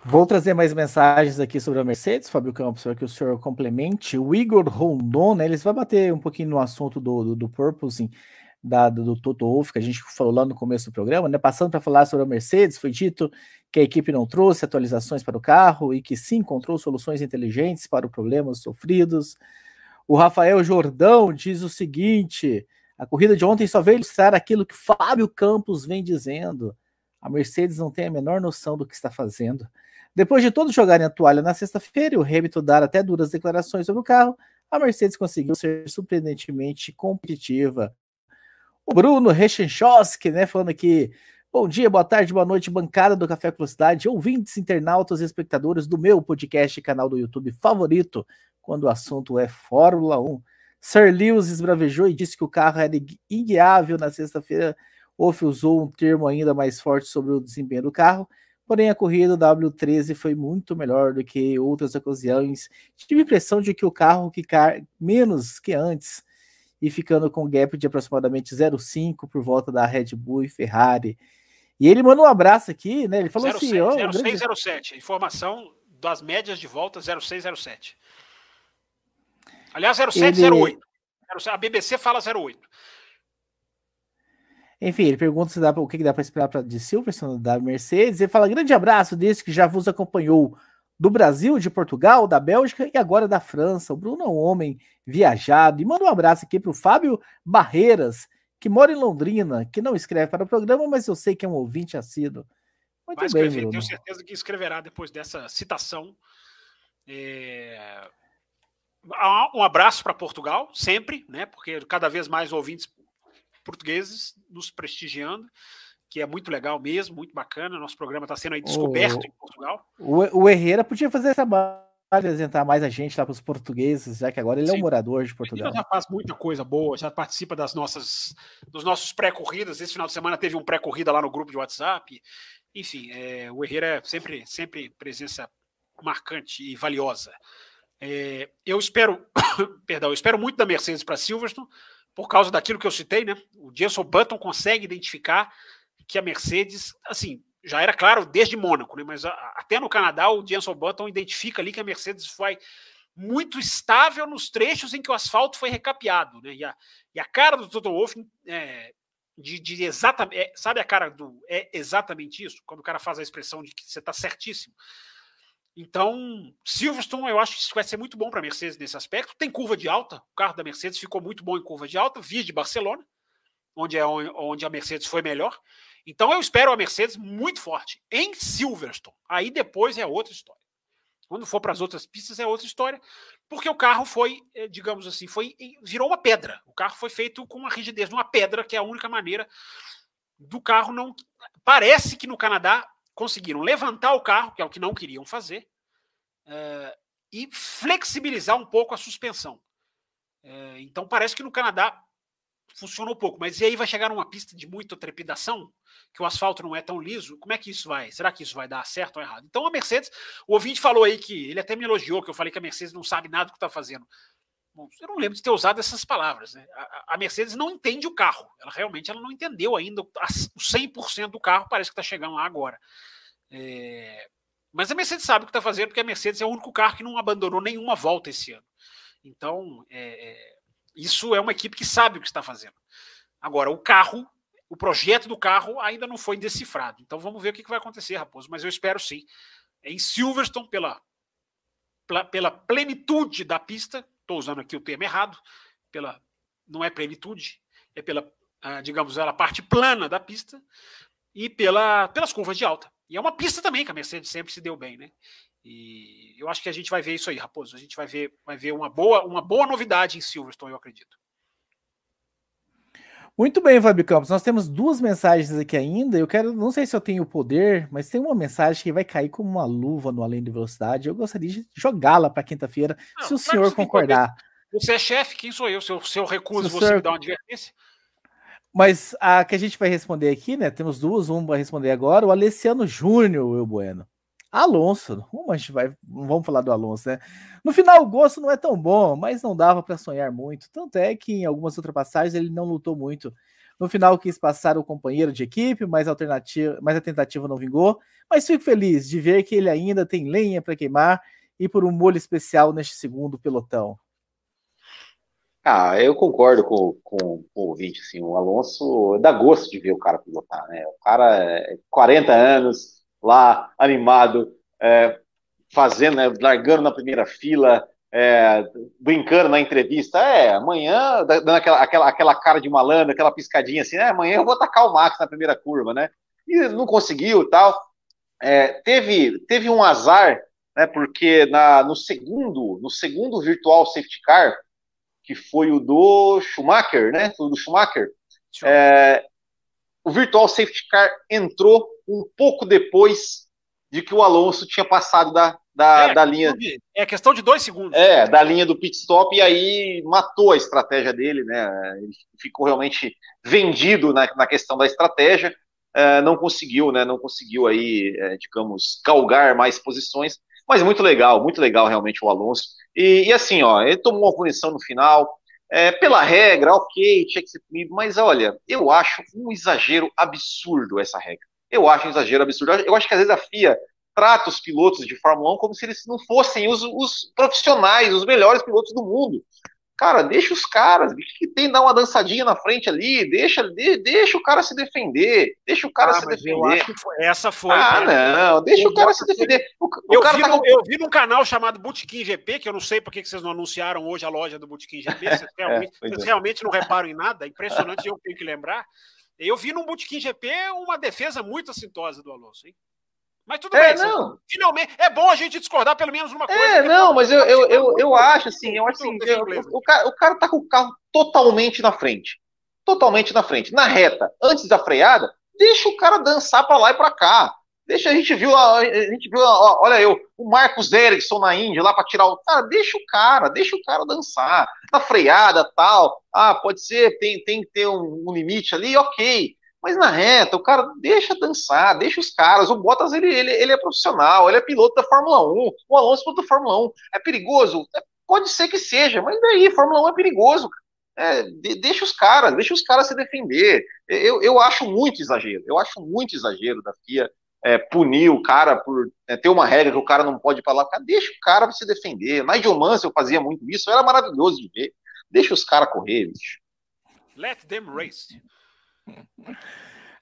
Vou trazer mais mensagens aqui sobre a Mercedes, Fábio Campos, para que o senhor complemente. O Igor Rondon, né, eles vão bater um pouquinho no assunto do, do, do purposing da, do, do Toto Wolff, que a gente falou lá no começo do programa, né? Passando para falar sobre a Mercedes, foi dito que a equipe não trouxe atualizações para o carro e que sim encontrou soluções inteligentes para os problemas sofridos. O Rafael Jordão diz o seguinte: a corrida de ontem só veio ilustrar aquilo que Fábio Campos vem dizendo. A Mercedes não tem a menor noção do que está fazendo. Depois de todos jogarem a toalha na sexta-feira e o Hamilton dar até duras declarações sobre o carro, a Mercedes conseguiu ser surpreendentemente competitiva. O Bruno Rechenchowski, né, falando aqui, Bom dia, boa tarde, boa noite, bancada do Café com Velocidade, ouvintes, internautas e espectadores do meu podcast e canal do YouTube favorito, quando o assunto é Fórmula 1. Sir Lewis esbravejou e disse que o carro era inguiável na sexta-feira. Wolff usou um termo ainda mais forte sobre o desempenho do carro, porém a corrida W13 foi muito melhor do que outras ocasiões. Tive a impressão de que o carro que menos que antes e ficando com um gap de aproximadamente 0,5 por volta da Red Bull e Ferrari. E ele mandou um abraço aqui, né? Ele falou 06, assim: oh, 0607, grande... informação das médias de volta 0607. Aliás, 0708. Ele... A BBC fala 08. Enfim, ele pergunta se dá, o que dá para esperar pra, de Silverstone da Mercedes. Ele fala: grande abraço desse que já vos acompanhou do Brasil, de Portugal, da Bélgica e agora da França. O Bruno é um homem viajado. E manda um abraço aqui para o Fábio Barreiras, que mora em Londrina, que não escreve para o programa, mas eu sei que é um ouvinte assíduo. Muito Vai bem, Bruno. Tenho certeza que escreverá depois dessa citação. É... Um abraço para Portugal, sempre, né? Porque cada vez mais ouvintes portugueses nos prestigiando, que é muito legal mesmo, muito bacana. Nosso programa está sendo aí descoberto o, em Portugal. O, o Herrera podia fazer essa apresentar mais a gente lá para os portugueses, já que agora ele Sim. é um morador de Portugal. Ele já faz muita coisa boa, já participa das nossas, dos nossos pré-corridas. Esse final de semana teve um pré-corrida lá no grupo de WhatsApp. Enfim, é, o Herrera é sempre, sempre presença marcante e valiosa. É, eu espero, perdão, eu espero muito da Mercedes para Silverstone por causa daquilo que eu citei, né? O Jenson Button consegue identificar que a Mercedes, assim, já era claro desde Mônaco, né? mas a, até no Canadá o Jenson Button identifica ali que a Mercedes foi muito estável nos trechos em que o asfalto foi recapeado, né? E a, e a cara do Toto Wolff é, de, de exatamente, é, sabe a cara do é exatamente isso, quando o cara faz a expressão de que você está certíssimo. Então, Silverstone, eu acho que vai ser muito bom para a Mercedes nesse aspecto. Tem curva de alta, o carro da Mercedes ficou muito bom em curva de alta, via de Barcelona, onde é onde a Mercedes foi melhor. Então eu espero a Mercedes muito forte em Silverstone. Aí depois é outra história. Quando for para as outras pistas é outra história, porque o carro foi, eh, digamos assim, foi virou uma pedra. O carro foi feito com uma rigidez de uma pedra, que é a única maneira do carro não. Parece que no Canadá conseguiram levantar o carro, que é o que não queriam fazer, uh, e flexibilizar um pouco a suspensão. Uh, então parece que no Canadá funcionou pouco, mas e aí vai chegar numa pista de muita trepidação, que o asfalto não é tão liso, como é que isso vai? Será que isso vai dar certo ou errado? Então a Mercedes, o ouvinte falou aí que ele até me elogiou, que eu falei que a Mercedes não sabe nada do que está fazendo. Bom, eu não lembro de ter usado essas palavras. Né? A, a, Mercedes não entende o carro. Ela realmente ela não entendeu ainda o 100% do carro, parece que está chegando lá agora. É, mas a Mercedes sabe o que está fazendo, porque a Mercedes é o único carro que não abandonou nenhuma volta esse ano. Então, é, é, isso é uma equipe que sabe o que está fazendo. Agora, o carro, o projeto do carro ainda não foi decifrado. Então vamos ver o que vai acontecer, Raposo. Mas eu espero sim. Em Silverstone, pela, pela plenitude da pista, estou usando aqui o termo errado, pela não é plenitude, é pela, ah, digamos, ela parte plana da pista e pela, pelas curvas de alta. E é uma pista também que a Mercedes sempre se deu bem, né? E eu acho que a gente vai ver isso aí, Raposo. A gente vai ver, vai ver uma boa, uma boa novidade em Silverstone, eu acredito. Muito bem, Fábio Campos. Nós temos duas mensagens aqui ainda. Eu quero, não sei se eu tenho o poder, mas tem uma mensagem que vai cair como uma luva no Além de Velocidade. Eu gostaria de jogá-la para quinta-feira, se o senhor concordar. Você é chefe, quem sou eu? Se eu, se eu recuso, se você senhor... me dá uma advertência? Mas a que a gente vai responder aqui, né? Temos duas, uma para responder agora. O Alessiano Júnior, o Bueno. Alonso, como a gente vai, vamos falar do Alonso, né? No final o gosto não é tão bom, mas não dava para sonhar muito. Tanto é que em algumas ultrapassagens ele não lutou muito. No final quis passar o companheiro de equipe, mas a alternativa, mas a tentativa não vingou. Mas fico feliz de ver que ele ainda tem lenha para queimar e por um molho especial neste segundo pelotão. Ah, eu concordo com, com, com o ouvinte, assim, o Alonso dá gosto de ver o cara pilotar, né? O cara é 40 anos, lá animado, é, fazendo, né, largando na primeira fila, é, brincando na entrevista. É, amanhã, dando aquela, aquela, aquela cara de malandro, aquela piscadinha assim, é, amanhã eu vou atacar o Max na primeira curva, né? E não conseguiu tal. É, teve, teve um azar, né? Porque na, no segundo, no segundo virtual safety car, que foi o do Schumacher, né? Foi o do Schumacher. É, o virtual safety car entrou um pouco depois de que o Alonso tinha passado da, da, é, da linha. É questão de dois segundos. É, da linha do pit stop, e aí matou a estratégia dele, né? Ele ficou realmente vendido na, na questão da estratégia. É, não conseguiu, né? Não conseguiu aí, é, digamos, galgar mais posições. Mas muito legal, muito legal realmente o Alonso. E, e assim, ó, ele tomou uma punição no final, é, pela regra, ok, tinha que ser punido, mas olha, eu acho um exagero absurdo essa regra. Eu acho um exagero absurdo. Eu acho que às vezes a FIA trata os pilotos de Fórmula 1 como se eles não fossem os, os profissionais, os melhores pilotos do mundo. Cara, deixa os caras, o que tem dar uma dançadinha na frente ali, deixa, de, deixa o cara se defender, deixa o cara ah, se defender. Foi, essa foi. Ah, não, deixa o cara se defender. O, eu, vi tá no, eu vi num canal chamado Botequim GP, que eu não sei por que vocês não anunciaram hoje a loja do Botequim GP, vocês, realmente, é, vocês é. realmente não reparam em nada, é impressionante, eu tenho que lembrar. Eu vi num Botequim GP uma defesa muito assintosa do Alonso, hein? Mas tudo é, bem, não. finalmente é bom a gente discordar pelo menos numa coisa. É, não, mas eu, eu, eu, eu acho assim, eu acho assim, o, cara, o cara tá com o carro totalmente na frente. Totalmente na frente. Na reta, antes da freada, deixa o cara dançar para lá e para cá. Deixa a gente viu, a, a gente viu, a, olha eu, o Marcos Ericsson na Índia lá para tirar o cara, deixa o cara, deixa o cara dançar. Na freada, tal. Ah, pode ser, tem tem que ter um, um limite ali, OK. Mas na reta, o cara deixa dançar, deixa os caras. O Bottas, ele, ele, ele é profissional, ele é piloto da Fórmula 1. O Alonso é piloto da Fórmula 1. É perigoso? É, pode ser que seja, mas daí, Fórmula 1 é perigoso. É, de, deixa os caras, deixa os caras se defender. Eu, eu acho muito exagero, eu acho muito exagero da FIA é, punir o cara por é, ter uma regra que o cara não pode falar. Cara, deixa o cara se defender. Nigel Mansell fazia muito isso, era maravilhoso de ver. Deixa os caras correr, bicho. Let them race.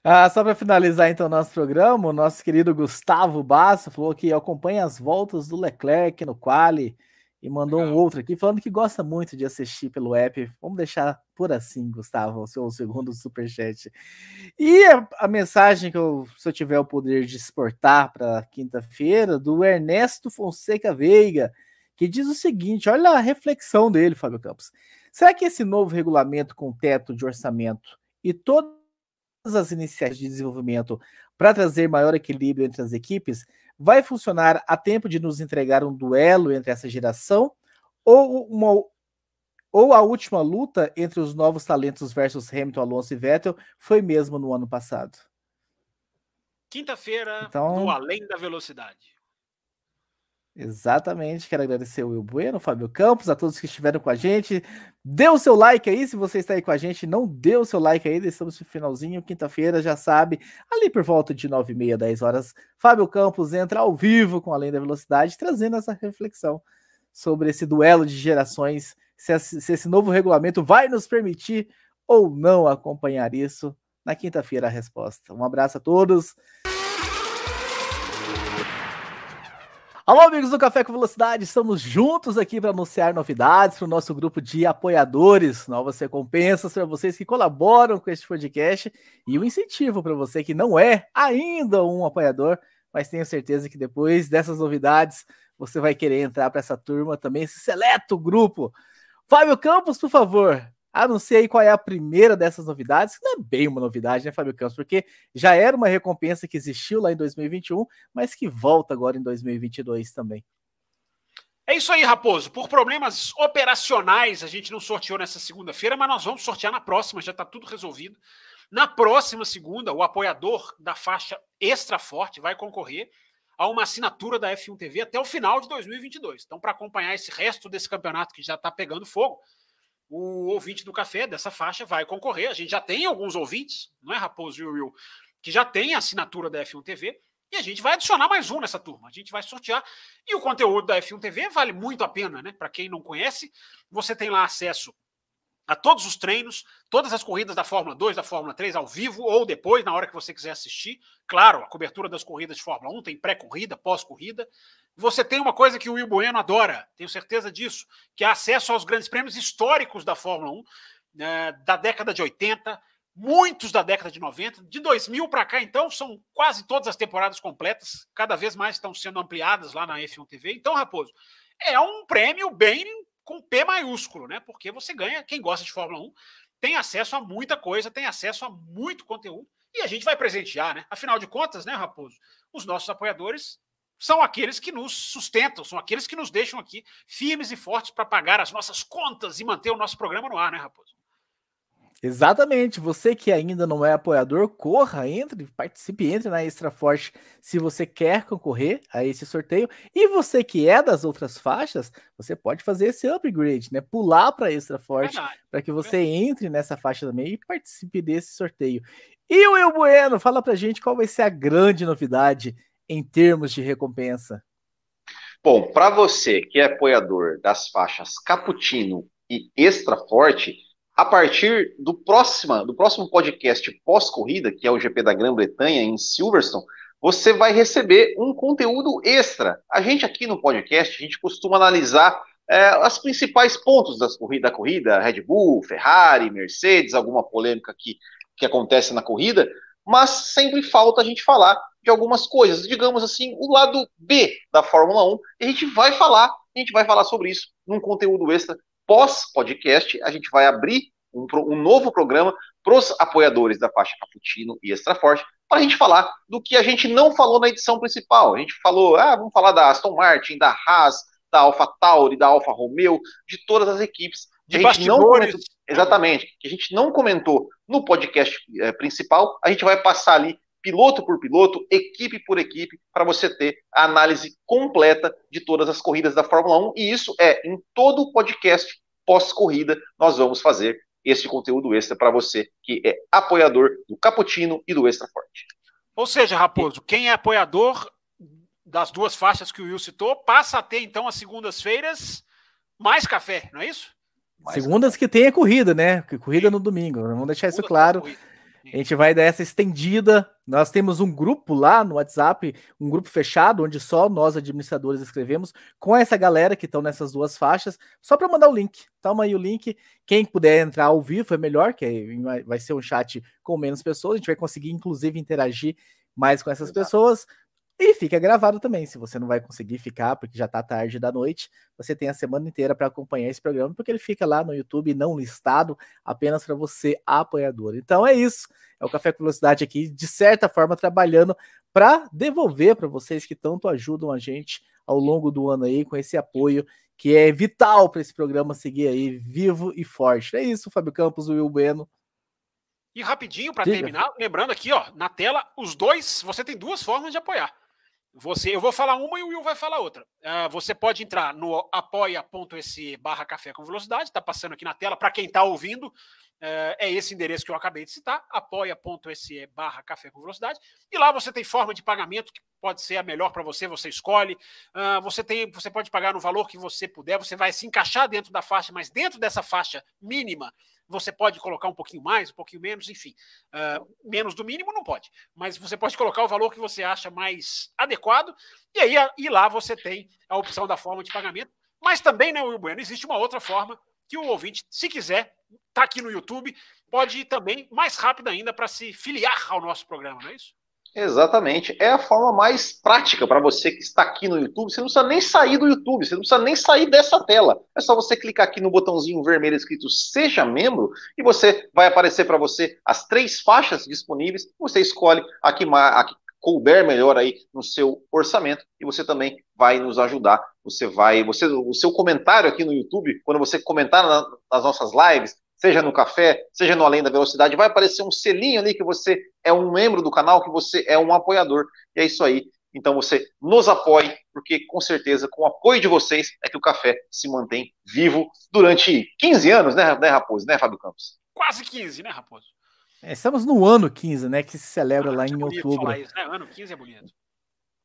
Ah, só para finalizar então o nosso programa, o nosso querido Gustavo Basso falou que acompanha as voltas do Leclerc no quali e mandou Legal. um outro aqui falando que gosta muito de assistir pelo app. Vamos deixar por assim, Gustavo, o seu segundo superchat. E a, a mensagem que eu, se eu tiver o poder de exportar para quinta-feira, do Ernesto Fonseca Veiga, que diz o seguinte: olha a reflexão dele, Fábio Campos. Será que esse novo regulamento com teto de orçamento e todas as iniciativas de desenvolvimento para trazer maior equilíbrio entre as equipes vai funcionar a tempo de nos entregar um duelo entre essa geração ou uma ou a última luta entre os novos talentos versus Hamilton, Alonso e Vettel foi mesmo no ano passado? Quinta-feira, então, no Além da Velocidade. Exatamente, quero agradecer o Will Bueno, Fábio Campos, a todos que estiveram com a gente. Dê o seu like aí, se você está aí com a gente, não deu o seu like aí, estamos no finalzinho, quinta-feira, já sabe, ali por volta de 9 e meia, 10 horas, Fábio Campos entra ao vivo com Além da Velocidade, trazendo essa reflexão sobre esse duelo de gerações, se esse novo regulamento vai nos permitir ou não acompanhar isso. Na quinta-feira a resposta. Um abraço a todos. Alô, amigos do Café com Velocidade, estamos juntos aqui para anunciar novidades para o nosso grupo de apoiadores, novas recompensas para vocês que colaboram com este podcast e um incentivo para você que não é ainda um apoiador, mas tenho certeza que depois dessas novidades você vai querer entrar para essa turma também, esse seleto grupo. Fábio Campos, por favor, Anunciei qual é a primeira dessas novidades, que não é bem uma novidade, né, Fábio Campos? Porque já era uma recompensa que existiu lá em 2021, mas que volta agora em 2022 também. É isso aí, Raposo. Por problemas operacionais, a gente não sorteou nessa segunda-feira, mas nós vamos sortear na próxima, já está tudo resolvido. Na próxima segunda, o apoiador da faixa Extra Forte vai concorrer a uma assinatura da F1 TV até o final de 2022. Então, para acompanhar esse resto desse campeonato que já está pegando fogo, o ouvinte do café dessa faixa vai concorrer. A gente já tem alguns ouvintes, não é, Raposo e Will, que já tem a assinatura da F1 TV. E a gente vai adicionar mais um nessa turma. A gente vai sortear. E o conteúdo da F1 TV vale muito a pena, né? Para quem não conhece, você tem lá acesso a todos os treinos, todas as corridas da Fórmula 2, da Fórmula 3, ao vivo ou depois, na hora que você quiser assistir. Claro, a cobertura das corridas de Fórmula 1 tem pré-corrida, pós-corrida. Você tem uma coisa que o Will Bueno adora, tenho certeza disso, que é acesso aos grandes prêmios históricos da Fórmula 1, né, da década de 80, muitos da década de 90. De 2000 para cá, então, são quase todas as temporadas completas, cada vez mais estão sendo ampliadas lá na F1 TV. Então, Raposo, é um prêmio bem com P maiúsculo, né? Porque você ganha, quem gosta de Fórmula 1, tem acesso a muita coisa, tem acesso a muito conteúdo. E a gente vai presentear, né? Afinal de contas, né, Raposo? Os nossos apoiadores são aqueles que nos sustentam, são aqueles que nos deixam aqui firmes e fortes para pagar as nossas contas e manter o nosso programa no ar, né, Raposo? Exatamente. Você que ainda não é apoiador, corra, entre, participe, entre na Extra Forte se você quer concorrer a esse sorteio. E você que é das outras faixas, você pode fazer esse upgrade, né? Pular para Extra Forte para que você entre nessa faixa também e participe desse sorteio. E o Will Bueno, fala pra gente qual vai ser a grande novidade em termos de recompensa? Bom, para você que é apoiador das faixas Cappuccino e Extra Forte, a partir do próximo, do próximo podcast pós-corrida, que é o GP da Grã-Bretanha em Silverstone, você vai receber um conteúdo extra. A gente aqui no podcast, a gente costuma analisar é, os principais pontos das corrida, da corrida, Red Bull, Ferrari, Mercedes, alguma polêmica que, que acontece na corrida, mas sempre falta a gente falar de algumas coisas, digamos assim, o lado B da Fórmula 1, e a gente vai falar, a gente vai falar sobre isso num conteúdo extra pós-podcast, a gente vai abrir um, um novo programa para os apoiadores da faixa Cappuccino e Extra Forte, para a gente falar do que a gente não falou na edição principal. A gente falou, ah, vamos falar da Aston Martin, da Haas, da Alfa Tauri, da Alfa Romeo, de todas as equipes. De a gente não comentou, exatamente, que a gente não comentou no podcast é, principal, a gente vai passar ali piloto por piloto, equipe por equipe, para você ter a análise completa de todas as corridas da Fórmula 1. E isso é em todo o podcast pós-corrida, nós vamos fazer esse conteúdo extra para você que é apoiador do Cappuccino e do Extra Forte. Ou seja, Raposo, quem é apoiador das duas faixas que o Will citou, passa a ter então as segundas-feiras mais café, não é isso? Mais Segundas café. que tenha corrida, né? Corrida Sim. no domingo. Vamos deixar Segunda isso claro. A gente vai dar essa estendida. Nós temos um grupo lá no WhatsApp, um grupo fechado, onde só nós administradores escrevemos, com essa galera que estão nessas duas faixas, só para mandar o link. Toma aí o link. Quem puder entrar ao vivo é melhor, que vai ser um chat com menos pessoas. A gente vai conseguir, inclusive, interagir mais com essas Exato. pessoas. E fica gravado também, se você não vai conseguir ficar, porque já tá tarde da noite, você tem a semana inteira para acompanhar esse programa, porque ele fica lá no YouTube, não listado, apenas para você, apoiador. Então é isso, é o Café com Velocidade aqui, de certa forma, trabalhando para devolver para vocês que tanto ajudam a gente ao longo do ano aí, com esse apoio que é vital para esse programa seguir aí vivo e forte. É isso, Fábio Campos, o Will Bueno. E rapidinho, para terminar, lembrando aqui, ó, na tela, os dois, você tem duas formas de apoiar. Você, eu vou falar uma e o Will vai falar outra. Uh, você pode entrar no apoia.se barra café com velocidade, está passando aqui na tela. Para quem está ouvindo, é esse endereço que eu acabei de citar, apoia.se barra café com velocidade. E lá você tem forma de pagamento que pode ser a melhor para você, você escolhe. Você, tem, você pode pagar no valor que você puder, você vai se encaixar dentro da faixa, mas dentro dessa faixa mínima você pode colocar um pouquinho mais, um pouquinho menos, enfim. Menos do mínimo não pode, mas você pode colocar o valor que você acha mais adequado, e aí e lá você tem a opção da forma de pagamento. Mas também, né, Will Bueno, existe uma outra forma que o ouvinte, se quiser, tá aqui no YouTube, pode ir também mais rápido ainda para se filiar ao nosso programa, não é isso? Exatamente. É a forma mais prática para você que está aqui no YouTube. Você não precisa nem sair do YouTube, você não precisa nem sair dessa tela. É só você clicar aqui no botãozinho vermelho escrito Seja Membro e você vai aparecer para você as três faixas disponíveis. Você escolhe a que, a que couber melhor aí no seu orçamento e você também vai nos ajudar. Você vai, você, o seu comentário aqui no YouTube, quando você comentar na, nas nossas lives, seja no café, seja no Além da Velocidade, vai aparecer um selinho ali que você é um membro do canal, que você é um apoiador. E é isso aí. Então você nos apoie, porque com certeza, com o apoio de vocês, é que o café se mantém vivo durante 15 anos, né, né Raposo? Né, Fábio Campos? Quase 15, né, Raposo? É, estamos no ano 15, né? Que se celebra ah, lá em outubro. Isso, né? Ano 15 é bonito.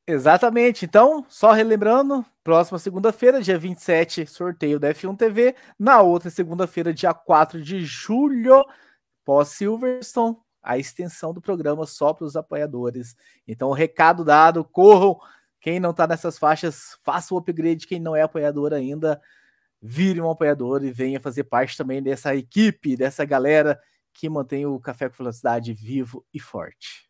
Exatamente. Então, só relembrando, próxima segunda-feira, dia 27, sorteio da F1 TV. Na outra segunda-feira, dia 4 de julho, pós-Silverstone, a extensão do programa só para os apoiadores. Então, recado dado, corram. Quem não está nessas faixas, faça o upgrade. Quem não é apoiador ainda, vire um apoiador e venha fazer parte também dessa equipe, dessa galera que mantém o Café com Velocidade vivo e forte.